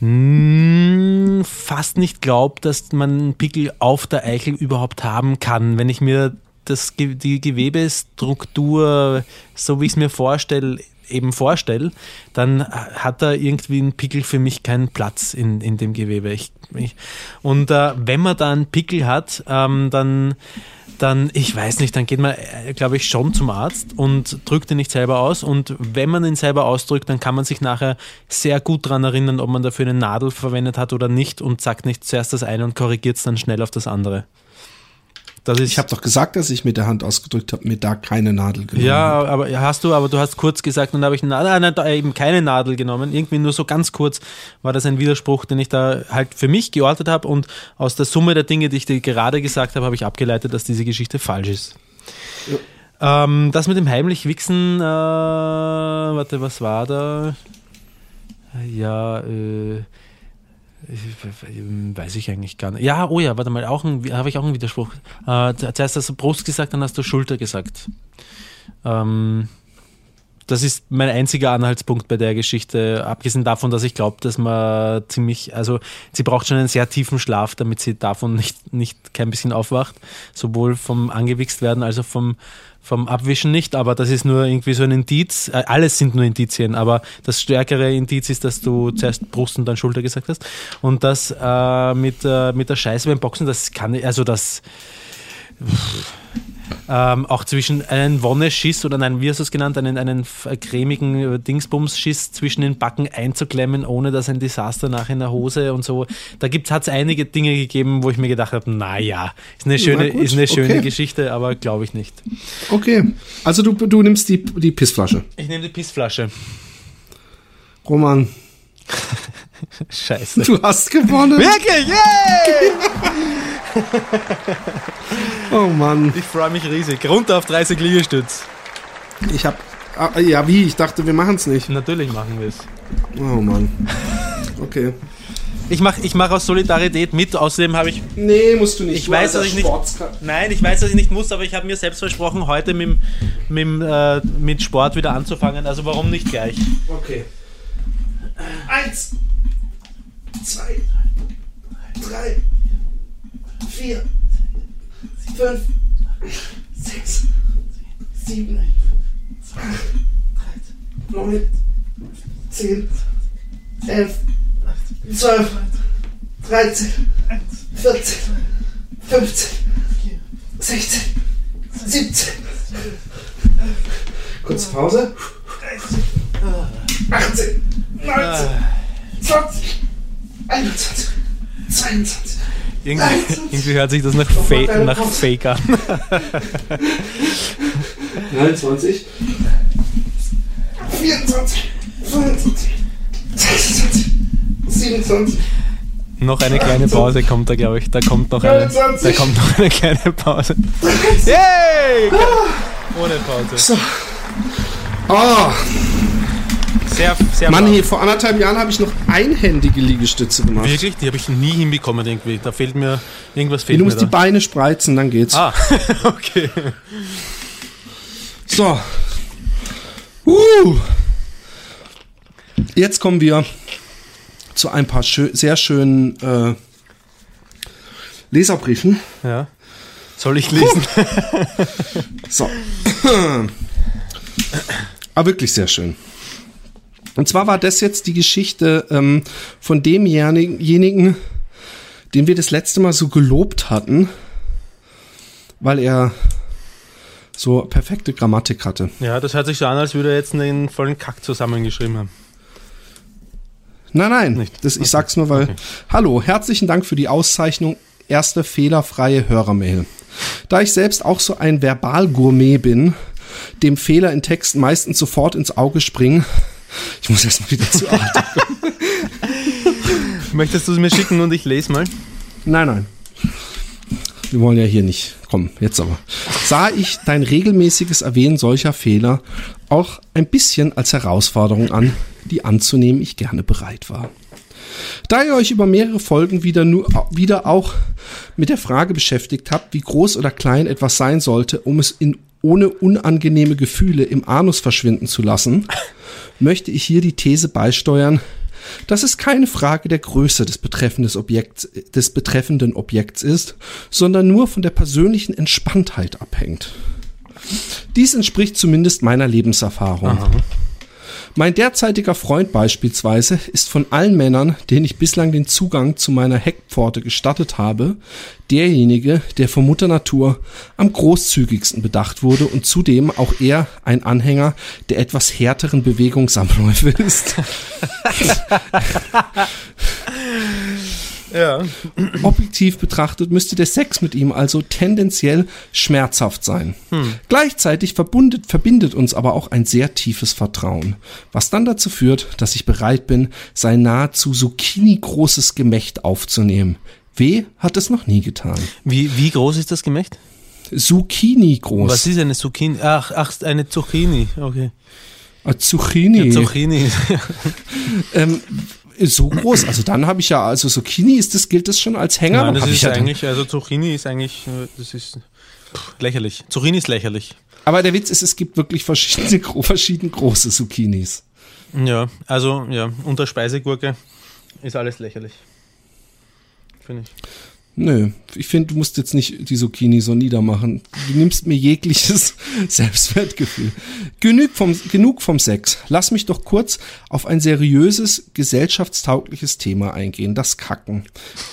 mh, fast nicht glaube, dass man einen Pickel auf der Eichel überhaupt haben kann. Wenn ich mir das, die Gewebestruktur, so wie ich es mir vorstelle, eben vorstelle, dann hat da irgendwie ein Pickel für mich keinen Platz in, in dem Gewebe. Ich, ich, und äh, wenn man da einen Pickel hat, ähm, dann, dann, ich weiß nicht, dann geht man, äh, glaube ich, schon zum Arzt und drückt ihn nicht selber aus. Und wenn man ihn selber ausdrückt, dann kann man sich nachher sehr gut daran erinnern, ob man dafür eine Nadel verwendet hat oder nicht und sagt nicht zuerst das eine und korrigiert es dann schnell auf das andere. Das ist, ich habe doch gesagt, dass ich mit der Hand ausgedrückt habe, mir da keine Nadel genommen. ja, aber ja, hast du, aber du hast kurz gesagt und da habe ich nein, nein, eben keine Nadel genommen. Irgendwie nur so ganz kurz war das ein Widerspruch, den ich da halt für mich geortet habe und aus der Summe der Dinge, die ich dir gerade gesagt habe, habe ich abgeleitet, dass diese Geschichte falsch ist. Ähm, das mit dem heimlich Wichsen, äh, warte, was war da? Ja, äh, weiß ich eigentlich gar nicht. Ja, oh ja, warte mal, auch habe ich auch einen Widerspruch. Äh, zuerst hast du Brust gesagt, dann hast du Schulter gesagt. Ähm, das ist mein einziger Anhaltspunkt bei der Geschichte, abgesehen davon, dass ich glaube, dass man ziemlich, also sie braucht schon einen sehr tiefen Schlaf, damit sie davon nicht, nicht kein bisschen aufwacht, sowohl vom angewichst werden als auch vom, vom Abwischen nicht, aber das ist nur irgendwie so ein Indiz, äh, alles sind nur Indizien, aber das stärkere Indiz ist, dass du zuerst Brust und dann Schulter gesagt hast. Und das äh, mit, äh, mit der Scheiße beim Boxen, das kann, also das ähm, auch zwischen einen Wonneschiss oder nein, wie hast du es genannt, einen, einen cremigen äh, Dingsbums-Schiss zwischen den Backen einzuklemmen, ohne dass ein Desaster nach in der Hose und so. Da hat es einige Dinge gegeben, wo ich mir gedacht habe, naja, ist eine schöne, ist eine schöne okay. Geschichte, aber glaube ich nicht. Okay, also du, du nimmst die, die Pissflasche. Ich nehme die Pissflasche. Roman. Scheiße. Du hast gewonnen. Wirklich? Yay! oh Mann. Ich freue mich riesig. Runter auf 30 Liegestütz. Ich hab. Ah, ja, wie? Ich dachte, wir machen es nicht. Natürlich machen wir es. Oh Mann. Okay. Ich mache ich mach aus Solidarität mit, außerdem habe ich. Nee, musst du nicht. Ich du weiß, dass ich nicht. Nein, ich weiß, dass ich nicht muss, aber ich habe mir selbst versprochen, heute mit, mit, äh, mit Sport wieder anzufangen. Also warum nicht gleich? Okay. Eins, zwei, drei, vier, fünf, sechs, sieben, acht, neun, zehn, elf, zwölf, dreizehn, vierzehn, fünfzehn, sechzehn, siebzehn. Kurze Pause. 18, 19, 20, 21, 22. Irgendwie, irgendwie hört sich das nach, Fa nach Fake an. 29, 24, 25, 26, 27. Noch eine kleine Pause kommt da, glaube ich. Da kommt noch eine, da kommt noch eine kleine Pause. Yay! Ohne Pause. So. Oh. Sehr, sehr Mann, hier, vor anderthalb Jahren habe ich noch einhändige Liegestütze gemacht. Wirklich? Die habe ich nie hinbekommen irgendwie. Da fehlt mir, irgendwas fehlt Du mir musst da. die Beine spreizen, dann geht's. Ah, okay. So. Uh. Jetzt kommen wir zu ein paar schö sehr schönen äh, Leserbriefen. Ja. Soll ich lesen? So. Aber wirklich sehr schön. Und zwar war das jetzt die Geschichte ähm, von demjenigen, den wir das letzte Mal so gelobt hatten, weil er so perfekte Grammatik hatte. Ja, das hört sich so an, als würde er jetzt einen vollen Kack zusammengeschrieben haben. Nein, nein, Nicht? Das, ich sag's nur, weil. Okay. Hallo, herzlichen Dank für die Auszeichnung erste fehlerfreie Hörermail. Da ich selbst auch so ein Verbalgourmet bin, dem Fehler in Texten meistens sofort ins Auge springen. Ich muss erst mal wieder zu Atem. Möchtest du es mir schicken und ich lese mal? Nein, nein. Wir wollen ja hier nicht. Komm, jetzt aber. Sah ich dein regelmäßiges Erwähnen solcher Fehler auch ein bisschen als Herausforderung an, die anzunehmen ich gerne bereit war. Da ihr euch über mehrere Folgen wieder, nur, wieder auch mit der Frage beschäftigt habt, wie groß oder klein etwas sein sollte, um es in, ohne unangenehme Gefühle im Anus verschwinden zu lassen, möchte ich hier die These beisteuern, dass es keine Frage der Größe des, betreffendes Objekts, des betreffenden Objekts ist, sondern nur von der persönlichen Entspanntheit abhängt. Dies entspricht zumindest meiner Lebenserfahrung. Mein derzeitiger Freund beispielsweise ist von allen Männern, denen ich bislang den Zugang zu meiner Heckpforte gestattet habe, derjenige, der von Mutter Natur am großzügigsten bedacht wurde und zudem auch er ein Anhänger der etwas härteren Bewegungsabläufe ist. Ja. Objektiv betrachtet müsste der Sex mit ihm also tendenziell schmerzhaft sein. Gleichzeitig verbundet, verbindet uns aber auch ein sehr tiefes Vertrauen, was dann dazu führt, dass ich bereit bin, sein nahezu Zucchini-großes Gemächt aufzunehmen. W hat es noch nie getan. Wie, wie groß ist das Gemächt? Zucchini groß. Was ist eine Zucchini? Ach, ach eine Zucchini. Okay. Ah, Zucchini. Zucchini. ähm, so groß. Also dann habe ich ja, also Zucchini ist das, gilt das schon als Hänger? Nein, das ist ja eigentlich, also Zucchini ist eigentlich, das ist pff, lächerlich. Zucchini ist lächerlich. Aber der Witz ist, es gibt wirklich verschiedene, verschieden große Zucchinis. Ja, also ja, unter Speisegurke ist alles lächerlich. Finde ich. Nö, ich finde, du musst jetzt nicht die Zucchini so niedermachen. Du nimmst mir jegliches Selbstwertgefühl. Genug vom, genug vom Sex. Lass mich doch kurz auf ein seriöses, gesellschaftstaugliches Thema eingehen, das Kacken.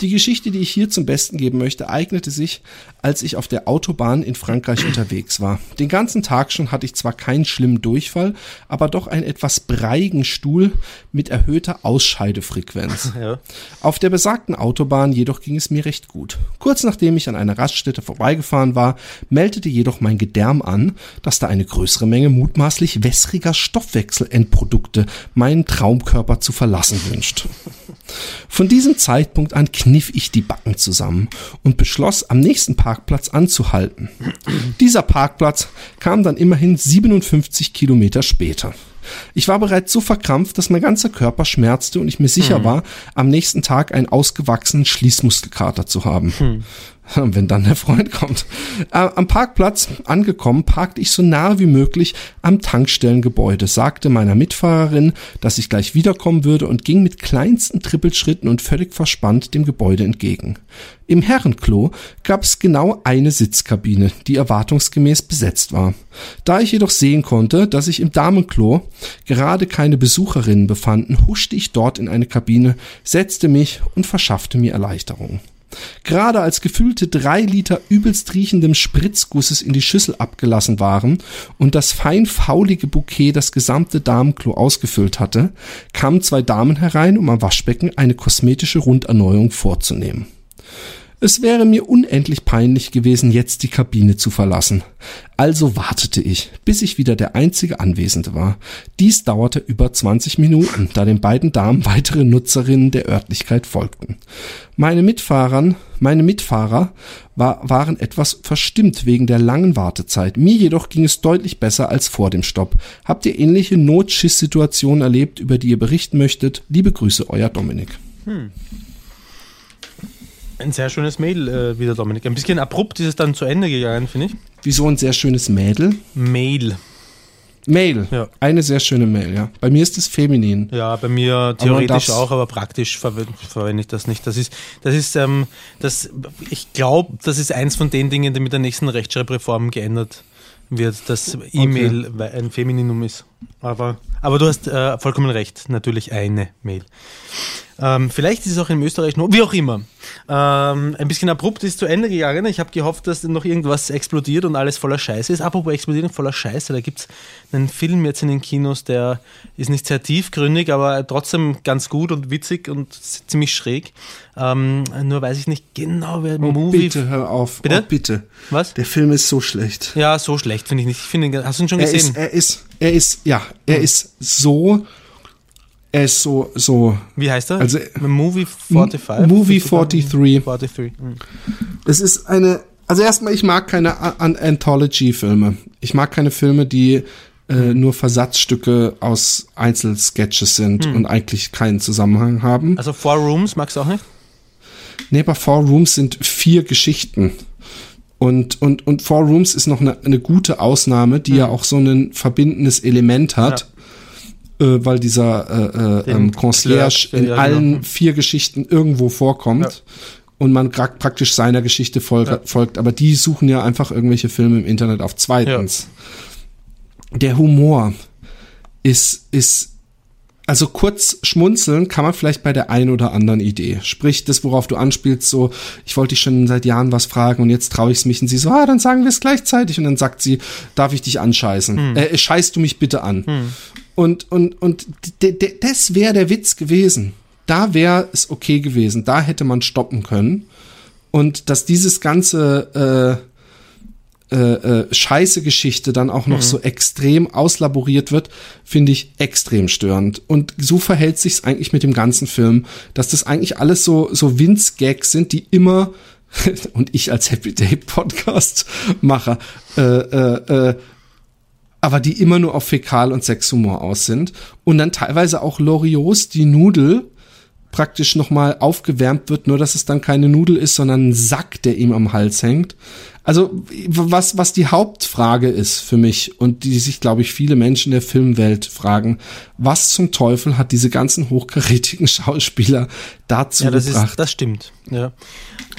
Die Geschichte, die ich hier zum Besten geben möchte, eignete sich, als ich auf der Autobahn in Frankreich unterwegs war. Den ganzen Tag schon hatte ich zwar keinen schlimmen Durchfall, aber doch einen etwas breiigen Stuhl mit erhöhter Ausscheidefrequenz. Ja. Auf der besagten Autobahn jedoch ging es mir recht gut. Kurz nachdem ich an einer Raststätte vorbeigefahren war, meldete jedoch mein Gedärm an, dass da eine größere Menge mutmaßlich wässriger Stoffwechselendprodukte meinen Traumkörper zu verlassen wünscht. Von diesem Zeitpunkt an kniff ich die Backen zusammen und beschloss, am nächsten Parkplatz anzuhalten. Dieser Parkplatz kam dann immerhin 57 Kilometer später. Ich war bereits so verkrampft, dass mein ganzer Körper schmerzte und ich mir sicher war, am nächsten Tag einen ausgewachsenen Schließmuskelkater zu haben. Wenn dann der Freund kommt. Äh, am Parkplatz angekommen, parkte ich so nah wie möglich am Tankstellengebäude, sagte meiner Mitfahrerin, dass ich gleich wiederkommen würde und ging mit kleinsten Trippelschritten und völlig verspannt dem Gebäude entgegen. Im Herrenklo gab es genau eine Sitzkabine, die erwartungsgemäß besetzt war. Da ich jedoch sehen konnte, dass sich im Damenklo gerade keine Besucherinnen befanden, huschte ich dort in eine Kabine, setzte mich und verschaffte mir Erleichterung. Gerade als gefühlte drei Liter übelst riechendem Spritzgusses in die Schüssel abgelassen waren und das fein faulige Bouquet das gesamte Damenklo ausgefüllt hatte, kamen zwei Damen herein, um am Waschbecken eine kosmetische Runderneuerung vorzunehmen. Es wäre mir unendlich peinlich gewesen, jetzt die Kabine zu verlassen. Also wartete ich, bis ich wieder der einzige Anwesende war. Dies dauerte über 20 Minuten, da den beiden Damen weitere Nutzerinnen der Örtlichkeit folgten. Meine Mitfahrern, meine Mitfahrer war, waren etwas verstimmt wegen der langen Wartezeit. Mir jedoch ging es deutlich besser als vor dem Stopp. Habt ihr ähnliche Notschiss-Situationen erlebt, über die ihr berichten möchtet? Liebe Grüße, euer Dominik. Ein sehr schönes Mail äh, wieder, Dominik. Ein bisschen abrupt ist es dann zu Ende gegangen, finde ich. Wieso ein sehr schönes Mädel? Mail. Mail. Ja. Eine sehr schöne Mail, ja. Bei mir ist es feminin. Ja, bei mir theoretisch darf's- auch, aber praktisch verwende verwende ich das nicht. Das ist, das ist, ähm, das, ich glaube, das ist eins von den Dingen, die mit der nächsten Rechtschreibreform geändert wird, dass E-Mail weil ein Femininum ist. Aber, aber du hast äh, vollkommen recht, natürlich eine Mail. Ähm, vielleicht ist es auch in Österreich noch, wie auch immer. Ähm, ein bisschen abrupt ist zu Ende gegangen. Ich habe gehofft, dass noch irgendwas explodiert und alles voller Scheiße ist. Apropos explodiert und voller Scheiße, da gibt es einen Film jetzt in den Kinos, der ist nicht sehr tiefgründig, aber trotzdem ganz gut und witzig und ziemlich schräg. Ähm, nur weiß ich nicht genau, wer Oh, Movie. bitte, hör auf. Bitte? Oh, bitte. Was? Der Film ist so schlecht. Ja, so schlecht finde ich nicht. Ich finde, hast du ihn schon Er gesehen? ist, er ist, er ist, ja, er ist so, er ist so, so, Wie heißt er? Also, Movie 45? Movie 43. 43. mhm. Es ist eine, also erstmal, ich mag keine Anthology-Filme. Ich mag keine Filme, die äh, nur Versatzstücke aus Einzelsketches sind und eigentlich keinen Zusammenhang haben. Also Four Rooms magst du auch nicht? Nee, bei Four Rooms sind vier Geschichten. Und, und, und Four Rooms ist noch eine, eine gute Ausnahme, die ja auch so ein verbindendes Element hat, äh, weil dieser äh, äh, ähm, Concierge in ja, genau. allen vier Geschichten irgendwo vorkommt. Ja. Und man praktisch seiner Geschichte folgt, Ja. folgt. Aber die suchen ja einfach irgendwelche Filme im Internet auf. Zweitens, der Humor ist, ist also kurz schmunzeln kann man vielleicht bei der einen oder anderen Idee. Sprich, das, worauf du anspielst, so, ich wollte dich schon seit Jahren was fragen und jetzt traue ich es mich und sie so, ah, dann sagen wir es gleichzeitig und dann sagt sie, darf ich dich anscheißen? Äh, scheißt du mich bitte an? Und, und, und d- d- das wäre der Witz gewesen. Da wäre es okay gewesen. Da hätte man stoppen können. Und dass dieses ganze, äh, äh, äh, scheiße Geschichte dann auch noch so extrem auslaboriert wird, finde ich extrem störend. Und so verhält sich's eigentlich mit dem ganzen Film, dass das eigentlich alles so so Winz-Gags sind, die immer und ich als Happy Day Podcast Macher äh, äh, äh, aber die immer nur auf Fäkal- und Sexhumor aus sind und dann teilweise auch Loriots die Nudel praktisch nochmal aufgewärmt wird, nur dass es dann keine Nudel ist, sondern ein Sack, der ihm am Hals hängt. Also was, was die Hauptfrage ist für mich und die sich, glaube ich, viele Menschen der Filmwelt fragen, was zum Teufel hat diese ganzen hochkarätigen Schauspieler dazu Ja, das, gebracht? ist, das stimmt. Ja.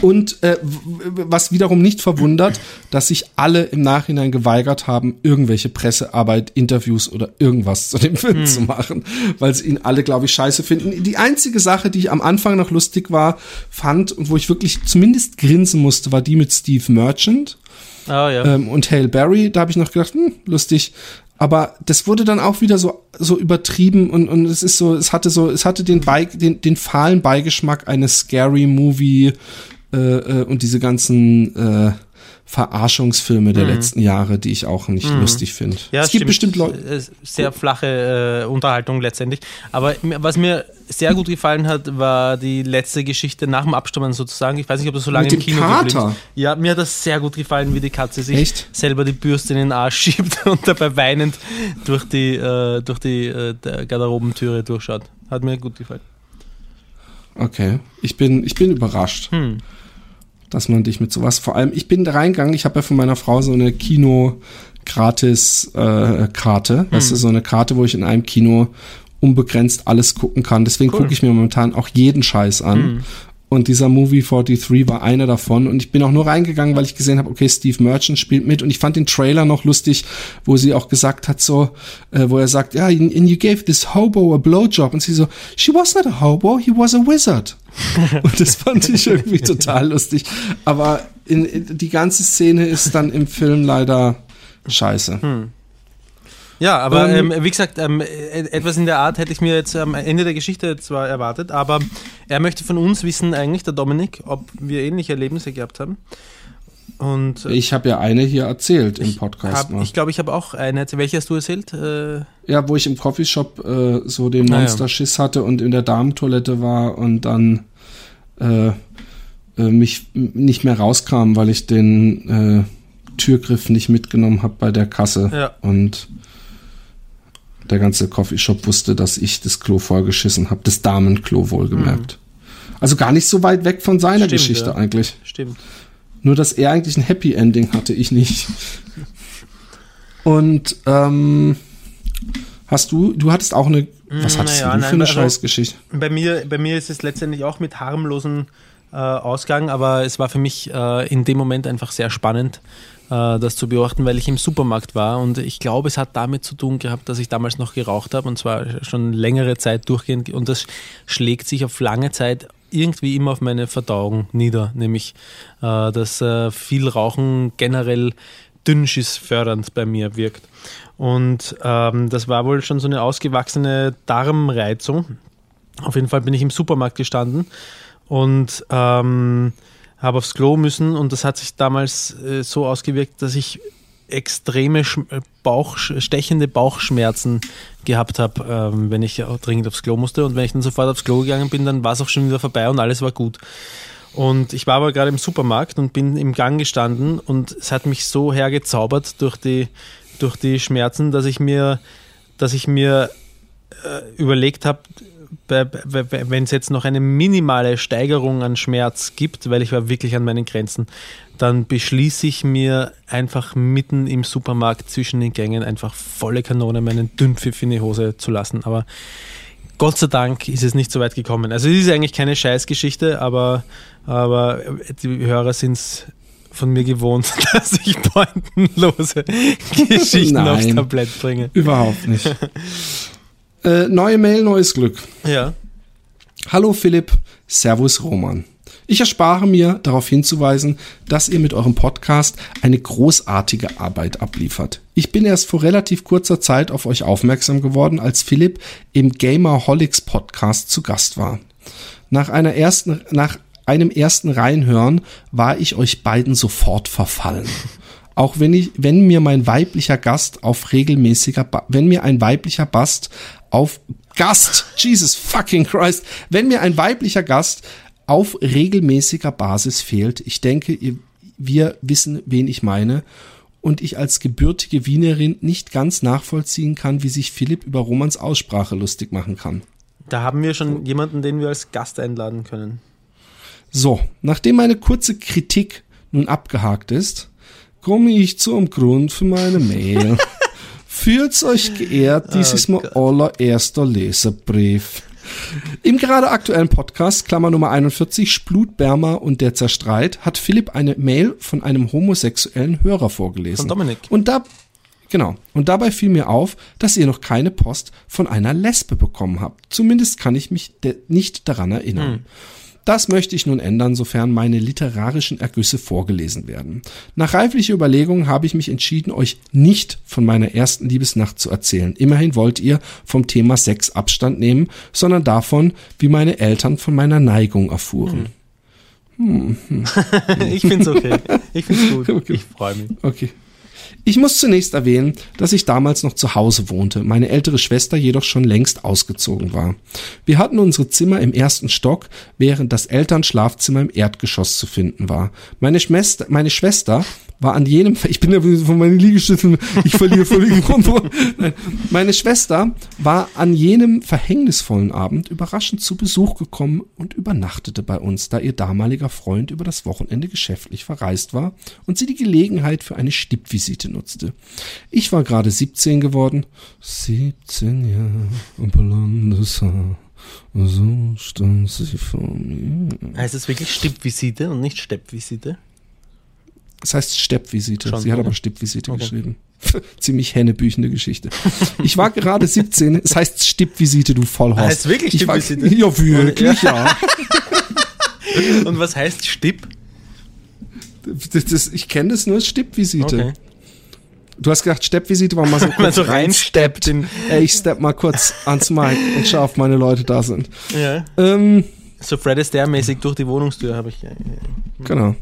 Und äh, was wiederum nicht verwundert, dass sich alle im Nachhinein geweigert haben, irgendwelche Pressearbeit, Interviews oder irgendwas zu dem Film zu machen, weil sie ihn alle, glaube ich, scheiße finden. Die einzige Sache, die ich am Anfang noch lustig war, fand und wo ich wirklich zumindest grinsen musste, war die mit Steve Merchant Ah, ja. ähm, und Hale Berry. Da habe ich noch gedacht, hm, lustig. Aber das wurde dann auch wieder so so übertrieben und und es ist so, es hatte so, es hatte den Bei, den den fahlen Beigeschmack eines Scary Movie äh, äh, und diese ganzen äh, Verarschungsfilme der letzten Jahre, die ich auch nicht lustig finde. Mhm. Ja, es gibt stimmt. bestimmt Leute. Äh, Sehr flache äh, Unterhaltung letztendlich. Aber was mir sehr gut gefallen hat, war die letzte Geschichte nach dem Abstammen sozusagen. Ich weiß nicht, ob du so lange Mit im dem Kino Kater? Ja, mir hat das sehr gut gefallen, wie die Katze sich Echt? selber die Bürste in den Arsch schiebt und dabei weinend durch die, äh, durch die äh, der Garderobentüre durchschaut. Hat mir gut gefallen. Okay, ich bin ich bin überrascht. Hm. Dass man dich mit sowas, vor allem, ich bin da reingegangen, ich habe ja von meiner Frau so eine Kino gratis äh, Karte, weißt du, so eine Karte, wo ich in einem Kino unbegrenzt alles gucken kann. Deswegen Cool. gucke ich mir momentan auch jeden Scheiß an. Und dieser Movie 43 war einer davon. Und ich bin auch nur reingegangen, weil ich gesehen habe, okay, Steve Merchant spielt mit. Und ich fand den Trailer noch lustig, wo sie auch gesagt hat, so, äh, wo er sagt, ja, and and you gave this hobo a blowjob. Und sie so, she was not a hobo, he was a wizard. Und das fand ich irgendwie total lustig. Aber in, in, die ganze Szene ist dann im Film leider scheiße. Ja, aber Ähm, ähm, wie gesagt, ähm, äh, etwas in der Art hätte ich mir jetzt am Ende der Geschichte zwar erwartet, aber er möchte von uns wissen, eigentlich, der Dominik, ob wir ähnliche Erlebnisse gehabt haben. Und äh, Ich habe ja eine hier erzählt im Podcast hab, mal. ich glaube, ich habe auch eine. Welche hast du erzählt? Äh, Ja, wo ich im Coffeeshop äh, so den. Monsterschiss hatte und in der Damentoilette war und dann äh, äh, mich nicht mehr rauskam, weil ich den äh, Türgriff nicht mitgenommen habe bei der Kasse. Ja. Und der ganze Coffeeshop wusste, dass ich das Klo vollgeschissen habe. Das Damenklo wohlgemerkt. Also gar nicht so weit weg von seiner Stimmt, Geschichte ja. eigentlich. stimmt. Nur, dass er eigentlich ein Happy Ending hatte, ich nicht. Und ähm, hast du, du hattest auch eine, was hattest naja, du nein, für eine also- Scheißgeschichte? Bei mir, bei mir ist es letztendlich auch mit harmlosen äh, Ausgang, aber es war für mich äh, in dem Moment einfach sehr spannend, das zu beobachten, weil ich im Supermarkt war und ich glaube, es hat damit zu tun gehabt, dass ich damals noch geraucht habe und zwar schon längere Zeit durchgehend und das schlägt sich auf lange Zeit irgendwie immer auf meine Verdauung nieder, nämlich äh, dass äh, viel Rauchen generell dünnschiss-fördernd bei mir wirkt. Und ähm, das war wohl schon so eine ausgewachsene Darmreizung. Auf jeden Fall bin ich im Supermarkt gestanden und ähm, habe aufs Klo müssen und das hat sich damals äh, so ausgewirkt, dass ich extreme Sch Bauch, stechende Bauchschmerzen gehabt habe, ähm, wenn ich auch dringend aufs Klo musste. Und wenn ich dann sofort aufs Klo gegangen bin, dann war es auch schon wieder vorbei und alles war gut. Und ich war aber gerade im Supermarkt und bin im Gang gestanden und es hat mich so hergezaubert durch die, durch die Schmerzen, dass ich mir, dass ich mir äh, überlegt habe, wenn es jetzt noch eine minimale Steigerung an Schmerz gibt, weil ich war wirklich an meinen Grenzen, dann beschließe ich mir einfach mitten im Supermarkt zwischen den Gängen einfach volle Kanone meinen Dünnpfiff in die Hose zu lassen. Aber Gott sei Dank ist es nicht so weit gekommen. Also es ist eigentlich keine Scheißgeschichte, aber, aber die Hörer sind es von mir gewohnt, dass ich pointenlose Geschichten Nein. aufs Tablett bringe. Überhaupt nicht. äh, neue Mail, neues Glück. Ja. Hallo Philipp, Servus Roman. Ich erspare mir, darauf hinzuweisen, dass ihr mit eurem Podcast eine großartige Arbeit abliefert. Ich bin erst vor relativ kurzer Zeit auf euch aufmerksam geworden, als Philipp im Gamerholics Podcast zu Gast war. Nach einer ersten, nach einem ersten Reinhören war ich euch beiden sofort verfallen. Auch wenn ich, wenn mir mein weiblicher Gast auf regelmäßiger, ba wenn mir ein weiblicher Bast auf Gast, Jesus fucking Christ, wenn mir ein weiblicher Gast auf regelmäßiger Basis fehlt, ich denke, ihr, wir wissen, wen ich meine, und ich als gebürtige Wienerin nicht ganz nachvollziehen kann, wie sich Philipp über Romans Aussprache lustig machen kann. Da haben wir schon jemanden, den wir als Gast einladen können. So, nachdem meine kurze Kritik nun abgehakt ist, komme ich zum Grund für meine Mail. Fühlt euch geehrt, dies Oh ist mein Gott. allererster Leserbrief. Im gerade aktuellen Podcast, Klammer Nummer 41, Splutbermer und der Zerstreit, hat Philipp eine Mail von einem homosexuellen Hörer vorgelesen. Von Dominik. Und da, genau. Und dabei fiel mir auf, dass ihr noch keine Post von einer Lesbe bekommen habt. Zumindest kann ich mich nicht daran erinnern. Das möchte ich nun ändern, sofern meine literarischen Ergüsse vorgelesen werden. Nach reiflicher Überlegung habe ich mich entschieden, euch nicht von meiner ersten Liebesnacht zu erzählen. Immerhin wollt ihr vom Thema Sex Abstand nehmen, sondern davon, wie meine Eltern von meiner Neigung erfuhren. Ich find's okay. Ich find's gut. Okay. Ich freue mich. Okay. Ich muss zunächst erwähnen, dass ich damals noch zu Hause wohnte, meine ältere Schwester jedoch schon längst ausgezogen war. Wir hatten unsere Zimmer im ersten Stock, während das Elternschlafzimmer im Erdgeschoss zu finden war. Meine Schwester, meine Schwester war an jenem, ich bin ja von meinen Liegestützen, ich verliere völlig Kontrolle. Meine Schwester war an jenem verhängnisvollen Abend überraschend zu Besuch gekommen und übernachtete bei uns, da ihr damaliger Freund über das Wochenende geschäftlich verreist war und sie die Gelegenheit für eine Stippvisite nutzte. Ich war gerade 17 geworden. 17 Jahre und blondes. So stand sie vor mir. Heißt es wirklich Stippvisite und nicht Steppvisite? Das heißt Steppvisite. Schon, Sie hat aber Stippvisite Okay. geschrieben. Ziemlich hennebüchende Geschichte. Ich war gerade 17. Es heißt Stippvisite, du Vollhorst. Heißt wirklich ich war, Stippvisite? Ja, wirklich, ja. Und was heißt Stipp? Das, das, ich kenne das nur als Stippvisite. Okay. Du hast gedacht, Steppvisite war mal so man kurz so rein. reinsteppt in. Ey, ich stepp mal kurz ans Mic und schau, ob meine Leute da sind. Ja. Ähm, So Fred Astaire-mäßig durch die Wohnungstür habe ich. äh, Genau.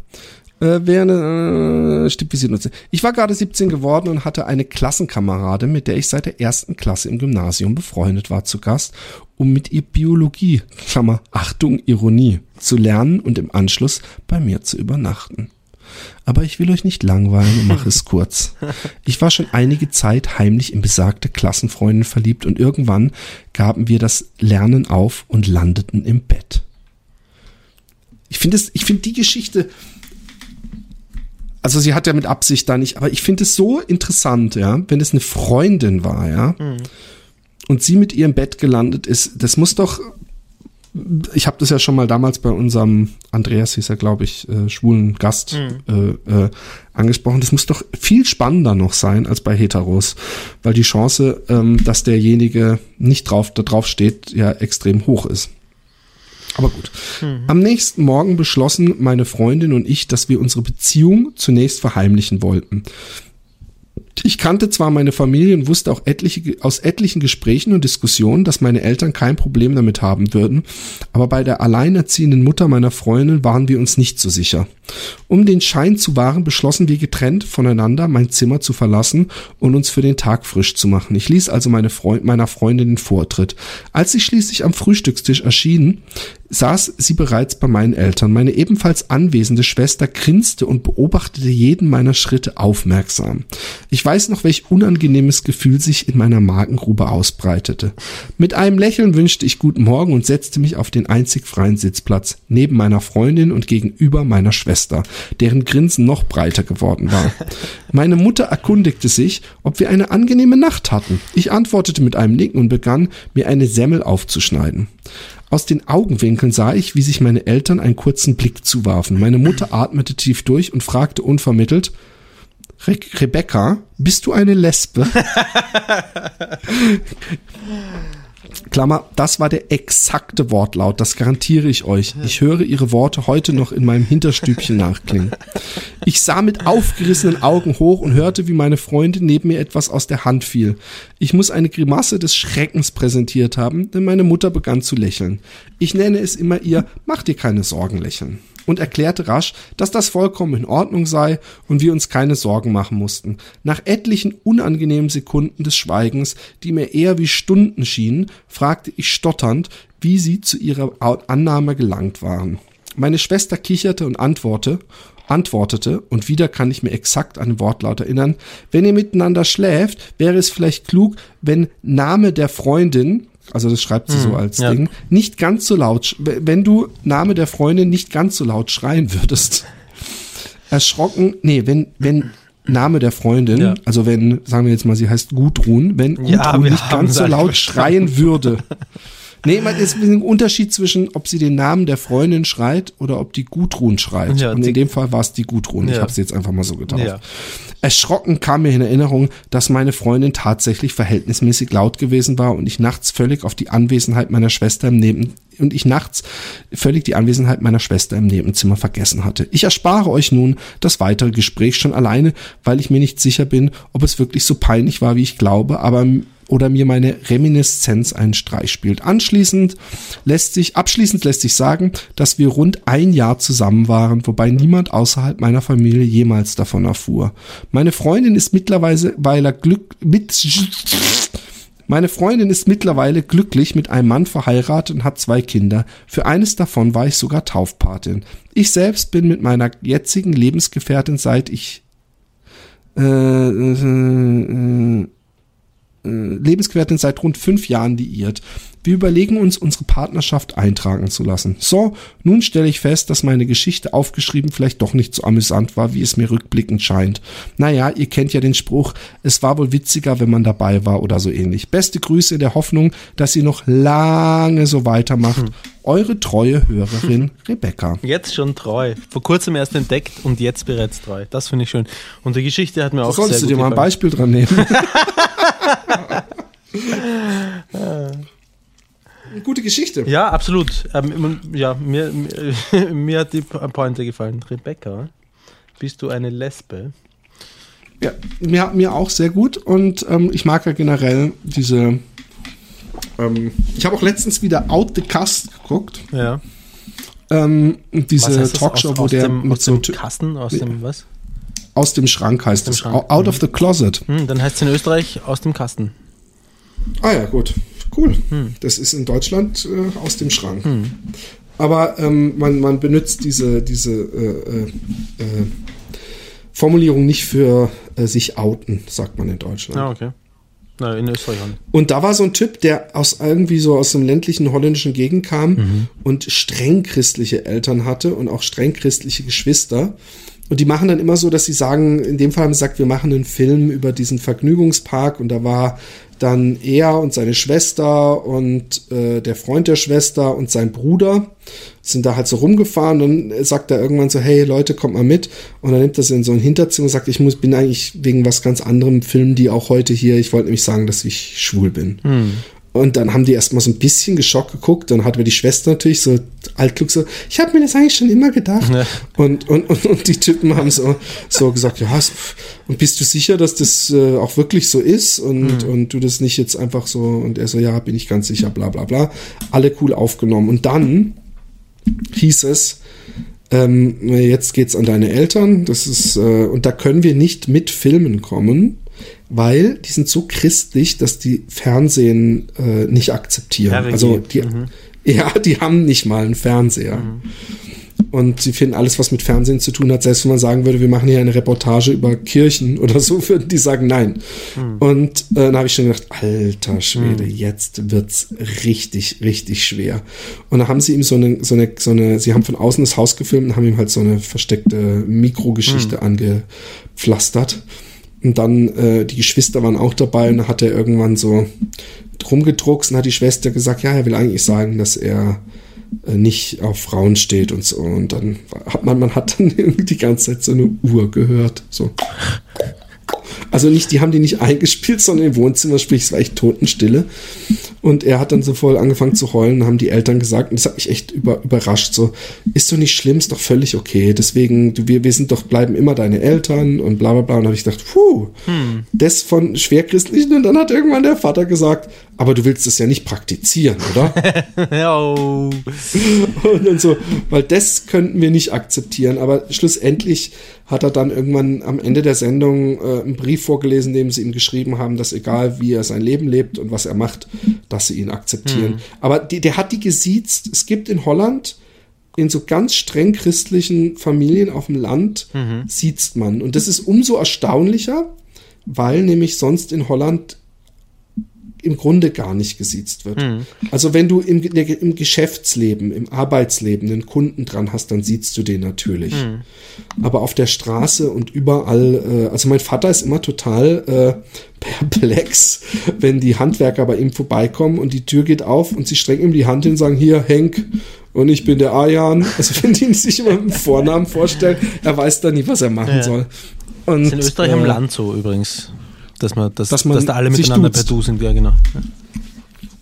Äh, während äh, Stippvisite nutze. Ich war gerade 17 geworden und hatte eine Klassenkameradin, mit der ich seit der ersten Klasse im Gymnasium befreundet war, zu Gast, um mit ihr Biologie, Klammer, Achtung, Ironie, zu lernen und im Anschluss bei mir zu übernachten. Aber ich will euch nicht langweilen und mache es kurz. Ich war schon einige Zeit heimlich in besagte Klassenfreundin verliebt und irgendwann gaben wir das Lernen auf und landeten im Bett. Ich finde es, ich finde die Geschichte, also sie hat ja mit Absicht da nicht, aber ich finde es so interessant, ja, wenn es eine Freundin war, ja, und sie mit ihrem Bett gelandet ist, das muss doch, ich habe das ja schon mal damals bei unserem Andreas hieß er, glaube ich, äh, schwulen Gast äh, äh, angesprochen. Das muss doch viel spannender noch sein als bei Heteros, weil die Chance, ähm, dass derjenige nicht drauf da drauf steht, ja extrem hoch ist. Aber gut. Am nächsten Morgen beschlossen meine Freundin und ich, dass wir unsere Beziehung zunächst verheimlichen wollten. Ich kannte zwar meine Familie und wusste auch etliche, aus etlichen Gesprächen und Diskussionen, dass meine Eltern kein Problem damit haben würden, aber bei der alleinerziehenden Mutter meiner Freundin waren wir uns nicht so sicher. Um den Schein zu wahren, beschlossen wir getrennt voneinander mein Zimmer zu verlassen und uns für den Tag frisch zu machen. Ich ließ also meine Freund, meiner Freundin den Vortritt. Als sie schließlich am Frühstückstisch erschienen, saß sie bereits bei meinen Eltern. Meine ebenfalls anwesende Schwester grinste und beobachtete jeden meiner Schritte aufmerksam. Ich weiß noch, welch unangenehmes Gefühl sich in meiner Magengrube ausbreitete. Mit einem Lächeln wünschte ich guten Morgen und setzte mich auf den einzig freien Sitzplatz, neben meiner Freundin und gegenüber meiner Schwester, deren Grinsen noch breiter geworden war. Meine Mutter erkundigte sich, ob wir eine angenehme Nacht hatten. Ich antwortete mit einem Nicken und begann, mir eine Semmel aufzuschneiden. Aus den Augenwinkeln sah ich, wie sich meine Eltern einen kurzen Blick zuwarfen. Meine Mutter atmete tief durch und fragte unvermittelt, Re Rebecca, bist du eine Lesbe? Klammer, das war der exakte Wortlaut, das garantiere ich euch. Ich höre ihre Worte heute noch in meinem Hinterstübchen nachklingen. Ich sah mit aufgerissenen Augen hoch und hörte, wie meine Freundin neben mir etwas aus der Hand fiel. Ich muss eine Grimasse des Schreckens präsentiert haben, denn meine Mutter begann zu lächeln. Ich nenne es immer ihr Mach dir keine Sorgen lächeln und erklärte rasch, dass das vollkommen in Ordnung sei und wir uns keine Sorgen machen mussten. Nach etlichen unangenehmen Sekunden des Schweigens, die mir eher wie Stunden schienen, fragte ich stotternd, wie sie zu ihrer Annahme gelangt waren. Meine Schwester kicherte und antwortete, antwortete, und wieder kann ich mir exakt an den Wortlaut erinnern, wenn ihr miteinander schläft, wäre es vielleicht klug, wenn Name der Freundin, also das schreibt sie so als ja. Ding, nicht ganz so laut, wenn du Name der Freundin nicht ganz so laut schreien würdest. Erschrocken, nee, wenn, wenn, Name der Freundin, Ja. also wenn, sagen wir jetzt mal, sie heißt Gudrun, wenn Gudrun Ja, nicht ganz so laut schreien würde. Nee, man, es ist ein Unterschied zwischen, ob sie den Namen der Freundin schreit oder ob die Gudrun schreit. Ja, Und in dem Fall war es die Gudrun. Ich Ja. habe sie jetzt einfach mal so getauft. Ja. Erschrocken kam mir in Erinnerung, dass meine Freundin tatsächlich verhältnismäßig laut gewesen war und ich nachts völlig auf die Anwesenheit meiner Schwester im Neben und ich nachts völlig die Anwesenheit meiner Schwester im Nebenzimmer vergessen hatte. Ich erspare euch nun das weitere Gespräch schon alleine, weil ich mir nicht sicher bin, ob es wirklich so peinlich war, wie ich glaube, aber oder mir meine Reminiszenz einen Streich spielt. Anschließend lässt sich, abschließend lässt sich sagen, dass wir rund ein Jahr zusammen waren, wobei niemand außerhalb meiner Familie jemals davon erfuhr. Meine Freundin ist mittlerweile, weil er Glück, mit, meine Freundin ist mittlerweile glücklich mit einem Mann verheiratet und hat zwei Kinder. Für eines davon war ich sogar Taufpatin. Ich selbst bin mit meiner jetzigen Lebensgefährtin seit ich äh, äh, äh, Lebensgefährtin seit rund fünf Jahren liiert. Wir überlegen uns, unsere Partnerschaft eintragen zu lassen. So, nun stelle ich fest, dass meine Geschichte aufgeschrieben vielleicht doch nicht so amüsant war, wie es mir rückblickend scheint. Naja, ihr kennt ja den Spruch, es war wohl witziger, wenn man dabei war oder so ähnlich. Beste Grüße in der Hoffnung, dass ihr noch lange so weitermacht. Eure treue Hörerin Rebecca. Jetzt schon treu. Vor kurzem erst entdeckt und jetzt bereits treu. Das finde ich schön. Und die Geschichte hat mir auch Solltest sehr du gut dir mal ein. Beispiel dran nehmen? Gute Geschichte. Ja, absolut. Ähm, ja, mir, mir, mir hat die Pointe gefallen. Rebecca, bist du eine Lesbe? Ja, mir, mir auch sehr gut und ähm, ich mag ja generell diese. Ähm, ich habe auch letztens wieder Out the Cast geguckt. Ja. Ähm, diese? Talkshow, aus, wo aus der dem, mit aus so dem Kasten, aus dem was? Aus dem Schrank heißt dem es. Schrank, Out of the Closet. Hm, dann heißt es in Österreich aus dem Kasten. Ah ja, gut. Cool. Hm. Das ist in Deutschland äh, aus dem Schrank. Aber ähm, man, man benutzt diese, diese äh, äh, äh, Formulierung nicht für äh, sich outen, sagt man in Deutschland. Ja, okay. Na, in Österreich. Und da war so ein Typ, der aus irgendwie so aus dem ländlichen holländischen Gegend kam und streng christliche Eltern hatte und auch streng christliche Geschwister. Und die machen dann immer so, dass sie sagen, in dem Fall haben sie gesagt, wir machen einen Film über diesen Vergnügungspark und da war dann er und seine Schwester und äh, der Freund der Schwester und sein Bruder sind da halt so rumgefahren. Dann sagt er irgendwann so, hey Leute, kommt mal mit. Und dann nimmt er sie in so ein Hinterzimmer und sagt, ich muss, bin eigentlich wegen was ganz anderem filmen die auch heute hier. Ich wollte nämlich sagen, dass ich schwul bin. Und dann haben die erstmal so ein bisschen geschockt geguckt. Dann hat wir die Schwester natürlich so altklug so, ich habe mir das eigentlich schon immer gedacht. Ja. Und, und, und, und die Typen haben so, so gesagt, ja, und bist du sicher, dass das äh, auch wirklich so ist und, und du das nicht jetzt einfach so, und er so, ja, bin ich ganz sicher, bla bla bla. Alle cool aufgenommen. Und dann hieß es, ähm, jetzt geht's an deine Eltern, das ist, äh, und da können wir nicht mit Filmen kommen, weil die sind so christlich, dass die Fernsehen äh, nicht akzeptieren. RWG. Also die, ja, die haben nicht mal einen Fernseher. Und sie finden alles, was mit Fernsehen zu tun hat, selbst wenn man sagen würde, wir machen hier eine Reportage über Kirchen oder so, würden die sagen nein. Und äh, dann habe ich schon gedacht, alter Schwede, jetzt wird's richtig, richtig schwer. Und dann haben sie ihm so eine, so eine, so eine, sie haben von außen das Haus gefilmt und haben ihm halt so eine versteckte Mikrogeschichte angepflastert. Und dann, äh, die Geschwister waren auch dabei und dann hat er irgendwann so rumgedruckst und hat die Schwester gesagt, ja, er will eigentlich sagen, dass er äh, nicht auf Frauen steht und so. Und dann hat man, man hat dann die ganze Zeit so eine Uhr gehört. So. Also nicht, die haben die nicht eingespielt, sondern im Wohnzimmer, sprich, es war echt Totenstille. Und er hat dann so voll angefangen zu heulen, haben die Eltern gesagt, und das hat mich echt über, überrascht, so, ist doch nicht schlimm, ist doch völlig okay, deswegen, wir, wir sind doch, bleiben immer deine Eltern und bla bla bla. Und habe ich gedacht, puh, das von Schwerchristlichen. Und dann hat irgendwann der Vater gesagt, aber du willst es ja nicht praktizieren, oder? Ja, oh. Und dann so, weil das könnten wir nicht akzeptieren. Aber schlussendlich hat er dann irgendwann am Ende der Sendung äh, einen Brief vorgelesen, in dem sie ihm geschrieben haben, dass egal wie er sein Leben lebt und was er macht, dass sie ihn akzeptieren. Aber die, der hat die gesiezt. Es gibt in Holland in so ganz streng christlichen Familien auf dem Land siezt man. Und das ist umso erstaunlicher, weil nämlich sonst in Holland im Grunde gar nicht gesiezt wird. Also wenn du im, im Geschäftsleben, im Arbeitsleben einen Kunden dran hast, dann siehst du den natürlich. Aber auf der Straße und überall, äh, also mein Vater ist immer total äh, perplex, wenn die Handwerker bei ihm vorbeikommen und die Tür geht auf und sie strecken ihm die Hand hin und sagen, hier, Henk, und ich bin der Ajan. Also wenn die sich immer mit dem Vornamen vorstellen, er weiß dann nie, was er machen Ja. soll. Und, ist in Österreich äh, Land so übrigens. Dass, man, dass, Dass man dass da alle miteinander per Du sind, ja genau.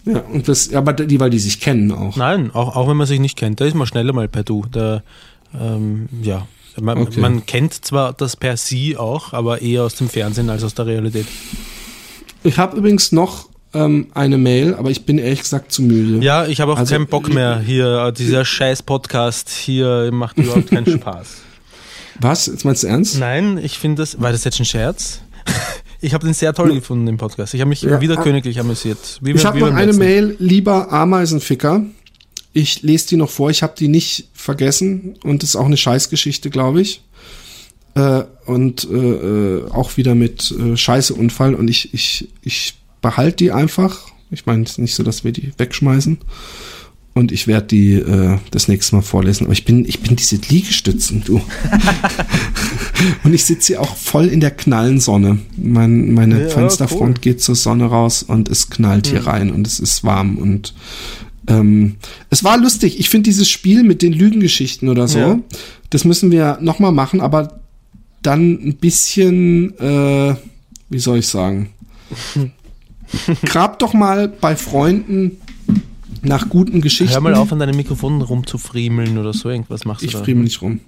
Ja, und das, ja, aber die, weil die sich kennen auch. Nein, auch, auch wenn man sich nicht kennt, da ist man schneller mal per Du. Da, ähm, ja. Man, Okay. man kennt zwar das per Sie auch, aber eher aus dem Fernsehen als aus der Realität. Ich habe übrigens noch ähm, eine Mail, aber ich bin ehrlich gesagt zu müde. Ja, ich habe auch Also, keinen Bock mehr hier. Dieser scheiß Podcast hier macht überhaupt keinen Spaß. Was? Jetzt meinst du ernst? Nein, ich finde das. War das jetzt ein Scherz? Ich habe den sehr toll gefunden, den Podcast. Ich habe mich Ja. wieder königlich amüsiert. Wie, Ich habe noch eine letzten. Mail, lieber Ameisenficker. Ich lese die noch vor, ich habe die nicht vergessen und das ist auch eine Scheißgeschichte, glaube ich. Äh, und äh, äh, auch wieder mit äh, Scheißeunfall und ich, ich, ich behalte die einfach. Ich meine, es ist nicht so, dass wir die wegschmeißen. Und ich werde die äh, das nächste Mal vorlesen. Aber ich bin, ich bin diese Liegestützen, du. und ich sitze hier auch voll in der knallen Sonne. Mein, meine Ja, Fensterfront cool. geht zur Sonne raus und es knallt hier rein und es ist warm und ähm, es war lustig. Ich finde dieses Spiel mit den Lügengeschichten oder so, Ja. das müssen wir noch mal machen, aber dann ein bisschen, äh, wie soll ich sagen, grab doch mal bei Freunden nach guten Geschichten. Hör mal auf, an deinem Mikrofon rumzufriemeln oder so irgendwas machst du Ich da. friemel nicht rum.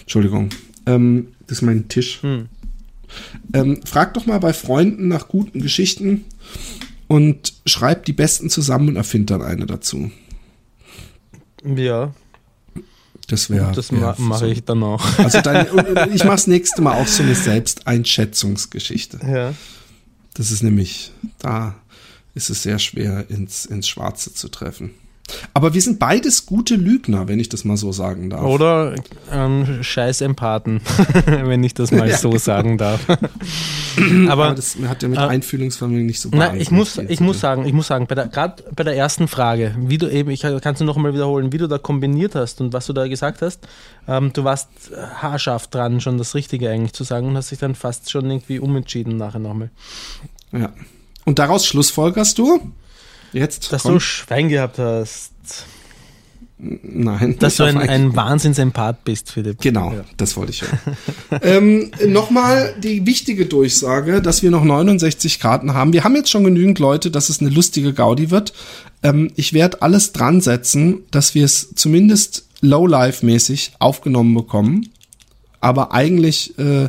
Entschuldigung. Ähm, das ist mein Tisch. Hm. Ähm, frag doch mal bei Freunden nach guten Geschichten und schreib die besten zusammen und erfind dann eine dazu. Ja, Das wäre. das wär ma mache ich dann auch. Also und ich mach's nächste Mal auch so eine Selbsteinschätzungsgeschichte. Ja. Das ist nämlich, da ist es sehr schwer, ins, ins Schwarze zu treffen. Aber wir sind beides gute Lügner, wenn ich das mal so sagen darf. Oder ähm, scheiß Empathen, wenn ich das mal Ja, so genau. sagen darf. Aber Aber das hat ja mit äh, Einfühlungsvermögen nicht so na, ich muss, ich muss sagen, ich muss sagen, gerade bei der ersten Frage, wie du eben, ich kannst du noch mal wiederholen, wie du da kombiniert hast und was du da gesagt hast. Ähm, du warst haarscharf dran, schon das Richtige eigentlich zu sagen und hast dich dann fast schon irgendwie umentschieden nachher nochmal. Ja. Und daraus schlussfolgerst du? Jetzt? Dass komm. du Schwein gehabt hast. Nein. Dass du ein, ein Wahnsinnsempath bist, Philipp. Genau, Ja. das wollte ich hören. ähm, Nochmal die wichtige Durchsage, dass wir noch 69 Karten haben. Wir haben jetzt schon genügend Leute, dass es eine lustige Gaudi wird. Ähm, ich werde alles dran setzen, dass wir es zumindest Low-Life-mäßig aufgenommen bekommen. Aber eigentlich äh,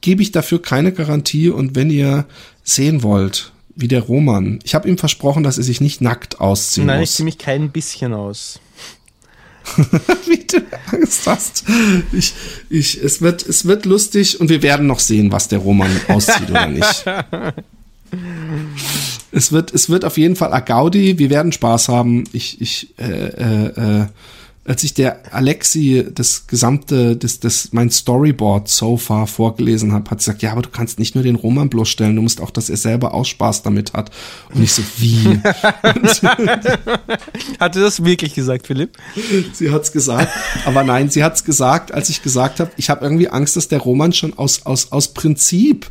gebe ich dafür keine Garantie. Und wenn ihr sehen wollt, wie der Roman, ich habe ihm versprochen, dass er sich nicht nackt ausziehen Nein, ich muss. ziehe mich kein bisschen aus. wie du Angst hast. Ich, ich, es wird, es wird lustig und wir werden noch sehen, was der Roman auszieht oder nicht. Es wird, es wird auf jeden Fall a Gaudi. Wir werden Spaß haben. Ich, ich, äh, äh, äh, als ich der Alexi das gesamte, das, das, mein Storyboard so far vorgelesen habe, hat sie gesagt, ja, aber du kannst nicht nur den Roman bloßstellen, du musst auch, dass er selber auch Spaß damit hat. Und ich so, wie? Hat er das wirklich gesagt, Philipp? Sie hat's gesagt, aber nein, sie hat's gesagt, als ich gesagt habe, ich habe irgendwie Angst, dass der Roman schon aus, aus, aus Prinzip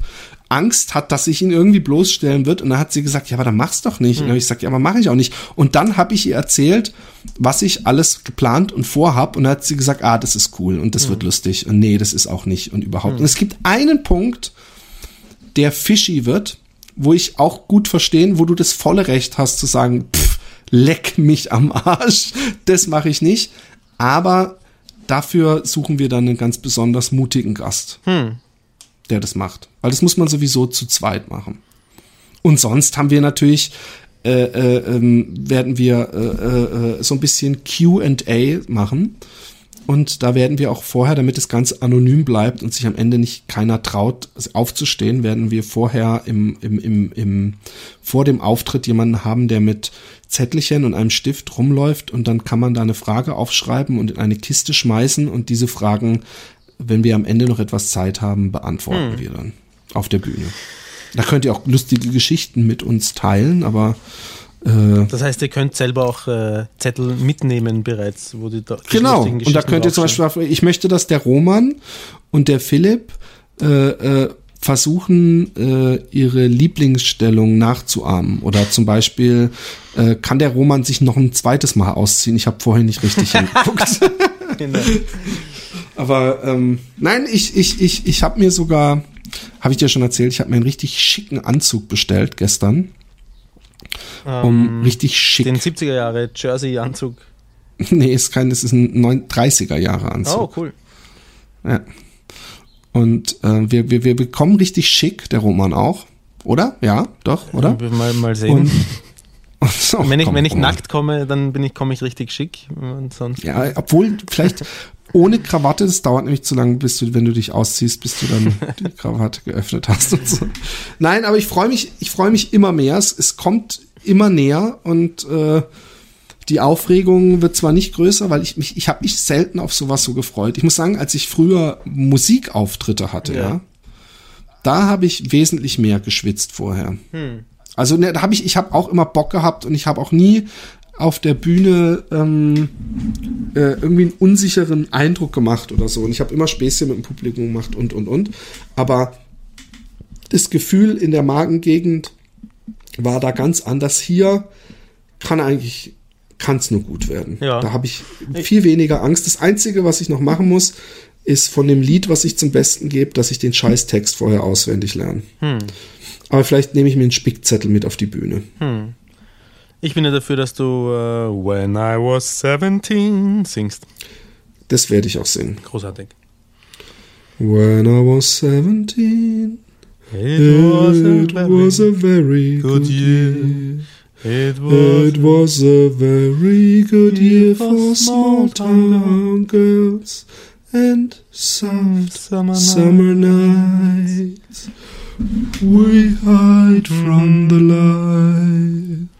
Angst hat, dass ich ihn irgendwie bloßstellen wird. Und dann hat sie gesagt, ja, aber dann mach's doch nicht. Und dann habe ich gesagt, ja, aber mache ich auch nicht. Und dann habe ich ihr erzählt, was ich alles geplant und vorhab. Und dann hat sie gesagt, ah, das ist cool und das wird lustig. Und nee, das ist auch nicht und überhaupt. Und es gibt einen Punkt, der fishy wird, wo ich auch gut verstehen, wo du das volle Recht hast zu sagen, pff, leck mich am Arsch, das mache ich nicht. Aber dafür suchen wir dann einen ganz besonders mutigen Gast, der das macht. Weil das muss man sowieso zu zweit machen. Und sonst haben wir natürlich, äh, äh, ähm, werden wir äh, äh, so ein bisschen Q&A machen. Und da werden wir auch vorher, damit das Ganze anonym bleibt und sich am Ende nicht keiner traut, aufzustehen, werden wir vorher im, im, im, im, vor dem Auftritt jemanden haben, der mit Zettelchen und einem Stift rumläuft und dann kann man da eine Frage aufschreiben und in eine Kiste schmeißen und diese Fragen, wenn wir am Ende noch etwas Zeit haben, beantworten wir dann auf der Bühne. Da könnt ihr auch lustige Geschichten mit uns teilen, aber äh, Das heißt, ihr könnt selber auch äh, Zettel mitnehmen bereits, wo die, da, die genau. Und da könnt ihr zum. Beispiel, ich möchte, dass der Roman und der Philipp äh, äh, versuchen, äh, ihre Lieblingsstellung nachzuahmen. Oder zum Beispiel, äh, kann der Roman sich noch ein zweites Mal ausziehen? Ich habe vorhin nicht richtig hingeguckt. Genau. Aber ähm, nein, ich, ich, ich, ich habe mir sogar, habe ich dir schon erzählt, ich habe mir einen richtig schicken Anzug bestellt gestern. Um richtig schick. Den 70er Jahre Jersey-Anzug. nee, ist kein, das ist ein 39er Jahre Anzug. Oh, cool. Ja. Und äh, wir, wir, wir bekommen richtig schick, der Roman auch. Oder? Ja, doch, oder? Mal, mal sehen. Und, und oh, wenn ich, komm, wenn ich Roman. nackt komme, dann bin ich, komme ich richtig schick. Und sonst. Ja, obwohl vielleicht ohne Krawatte, das dauert nämlich zu lange, bis du, wenn du dich ausziehst, bis du dann die Krawatte geöffnet hast und so. Nein, aber ich freue mich, ich freue mich immer mehr. Es, es kommt immer näher und äh, die Aufregung wird zwar nicht größer, weil ich mich, ich habe mich selten auf sowas so gefreut. Ich muss sagen, als ich früher Musikauftritte hatte, Ja. ja, da habe ich wesentlich mehr geschwitzt vorher. Also ne, da habe ich, ich habe auch immer Bock gehabt und ich habe auch nie auf der Bühne ähm, äh, irgendwie einen unsicheren Eindruck gemacht oder so. Und ich habe immer Späßchen mit dem Publikum gemacht und und und. Aber das Gefühl in der Magengegend war da ganz anders. Hier kann eigentlich kann es nur gut werden. Ja. Da habe ich viel weniger Angst. Das Einzige, was ich noch machen muss, ist von dem Lied, was ich zum Besten gebe, dass ich den Scheißtext vorher auswendig lerne. Aber vielleicht nehme ich mir einen Spickzettel mit auf die Bühne. Ich bin ja dafür, dass du äh, When I Was 17 singst. Das werde ich auch singen. Großartig. When I was 17, It it was a very good good year. year. It It was a very good year for small town girls and soft summer summer nights. We hide from the lights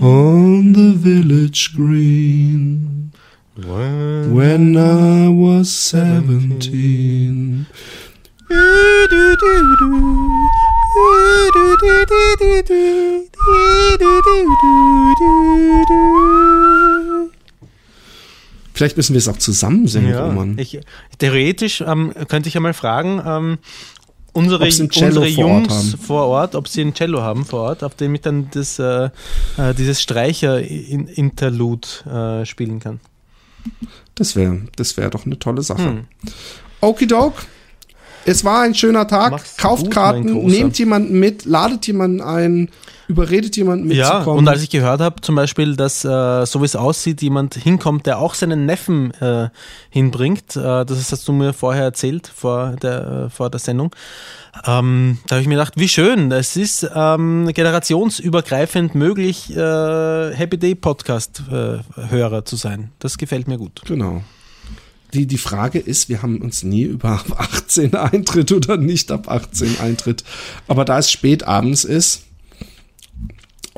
on the village green. When When I was seventeen. Vielleicht müssen wir es auch zusammen singen, Ja, Roman. ich, theoretisch ähm, könnte ich ja mal fragen, ähm, unsere, unsere vor Ort Jungs haben. vor Ort, ob sie ein Cello haben vor Ort, auf dem ich dann das, äh, äh, dieses Streicher-Interlude äh, spielen kann. Das wäre das wär doch eine tolle Sache. Hm. Okidok. Es war ein schöner Tag. Mach's Kauft gut, Karten, nehmt jemanden mit, ladet jemanden ein, überredet jemanden Ja, mitzukommen. und als ich gehört habe, zum Beispiel, dass äh, so wie es aussieht, jemand hinkommt, der auch seinen Neffen äh, hinbringt, äh, das hast du mir vorher erzählt, vor der, äh, vor der Sendung, ähm, da habe ich mir gedacht, wie schön, es ist ähm, generationsübergreifend möglich, äh, Happy Day Podcast äh, Hörer zu sein. Das gefällt mir gut. Genau. Die, die Frage ist, wir haben uns nie über ab 18 Eintritt oder nicht ab 18 Eintritt. Aber da es spät abends ist,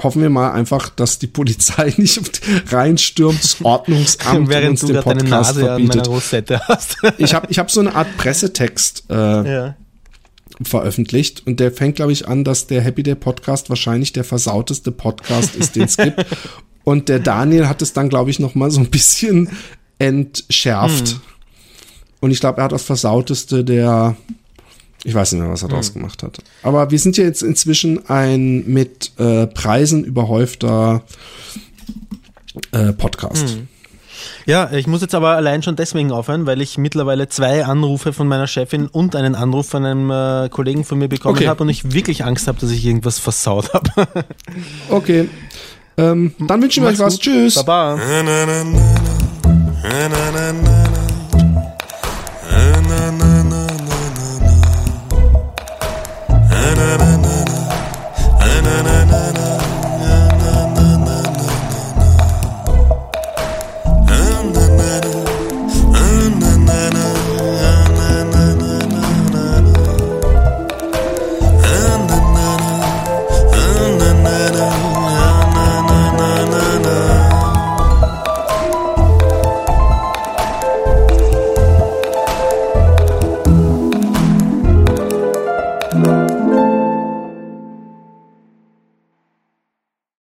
hoffen wir mal einfach, dass die Polizei nicht reinstürmt, das Ordnungsamt Während uns du den gerade deine Podcast Nase an meiner verbietet. Rosette hast. Ich habe ich hab so eine Art Pressetext äh, ja. veröffentlicht und der fängt, glaube ich, an, dass der Happy Day Podcast wahrscheinlich der versauteste Podcast ist, den es gibt. Und der Daniel hat es dann, glaube ich, noch mal so ein bisschen entschärft. Und ich glaube, er hat das versauteste der, ich weiß nicht mehr, was er draus gemacht hat. Aber wir sind ja jetzt inzwischen ein mit äh, Preisen überhäufter äh, Podcast. Ja, ich muss jetzt aber allein schon deswegen aufhören, weil ich mittlerweile zwei Anrufe von meiner Chefin und einen Anruf von einem äh, Kollegen von mir bekommen Okay. habe und ich wirklich Angst habe, dass ich irgendwas versaut habe. Okay. Ähm, dann wünschen wir euch was. Tschüss. Baba. Na, na, na,